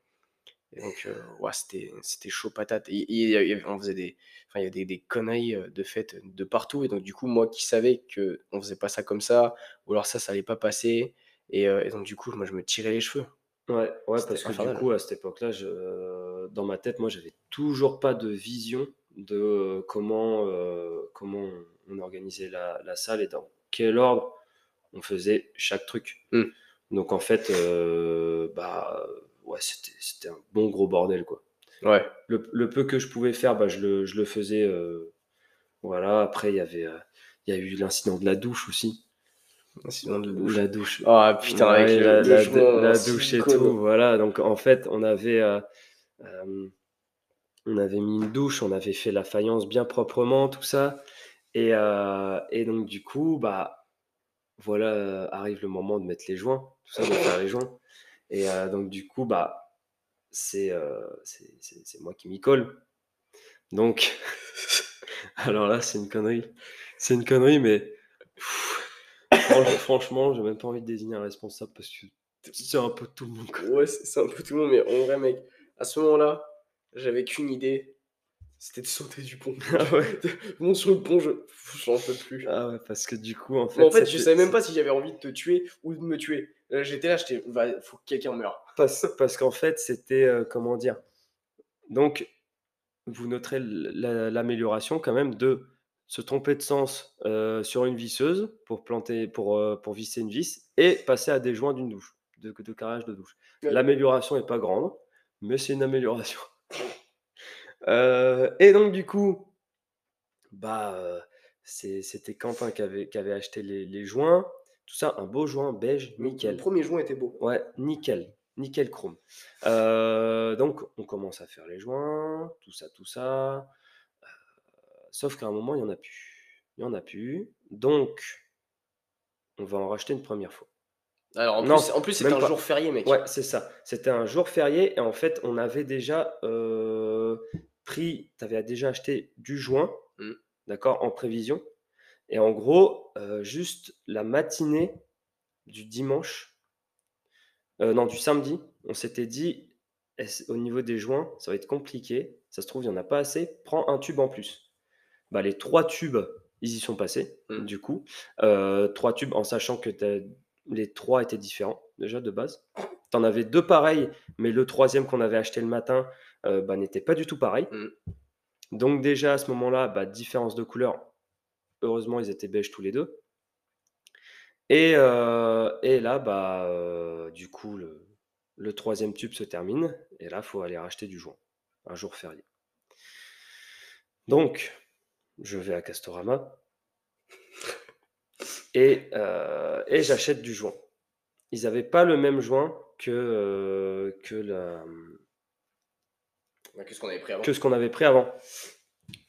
Speaker 1: Et donc, euh, ouais, c'était, c'était chaud patate. Et, et il y avait- on faisait des, enfin, il y avait des, des conneries euh, de fête de partout. Et donc, du coup, moi qui savais que on faisait pas ça comme ça, ou alors ça, ça allait pas passer. Et, euh, et donc, du coup, moi, je me tirais les cheveux.
Speaker 2: Ouais, ouais parce que du coup, à cette époque-là, je- euh, dans ma tête, moi, j'avais toujours pas de vision de euh, comment, euh, comment on, organisait la, la salle et dans quel ordre on faisait chaque truc.
Speaker 1: Mm.
Speaker 2: Donc, en fait, euh, bah, ouais, c'était, c'était un bon gros bordel, quoi.
Speaker 1: Ouais.
Speaker 2: Le, le peu que je pouvais faire, bah, je, le, je le faisais. euh, voilà, après, il y avait, il y a eu l'incident de la douche aussi.
Speaker 1: Sinon, de douche.
Speaker 2: La douche.
Speaker 1: Ah putain, avec
Speaker 2: Ouais,
Speaker 1: le,
Speaker 2: la,
Speaker 1: le
Speaker 2: la- la douche et tout, voilà. Donc en fait, on avait, euh, euh, on avait mis une douche, on avait fait la faïence bien proprement, tout ça. Et, euh, et donc du coup, bah voilà, euh, arrive le moment de mettre les joints, tout ça, de faire les joints. Et euh, donc du coup, bah c'est euh, c'est c'est- moi qui m'y colle. Donc, alors là, c'est une connerie. C'est une connerie, mais Franch- franchement, j'ai même pas envie de désigner un responsable parce que c'est un peu tout le monde. quoi.
Speaker 1: Ouais, c'est un peu tout le monde, mais en vrai, mec, à ce moment-là, j'avais qu'une idée. c'était de sauter du pont.
Speaker 2: Ah ouais.
Speaker 1: Bon, sur le pont, je j'en peux plus.
Speaker 2: Ah ouais, parce que du coup, en fait.
Speaker 1: Mais en fait, je savais même pas si j'avais envie de te tuer ou de me tuer. Euh, J'étais là, j'étais, va, faut que quelqu'un meure.
Speaker 2: Parce, parce qu'en fait, c'était. euh, comment dire? Donc, vous noterez l'amélioration quand même de se tromper de sens euh, sur une visseuse pour planter, pour, euh, pour visser une vis et passer à des joints d'une douche, de, de carrelage de douche. L'amélioration n'est pas grande, mais c'est une amélioration. Euh, et donc, du coup, bah, c'était Quentin qui avait, qui avait acheté les, les joints. Tout ça, un beau joint beige, nickel.
Speaker 1: Le premier joint était beau.
Speaker 2: Ouais, nickel, nickel chrome. Donc, on commence à faire les joints, tout ça, tout ça. Sauf qu'à un moment, il n'y en a plus. Il n'y en a plus. Donc, on va en racheter une première fois.
Speaker 1: Alors en
Speaker 2: Non,
Speaker 1: plus, en plus c'était un
Speaker 2: pas.
Speaker 1: jour férié, mec.
Speaker 2: Ouais, c'est ça. C'était un jour férié et en fait, on avait déjà euh, pris, tu avais déjà acheté du joint,
Speaker 1: Mm.
Speaker 2: d'accord, en prévision. Et en gros, euh, juste la matinée du dimanche, euh, non, du samedi, on s'était dit, au niveau des joints, ça va être compliqué. Ça se trouve, il n'y en a pas assez. Prends un tube en plus. Bah, les trois tubes, ils y sont passés,
Speaker 1: Mm.
Speaker 2: du coup. Euh, trois tubes en sachant que les trois étaient différents, déjà, de base. Tu en avais deux pareils, mais le troisième qu'on avait acheté le matin euh, bah, n'était pas du tout pareil.
Speaker 1: Mm.
Speaker 2: Donc déjà, à ce moment-là, bah, différence de couleur. Heureusement, ils étaient beiges tous les deux. Et, euh, et là, bah, du coup, le, le troisième tube se termine. Et là, il faut aller racheter du joint. Un jour férié. Donc, je vais à Castorama. Et, euh, et j'achète du joint. Ils n'avaient pas le même joint que, euh, que, la,
Speaker 1: Ouais, Qu'est-ce qu'on avait pris avant
Speaker 2: que ce qu'on avait pris avant.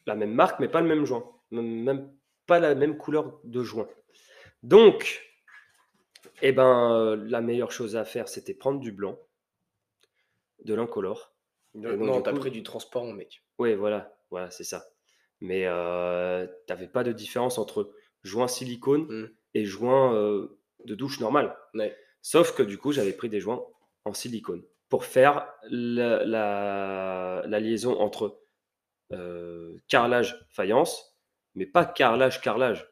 Speaker 2: La même marque, mais pas le même joint. Même, pas la même couleur de joint. Donc, eh ben, euh, la meilleure chose à faire, c'était prendre du blanc, de l'incolore.
Speaker 1: Non, t'as pris du transparent, mec.
Speaker 2: Oui, voilà, voilà, c'est ça. Mais euh, t'avais pas de différence entre joint silicone
Speaker 1: Mm.
Speaker 2: et joint euh, de douche normal.
Speaker 1: Ouais.
Speaker 2: Sauf que du coup, j'avais pris des joints en silicone pour faire la, la- la liaison entre euh, carrelage faïence, mais pas carrelage carrelage.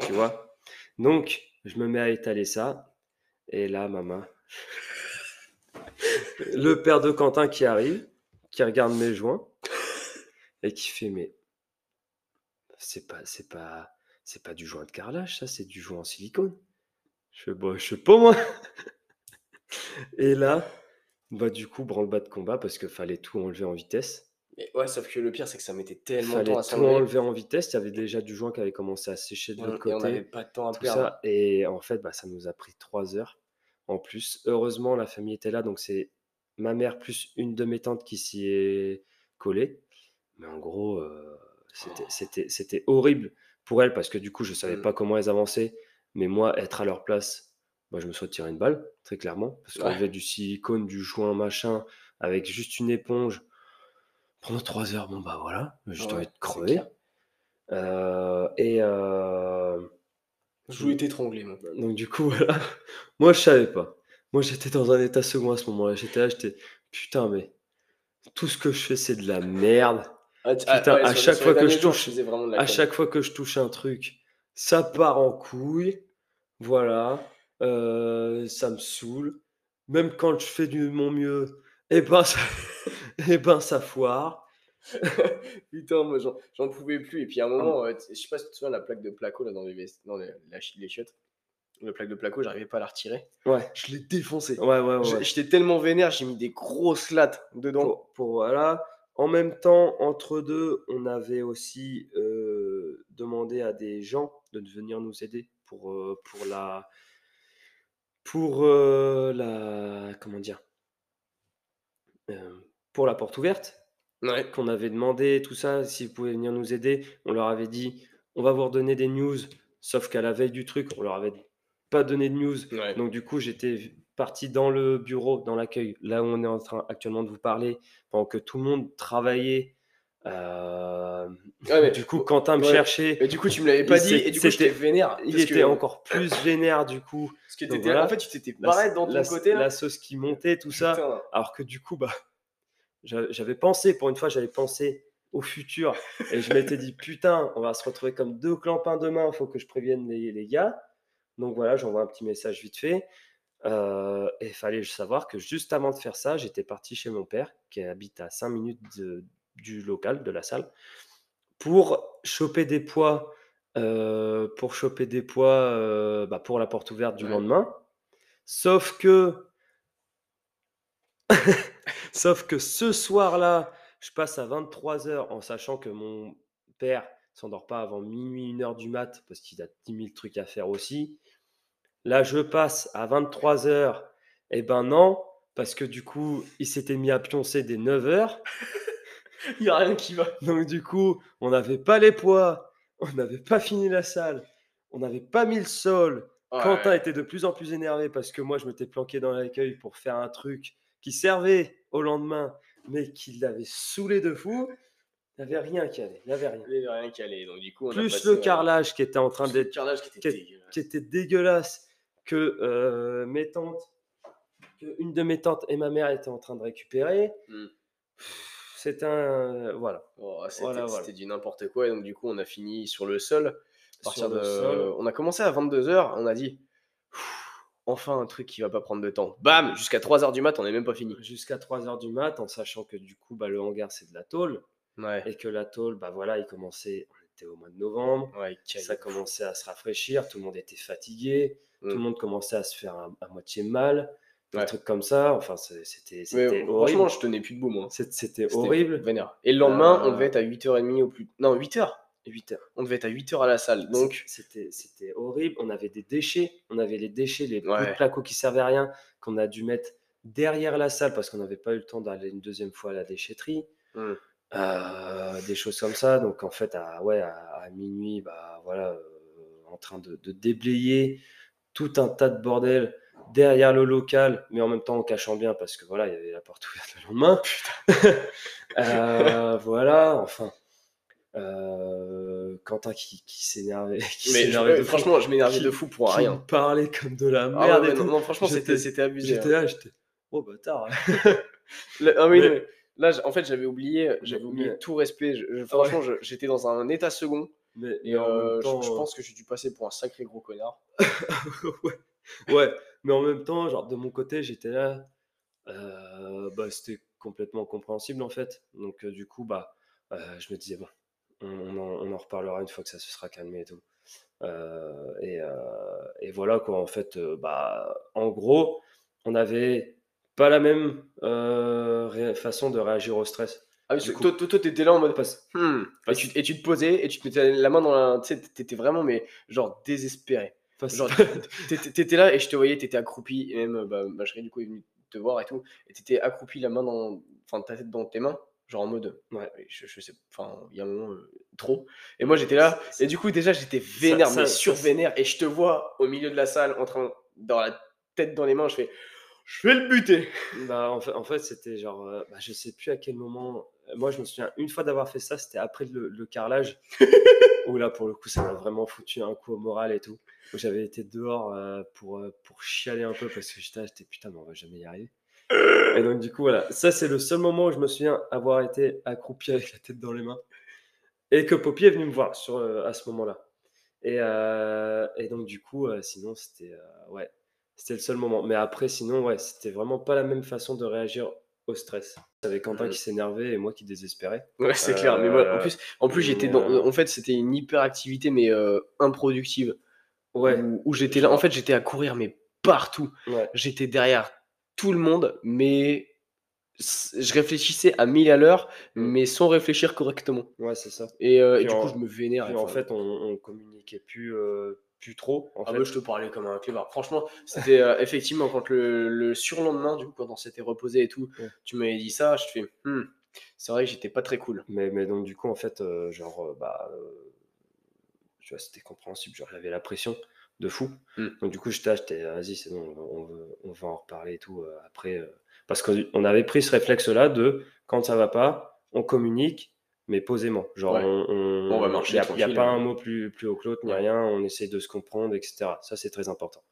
Speaker 2: Tu vois? Donc, je me mets à étaler ça. Et là, maman, le père de Quentin qui arrive, qui regarde mes joints et qui fait mais c'est pas c'est pas c'est pas du joint de carrelage ça c'est du joint en silicone je fais bah je sais pas moi et là bah du coup branle-bas de combat parce que fallait tout enlever en vitesse
Speaker 1: Mais ouais, sauf que le pire, c'est que ça mettait tellement de
Speaker 2: fallait
Speaker 1: temps à
Speaker 2: tout enlever en vitesse il y avait déjà du joint qui avait commencé à sécher de l'autre
Speaker 1: on- on
Speaker 2: côté
Speaker 1: n'avait pas de temps à
Speaker 2: tout
Speaker 1: perdre.
Speaker 2: ça. Et en fait, bah, ça nous a pris trois heures. En plus, heureusement, la famille était là. Donc, c'est ma mère plus une de mes tantes qui s'y est collée. Mais en gros, euh, c'était-
Speaker 1: Oh.
Speaker 2: c'était horrible pour elle parce que du coup, je savais
Speaker 1: Mm.
Speaker 2: pas comment elles avançaient. Mais moi, être à leur place, bah, je me suis tiré une balle, très clairement. Parce qu'on avait du silicone, du joint, machin, avec juste une éponge. Pendant trois heures, bon, bah voilà, juste envie de crever. Euh, et. euh,
Speaker 1: Je voulais t'étrangler, moi.
Speaker 2: donc du coup, voilà. Moi, je savais pas. Moi, j'étais dans un état second à ce moment-là. J'étais là, j'étais putain, mais tout ce que je fais, c'est de la merde.
Speaker 1: Ah, tu-
Speaker 2: Putain, à
Speaker 1: sur-
Speaker 2: chaque
Speaker 1: sur
Speaker 2: fois que je touche- À chaque fois que je touche un truc, ça part en couille. Voilà. Euh, ça me saoule. Même quand je fais du mon mieux, et ben ça, eh ben, ça foire.
Speaker 1: Putain, moi j'en j'en pouvais plus. Et puis à un moment, euh, t- je sais pas si tu te souviens, la plaque de placo là dans les, vest- dans les, la les chiottes. La plaque de placo, j'arrivais pas à la retirer.
Speaker 2: Ouais.
Speaker 1: Je l'ai défoncé.
Speaker 2: Ouais, ouais, ouais.
Speaker 1: J'étais tellement vénère, j'ai mis des grosses lattes dedans.
Speaker 2: pour, pour- voilà. En même temps, entre deux, on avait aussi euh, demandé à des gens de venir nous aider pour, euh, pour la pour euh, la comment dire pour la porte ouverte
Speaker 1: Ouais.
Speaker 2: qu'on avait demandé tout ça si vous pouvez venir nous aider on leur avait dit on va vous redonner des news sauf qu'à la veille du truc on leur avait pas donné de news
Speaker 1: Ouais.
Speaker 2: donc du coup, j'étais parti dans le bureau, dans l'accueil, là où on est en train actuellement de vous parler, pendant que tout le monde travaillait. Euh,
Speaker 1: Ouais, mais-
Speaker 2: du coup, Quentin me
Speaker 1: ouais.
Speaker 2: cherchait.
Speaker 1: Mais du coup, tu me l'avais pas dit et du coup, j'étais vénère.
Speaker 2: Il était
Speaker 1: que-
Speaker 2: encore plus vénère du coup.
Speaker 1: Parce que
Speaker 2: Donc voilà.
Speaker 1: En fait, tu t'étais pareil dans ton
Speaker 2: la,
Speaker 1: côté là.
Speaker 2: la sauce qui montait, tout ça. Alors que du coup, bah, j'a- j'avais pensé, pour une fois, j'avais pensé au futur. Et je m'étais dit, putain, on va se retrouver comme deux clampins demain, il faut que je prévienne les, les gars. Donc voilà, j'envoie un petit message vite fait. Euh, et il fallait savoir que juste avant de faire ça, j'étais parti chez mon père, qui habite à 5 minutes du local, de la salle, pour choper des poids, euh, pour choper des poids euh, bah, pour la porte ouverte du lendemain. Sauf que, sauf que ce soir-là, je passe à 23h en sachant que mon père s'endort pas avant minuit, 1h du mat, parce qu'il a 10 000 trucs à faire aussi. Là, je passe à 23 h Eh ben non, parce que du coup, il s'était mis à pioncer des 9 h
Speaker 1: il n'y a rien qui va.
Speaker 2: Donc du coup, on n'avait pas les poids, on n'avait pas fini la salle, on n'avait pas mis le sol. Quentin était de plus en plus énervé parce que moi, je m'étais planqué dans l'accueil pour faire un truc qui servait au lendemain, mais qui l'avait saoulé de fou. Il n'y avait rien qui allait. Il n'y avait rien.
Speaker 1: Il n'y avait rien qui allait. Donc, du coup,
Speaker 2: Plus le carrelage qui était en train d'être.
Speaker 1: qui
Speaker 2: qui était dégueulasse que euh, mes tantes, que une de mes tantes et ma mère étaient en train de récupérer. Hmm. C'est un. voilà.
Speaker 1: Oh, c'était du n'importe quoi. Et donc, du coup, on a fini sur le sol. On a commencé à 22h. On a dit. Enfin, un truc qui va pas prendre de temps. Bam Jusqu'à 3h du mat, on n'est même pas fini.
Speaker 2: Jusqu'à 3h du mat, en sachant que du coup, bah, le hangar, c'est de la tôle. Et que la tôle, bah voilà, il commençait, était au mois de novembre, ça commençait à se rafraîchir, tout le monde était fatigué, tout le mmh. monde commençait à se faire à, moitié mal, des trucs comme ça. Enfin, c'était horrible.
Speaker 1: Franchement, je tenais plus debout, moi.
Speaker 2: C'était horrible.
Speaker 1: Vénère. Et le lendemain, on euh. devait être à 8h30 au plus. Non, 8h. 8h. On devait être à 8h à la salle. Donc
Speaker 2: c'était horrible. On avait des déchets. On avait les déchets, les ouais. placos qui servaient à rien, qu'on a dû mettre derrière la salle parce qu'on n'avait pas eu le temps d'aller une deuxième fois à la déchetterie. Mmh. Euh, des choses comme ça. Donc en fait, à, ouais, à, minuit, bah voilà, euh, en train de, de, déblayer tout un tas de bordel derrière le local, mais en même temps en cachant bien parce que voilà, il y avait la porte ouverte le lendemain. euh, voilà, enfin. Euh, Quentin qui, qui s'énervait.
Speaker 1: Mais franchement, je m'énervais de fou pour rien.
Speaker 2: Parlait comme de la ah merde.
Speaker 1: non, franchement, c'était abusé.
Speaker 2: J'étais hein. là, j'étais. Oh bâtard.
Speaker 1: ah là, en fait, j'avais oublié, j'avais oublié tout respect. franchement, j'étais dans un état second. Mais, et euh, je, euh, pense que j'ai dû passer pour un sacré gros connard.
Speaker 2: ouais. ouais, mais en même temps, genre de mon côté, j'étais là. Euh, bah, c'était complètement compréhensible en fait. Donc du coup, bah, je me disais bon, on, en, reparlera une fois que ça se sera calmé et tout. Et, et, voilà quoi. En fait, bah, en gros, on avait pas la même façon de réagir au stress.
Speaker 1: Ah oui, toi, toi, t'étais là en mode passe. Hmm. Et, tu, et, tu, te posais et tu te mettais la main dans la. Tu sais, t'étais vraiment, mais genre désespéré. Genre, t'étais là et je te voyais, t'étais accroupi. Et même, bah, ma chérie, du coup, est venue te voir et tout. Et t'étais accroupi, la main dans. Enfin, ta tête dans tes mains. Genre en mode. Ouais, je, je sais. Enfin, il y a un moment, euh, trop. Et moi, j'étais là. Et du coup, déjà, j'étais vénère, mais survénère. Et je te vois au milieu de la salle, en train. Dans la tête dans les mains, je fais je vais le buter.
Speaker 2: Bah, en fait, en fait c'était genre, euh, bah, je sais plus à quel moment. Moi, je me souviens une fois d'avoir fait ça, c'était après le, carrelage. où là, pour le coup, ça m'a vraiment foutu un coup au moral et tout. J'avais été dehors euh, pour, euh, pour chialer un peu parce que j'étais putain, mais on va jamais y arriver. Et donc, du coup, voilà, ça, c'est le seul moment où je me souviens avoir été accroupi avec la tête dans les mains. Et que Poppy est venu me voir sur, à ce moment-là. Et, et, donc, du coup, sinon, c'était. ouais, c'était le seul moment. Mais après, sinon, ouais, c'était vraiment pas la même façon de réagir au stress. Avec Quentin mmh. qui s'énervait et moi qui désespérais.
Speaker 1: Ouais, c'est clair. Mais moi, en plus, en plus j'étais dans. Euh, en fait, c'était une hyperactivité, mais euh, improductive. Ouais. Où, j'étais là. En fait, j'étais à courir, mais partout. J'étais derrière tout le monde, mais je réfléchissais à 1000 à l'heure, mmh. mais sans réfléchir correctement.
Speaker 2: Ouais, c'est ça.
Speaker 1: Et, euh, du coup, je me vénère.
Speaker 2: en fait, on, on communiquait plus plus trop.
Speaker 1: En ah fait. je te parlais comme un clébard. Franchement, c'était euh, effectivement quand le, surlendemain, du coup, quand on s'était reposé et tout, tu m'avais dit ça, je te fais, hmm, c'est vrai que j'étais pas très cool.
Speaker 2: Mais, mais donc, du coup, en fait, euh, genre, euh, bah, tu vois, c'était compréhensible. Genre, j'avais la pression de fou. Hmm. Donc, du coup, j'étais, j'étais, vas-y, c'est bon, on, on, va en reparler et tout après. parce qu'on avait pris ce réflexe-là de quand ça va pas, on communique mais posément. Genre, on,
Speaker 1: va marcher.
Speaker 2: Il n'y a, pas un mot plus, plus haut que l'autre, ni rien. On essaie de se comprendre, etc. Ça, c'est très important.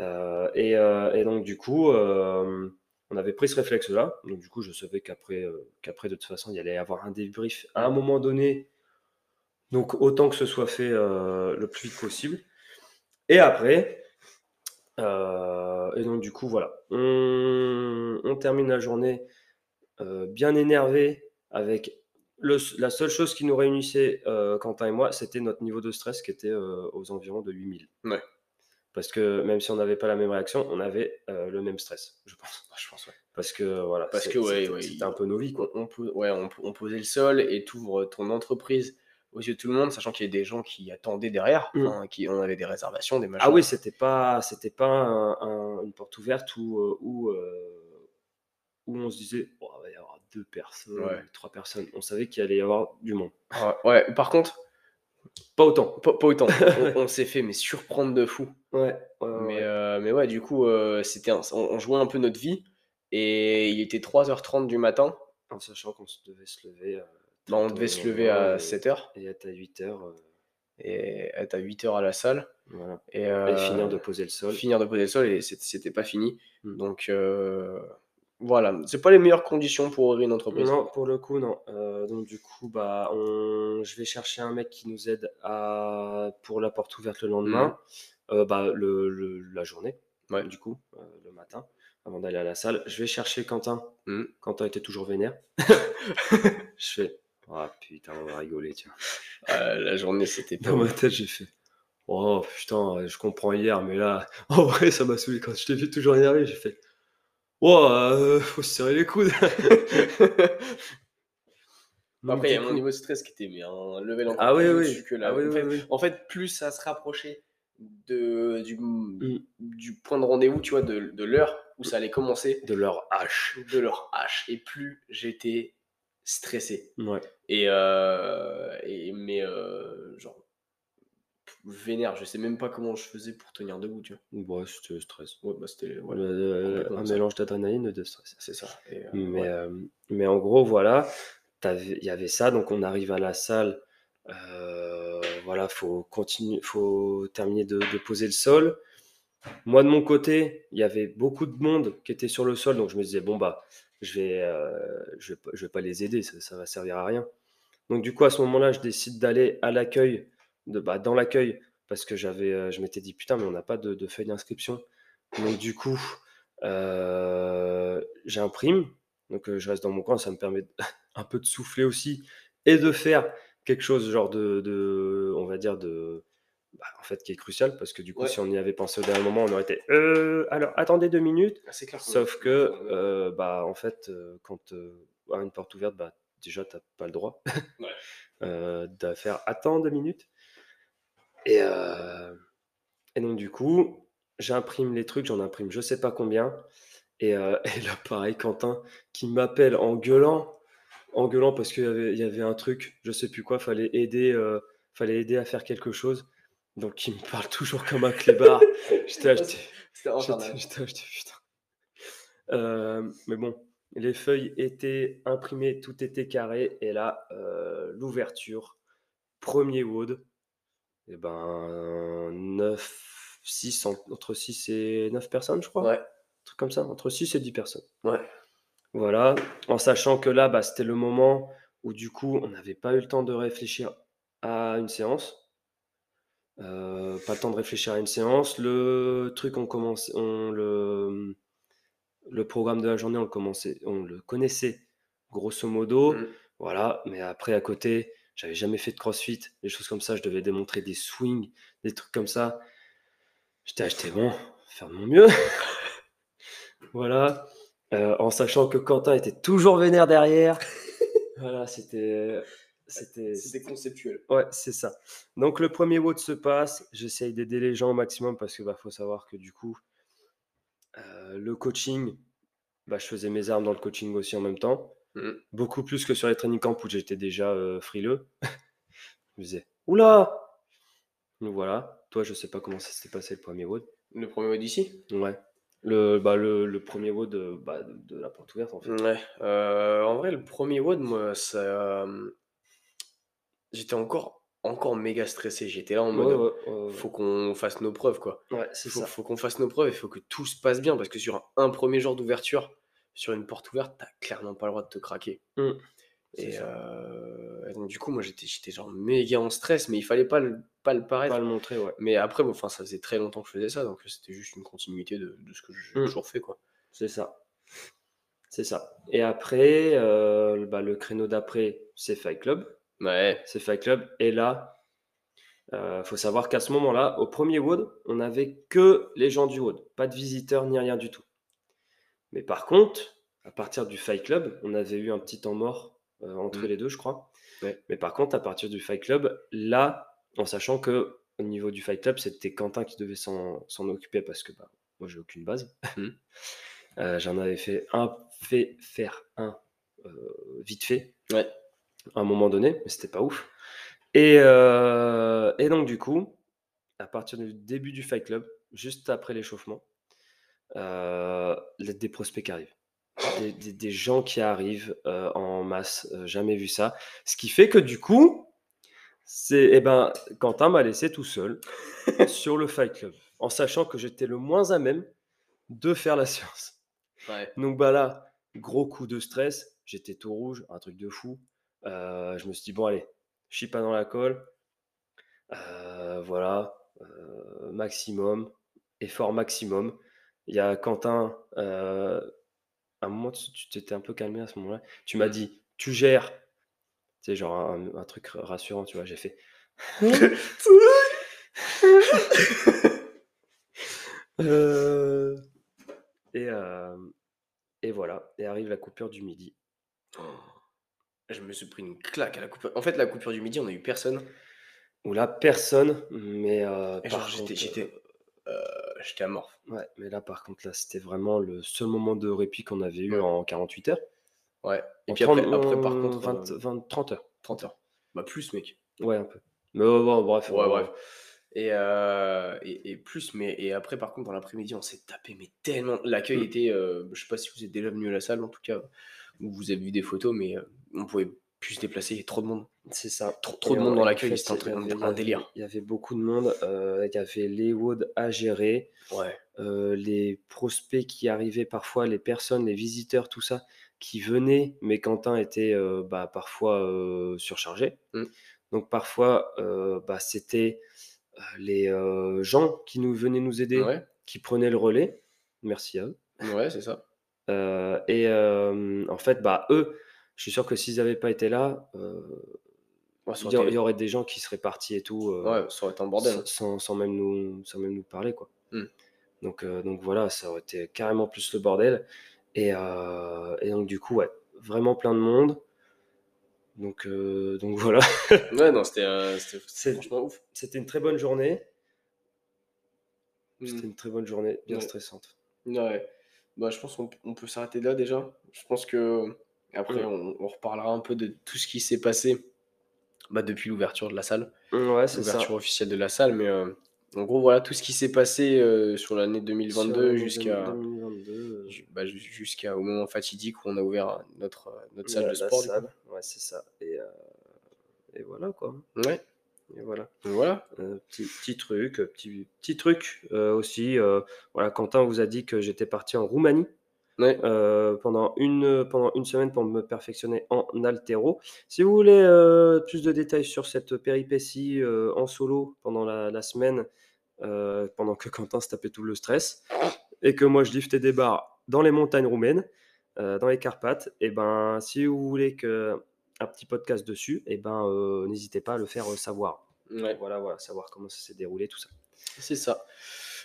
Speaker 2: Euh, et, euh, et, donc, du coup, euh, on avait pris ce réflexe-là. Donc, du coup, je savais qu'après, qu'après, de toute façon, il y allait y avoir un débrief à un moment donné. Donc, autant que ce soit fait le plus vite possible. Et après, et donc, du coup, voilà. On, termine la journée bien énervé avec la seule chose qui nous réunissait, Quentin et moi, c'était notre niveau de stress qui était aux environs de 8000.
Speaker 1: Ouais.
Speaker 2: Parce que même si on n'avait pas la même réaction, on avait le même stress, je pense.
Speaker 1: je pense, ouais.
Speaker 2: Parce que voilà,
Speaker 1: Parce que, ouais,
Speaker 2: c'était un peu nos vies, quoi.
Speaker 1: On, ouais, on, posait le sol et tu ouvres ton entreprise aux yeux de tout le monde, sachant qu'il y a des gens qui attendaient derrière, mmh. qui on avait des réservations, des machins.
Speaker 2: Ah oui, c'était pas, c'était pas une porte ouverte où, où, où on se disait, oh, il va y avoir deux personnes, trois personnes. On savait qu'il allait y avoir du monde.
Speaker 1: ouais, par contre,
Speaker 2: pas autant.
Speaker 1: Pas, autant. on, s'est fait mais surprendre de fou.
Speaker 2: Ouais.
Speaker 1: mais, ouais. Euh, mais ouais, du coup, euh, c'était on, jouait un peu notre vie. Et il était 3h30 du matin.
Speaker 2: En sachant qu'on devait se lever.
Speaker 1: Euh, bah, on devait se lever à 7h.
Speaker 2: Et être à 8h.
Speaker 1: Et être à 8h à la salle.
Speaker 2: Voilà. Et, et, finir de poser le sol.
Speaker 1: Finir de poser le sol et c'était pas fini. Hmm. Donc voilà, c'est pas les meilleures conditions pour ouvrir une entreprise.
Speaker 2: Non, pour le coup, non. Euh, donc du coup, bah, je vais chercher un mec qui nous aide à... pour la porte ouverte le lendemain, mmh. euh, bah, le, la journée,
Speaker 1: ouais.
Speaker 2: du coup, euh, le matin, avant d'aller à la salle. Je vais chercher Quentin.
Speaker 1: Mmh.
Speaker 2: Quentin était toujours vénère. je fais, oh putain, on va rigoler, tiens.
Speaker 1: la journée, c'était
Speaker 2: Dans ma tête, j'ai fait, oh putain, je comprends hier, mais là, en vrai, ça m'a saoulé. Quand je t'ai vu toujours énervé, j'ai fait, Oh, euh, faut se serrer les coudes.
Speaker 1: Après, il y a mon niveau de stress qui était mais un level encore
Speaker 2: ah, oui, oui.
Speaker 1: que là.
Speaker 2: Ah, oui,
Speaker 1: en, fait,
Speaker 2: oui,
Speaker 1: en, fait, plus ça se rapprochait de, du,
Speaker 2: mm.
Speaker 1: du point de rendez-vous, tu vois, de, de l'heure où ça allait commencer.
Speaker 2: De leur H.
Speaker 1: De leur H. Et plus j'étais stressé.
Speaker 2: Ouais.
Speaker 1: Et, euh, et mais euh, genre vénère. Je sais même pas comment je faisais pour tenir debout, tu
Speaker 2: vois. Ouais, c'était stress.
Speaker 1: Ouais, bah c'était
Speaker 2: un mélange d'adrénaline et de stress.
Speaker 1: C'est ça.
Speaker 2: Euh, mais, euh, mais en gros, voilà, il y avait ça. Donc on arrive à la salle. Euh, voilà, faut continuer, faut terminer de, poser le sol. Moi de mon côté, il y avait beaucoup de monde qui était sur le sol, donc je me disais bon bah, je vais, je vais, je vais pas les aider, ça, ça va servir à rien. Donc du coup à ce moment-là, je décide d'aller à l'accueil de, bah, dans l'accueil parce que j'avais, euh, je m'étais dit putain, mais on n'a pas de, de feuille d'inscription. Donc du coup, euh, j'imprime. Donc euh, je reste dans mon coin, ça me permet un peu de souffler aussi et de faire quelque chose genre de, de on va dire de, bah, en fait qui est crucial parce que du coup si on y avait pensé au dernier moment on aurait été alors attendez deux minutes
Speaker 1: ah, clair,
Speaker 2: sauf que bah en fait quand à une porte ouverte bah déjà t'as pas le droit de faire attends deux minutes et, euh, et donc, du coup, j'imprime les trucs, j'en imprime je sais pas combien. Et, euh, et là, pareil, Quentin qui m'appelle en gueulant, en gueulant parce qu'il y avait, il y avait un truc, je sais plus quoi, fallait aider, euh, fallait aider à faire quelque chose. Donc, il me parle toujours comme un clébard. J'étais acheté. J'étais acheté, putain. Euh, mais bon, les feuilles étaient imprimées, tout était carré. Et là, l'ouverture, premier wood, et eh ben 9, 6, entre 6 et 9 personnes, je crois.
Speaker 1: Ouais.
Speaker 2: Un truc comme ça, entre 6 et 10 personnes.
Speaker 1: Ouais.
Speaker 2: Voilà, en sachant que là, bah, c'était le moment où du coup, on n'avait pas eu le temps de réfléchir à une séance. Euh, pas le temps de réfléchir à une séance. Le truc, on commence, on le, le programme de la journée, on le, commençait, on le connaissait grosso modo. Mmh. Voilà, mais après, à côté, j'avais jamais fait de crossfit, des choses comme ça. Je devais démontrer des swings, des trucs comme ça. J'étais acheté bon, faire de mon mieux. voilà. Euh, en sachant que Quentin était toujours vénère derrière. voilà, c'était.
Speaker 1: C'était conceptuel.
Speaker 2: Ouais, c'est ça. Donc le premier WOD se passe. J'essaye d'aider les gens au maximum parce que bah, faut savoir que du coup, euh, le coaching, bah, je faisais mes armes dans le coaching aussi en même temps.
Speaker 1: Mmh.
Speaker 2: Beaucoup plus que sur les training camps où j'étais déjà frileux. je me disais, oula Donc voilà, toi, je sais pas comment ça s'est passé le premier WOD.
Speaker 1: Le premier WOD ici?
Speaker 2: Ouais. Le, bah, le, le premier WOD bah, de, la porte ouverte, en fait.
Speaker 1: Ouais. Euh, en vrai, le premier WOD, moi, ça. J'étais encore, encore méga stressé. J'étais là en mode. faut qu'on fasse nos preuves, quoi.
Speaker 2: Ouais, c'est
Speaker 1: faut,
Speaker 2: ça.
Speaker 1: Faut qu'on fasse nos preuves et faut que tout se passe bien parce que sur un premier jour d'ouverture, sur une porte ouverte, t'as clairement pas le droit de te craquer.
Speaker 2: Mmh.
Speaker 1: Et, euh, et donc, du coup, moi, j'étais j'étais genre méga en stress, mais il fallait pas le, pas le paraître.
Speaker 2: Pas le montrer, ouais.
Speaker 1: Mais après, bon, ça faisait très longtemps que je faisais ça, donc c'était juste une continuité de, de ce que j'ai
Speaker 2: Mm.
Speaker 1: toujours fait, quoi.
Speaker 2: C'est ça. C'est ça. Et après, euh, bah, le créneau d'après, c'est Fight Club.
Speaker 1: Ouais,
Speaker 2: C'est Fight Club. Et là, il faut savoir qu'à ce moment-là, au premier WOD, on n'avait que les gens du WOD. Pas de visiteurs ni rien du tout. Mais par contre, à partir du Fight Club, on avait eu un petit temps mort euh, entre
Speaker 1: Mm.
Speaker 2: les deux, je crois.
Speaker 1: Ouais.
Speaker 2: Mais par contre, à partir du Fight Club, là, en sachant que au niveau du Fight Club, c'était Quentin qui devait s'en occuper parce que bah, moi, j'ai aucune base.
Speaker 1: Mm.
Speaker 2: Euh, J'en avais fait un, fait faire un euh, vite fait
Speaker 1: ouais.
Speaker 2: à un moment donné, mais c'était pas ouf. Et, et donc, du coup, à partir du début du Fight Club, juste après l'échauffement, euh, des prospects qui arrivent. Des, des- des gens qui arrivent euh, en masse, euh, jamais vu ça. Ce qui fait que du coup, c'est, eh ben, Quentin m'a laissé tout seul sur le Fight Club, en sachant que j'étais le moins à même de faire la séance.
Speaker 1: Ouais.
Speaker 2: Donc bah là, gros coup de stress, j'étais tout rouge, un truc de fou. Je me suis dit, bon allez, je suis pas dans la colle. Voilà, maximum, effort maximum. Il y a Quentin, euh, à un moment, tu t'étais un peu calmé à ce moment-là. Tu m'as dit, tu gères. C'est genre un, un truc rassurant, tu vois, j'ai fait. Euh, et, euh, et voilà, et arrive la coupure du midi.
Speaker 1: Oh. Je me suis pris une claque à la coupure. En fait, la coupure du midi, on a eu personne.
Speaker 2: Où là, personne, mais euh,
Speaker 1: genre, j'étais, j'étais, euh, j'étais amorphe.
Speaker 2: Ouais, mais là, par contre, là, c'était vraiment le seul moment de répit qu'on avait eu
Speaker 1: Ouais.
Speaker 2: en 48 heures.
Speaker 1: Ouais. Et
Speaker 2: En
Speaker 1: puis après,
Speaker 2: 30,
Speaker 1: après, par contre,
Speaker 2: 20,
Speaker 1: euh,
Speaker 2: 20, 30 heures.
Speaker 1: 30 heures. Bah, plus, mec.
Speaker 2: Ouais, un peu. Mais bon, bref.
Speaker 1: Ouais, bref. Et, euh, et, et plus, mais et après, par contre, dans l'après-midi, on s'est tapé, mais tellement. L'accueil
Speaker 2: Mm.
Speaker 1: était. euh, je sais pas si vous êtes déjà venu à la salle, en tout cas, ou vous avez vu des photos, mais euh, on pouvait se déplacer. Il y avait trop de monde.
Speaker 2: C'est ça.
Speaker 1: Trop, de monde dans l'accueil, c'était un, un- délire.
Speaker 2: Il y avait beaucoup de monde. euh, il y avait les WOD à gérer.
Speaker 1: Ouais.
Speaker 2: euh, les prospects qui arrivaient parfois, les personnes, les visiteurs, tout ça, qui venaient, mais Quentin était euh, bah, parfois surchargé.
Speaker 1: Mm.
Speaker 2: Donc parfois, bah, c'était les gens qui nous venaient nous aider,
Speaker 1: Ouais,
Speaker 2: qui prenaient le relais. Merci à eux.
Speaker 1: ouais, c'est ça.
Speaker 2: Et en fait, bah, eux, je suis sûr que s'ils n'avaient pas été là, euh,
Speaker 1: Ouais,
Speaker 2: il y,
Speaker 1: aurait
Speaker 2: a- il
Speaker 1: été-
Speaker 2: y aurait des gens qui seraient partis et tout. euh,
Speaker 1: ouais, ça aurait été un bordel.
Speaker 2: sans, sans- même nous, sans même nous parler quoi.
Speaker 1: Mm.
Speaker 2: Donc, euh, donc voilà, ça aurait été carrément plus le bordel. Et, et donc du coup, ouais, vraiment plein de monde. Donc, euh, donc voilà,
Speaker 1: Ouais, non, c'était euh, franchement ouf.
Speaker 2: c'était une très bonne journée.
Speaker 1: Mm.
Speaker 2: C'était une très bonne journée, bien
Speaker 1: Ouais.
Speaker 2: stressante.
Speaker 1: Ouais. Bah, je pense qu'on on peut s'arrêter là déjà. Je pense que après,
Speaker 2: Mm.
Speaker 1: on, on reparlera un peu de tout ce qui s'est passé bah, depuis l'ouverture de la salle,
Speaker 2: Ouais, c'est ça.
Speaker 1: l'ouverture officielle de la salle. Mais euh, en gros, voilà tout ce qui s'est passé euh, sur l'année
Speaker 2: Sur
Speaker 1: 2022
Speaker 2: l'année
Speaker 1: jusqu'à
Speaker 2: 2022, euh,
Speaker 1: bah, ju- jusqu'à au moment fatidique où on a ouvert notre, notre salle
Speaker 2: la-
Speaker 1: de
Speaker 2: la
Speaker 1: sport. coup.
Speaker 2: salle. Ouais, c'est ça. Et, euh, et voilà quoi.
Speaker 1: Ouais.
Speaker 2: Et voilà.
Speaker 1: Voilà.
Speaker 2: Petit, petit truc, petit, petit truc aussi. voilà, Quentin vous a dit que j'étais parti en Roumanie
Speaker 1: Ouais.
Speaker 2: euh, pendant, une, pendant une semaine pour me perfectionner en altéro. Si vous voulez euh, plus de détails sur cette péripétie euh, en solo pendant la, la semaine, pendant que Quentin se tapait tout le stress, et que moi je liftais des barres dans les montagnes roumaines, dans les Carpates, et ben si vous voulez que un petit podcast dessus, et ben euh, n'hésitez pas à le faire savoir.
Speaker 1: Ouais.
Speaker 2: Voilà, voilà, savoir comment ça s'est déroulé, tout ça.
Speaker 1: C'est ça.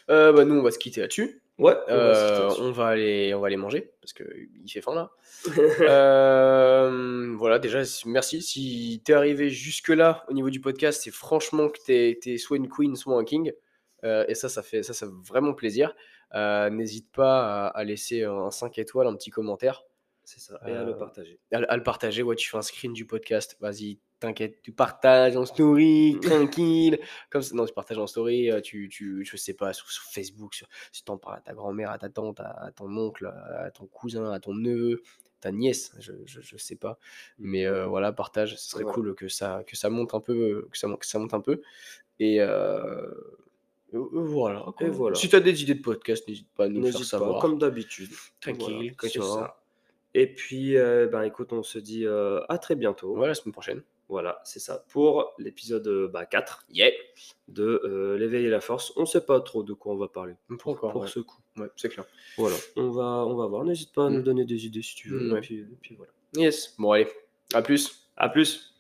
Speaker 1: Bah, nous, on va se quitter là-dessus.
Speaker 2: Ouais, on va se
Speaker 1: Euh,
Speaker 2: là-dessus.
Speaker 1: on, va aller, on va aller manger parce qu'il fait faim là. Euh, voilà, déjà, merci. Si t'es arrivé jusque-là au niveau du podcast, c'est franchement que t'es es soit une queen, soit un king. Euh, et ça, ça fait, ça, ça fait vraiment plaisir. N'hésite pas à, à laisser un 5 étoiles, un petit commentaire,
Speaker 2: C'est ça, et à le partager.
Speaker 1: à, à le partager. Ouais, tu fais un screen du podcast. Vas-y, t'inquiète, tu partages en story, tranquille. Comme ça, non, tu partages en story, euh, tu, tu, je sais pas, sur, sur Facebook, sur- si t'en parles à ta grand-mère, à ta tante, à, à ton oncle, à ton cousin, à ton neveu, ta nièce, je, je, je sais pas. Mais euh, voilà, partage, ce serait cool que ça, que ça monte un peu, que ça, que ça monte un peu. Et, euh, voilà.
Speaker 2: Et voilà.
Speaker 1: Si t'as des idées de podcast, n'hésite pas à nous faire savoir.
Speaker 2: pas, comme d'habitude.
Speaker 1: Tranquille,
Speaker 2: Voilà. Et puis, euh, ben, écoute, on se dit à très bientôt.
Speaker 1: Voilà, la semaine prochaine.
Speaker 2: Voilà, c'est ça. Pour l'épisode euh, bah, 4
Speaker 1: Yeah.
Speaker 2: de euh, L'éveil et la force. On sait pas trop de quoi on va parler
Speaker 1: encore,
Speaker 2: pour
Speaker 1: ouais.
Speaker 2: ce coup.
Speaker 1: Ouais, c'est clair.
Speaker 2: Voilà, on va, on va voir. N'hésite pas à nous
Speaker 1: Mm.
Speaker 2: donner des idées si tu veux.
Speaker 1: Ouais.
Speaker 2: Et puis, et puis voilà.
Speaker 1: Yes. Bon, allez. À plus.
Speaker 2: À plus.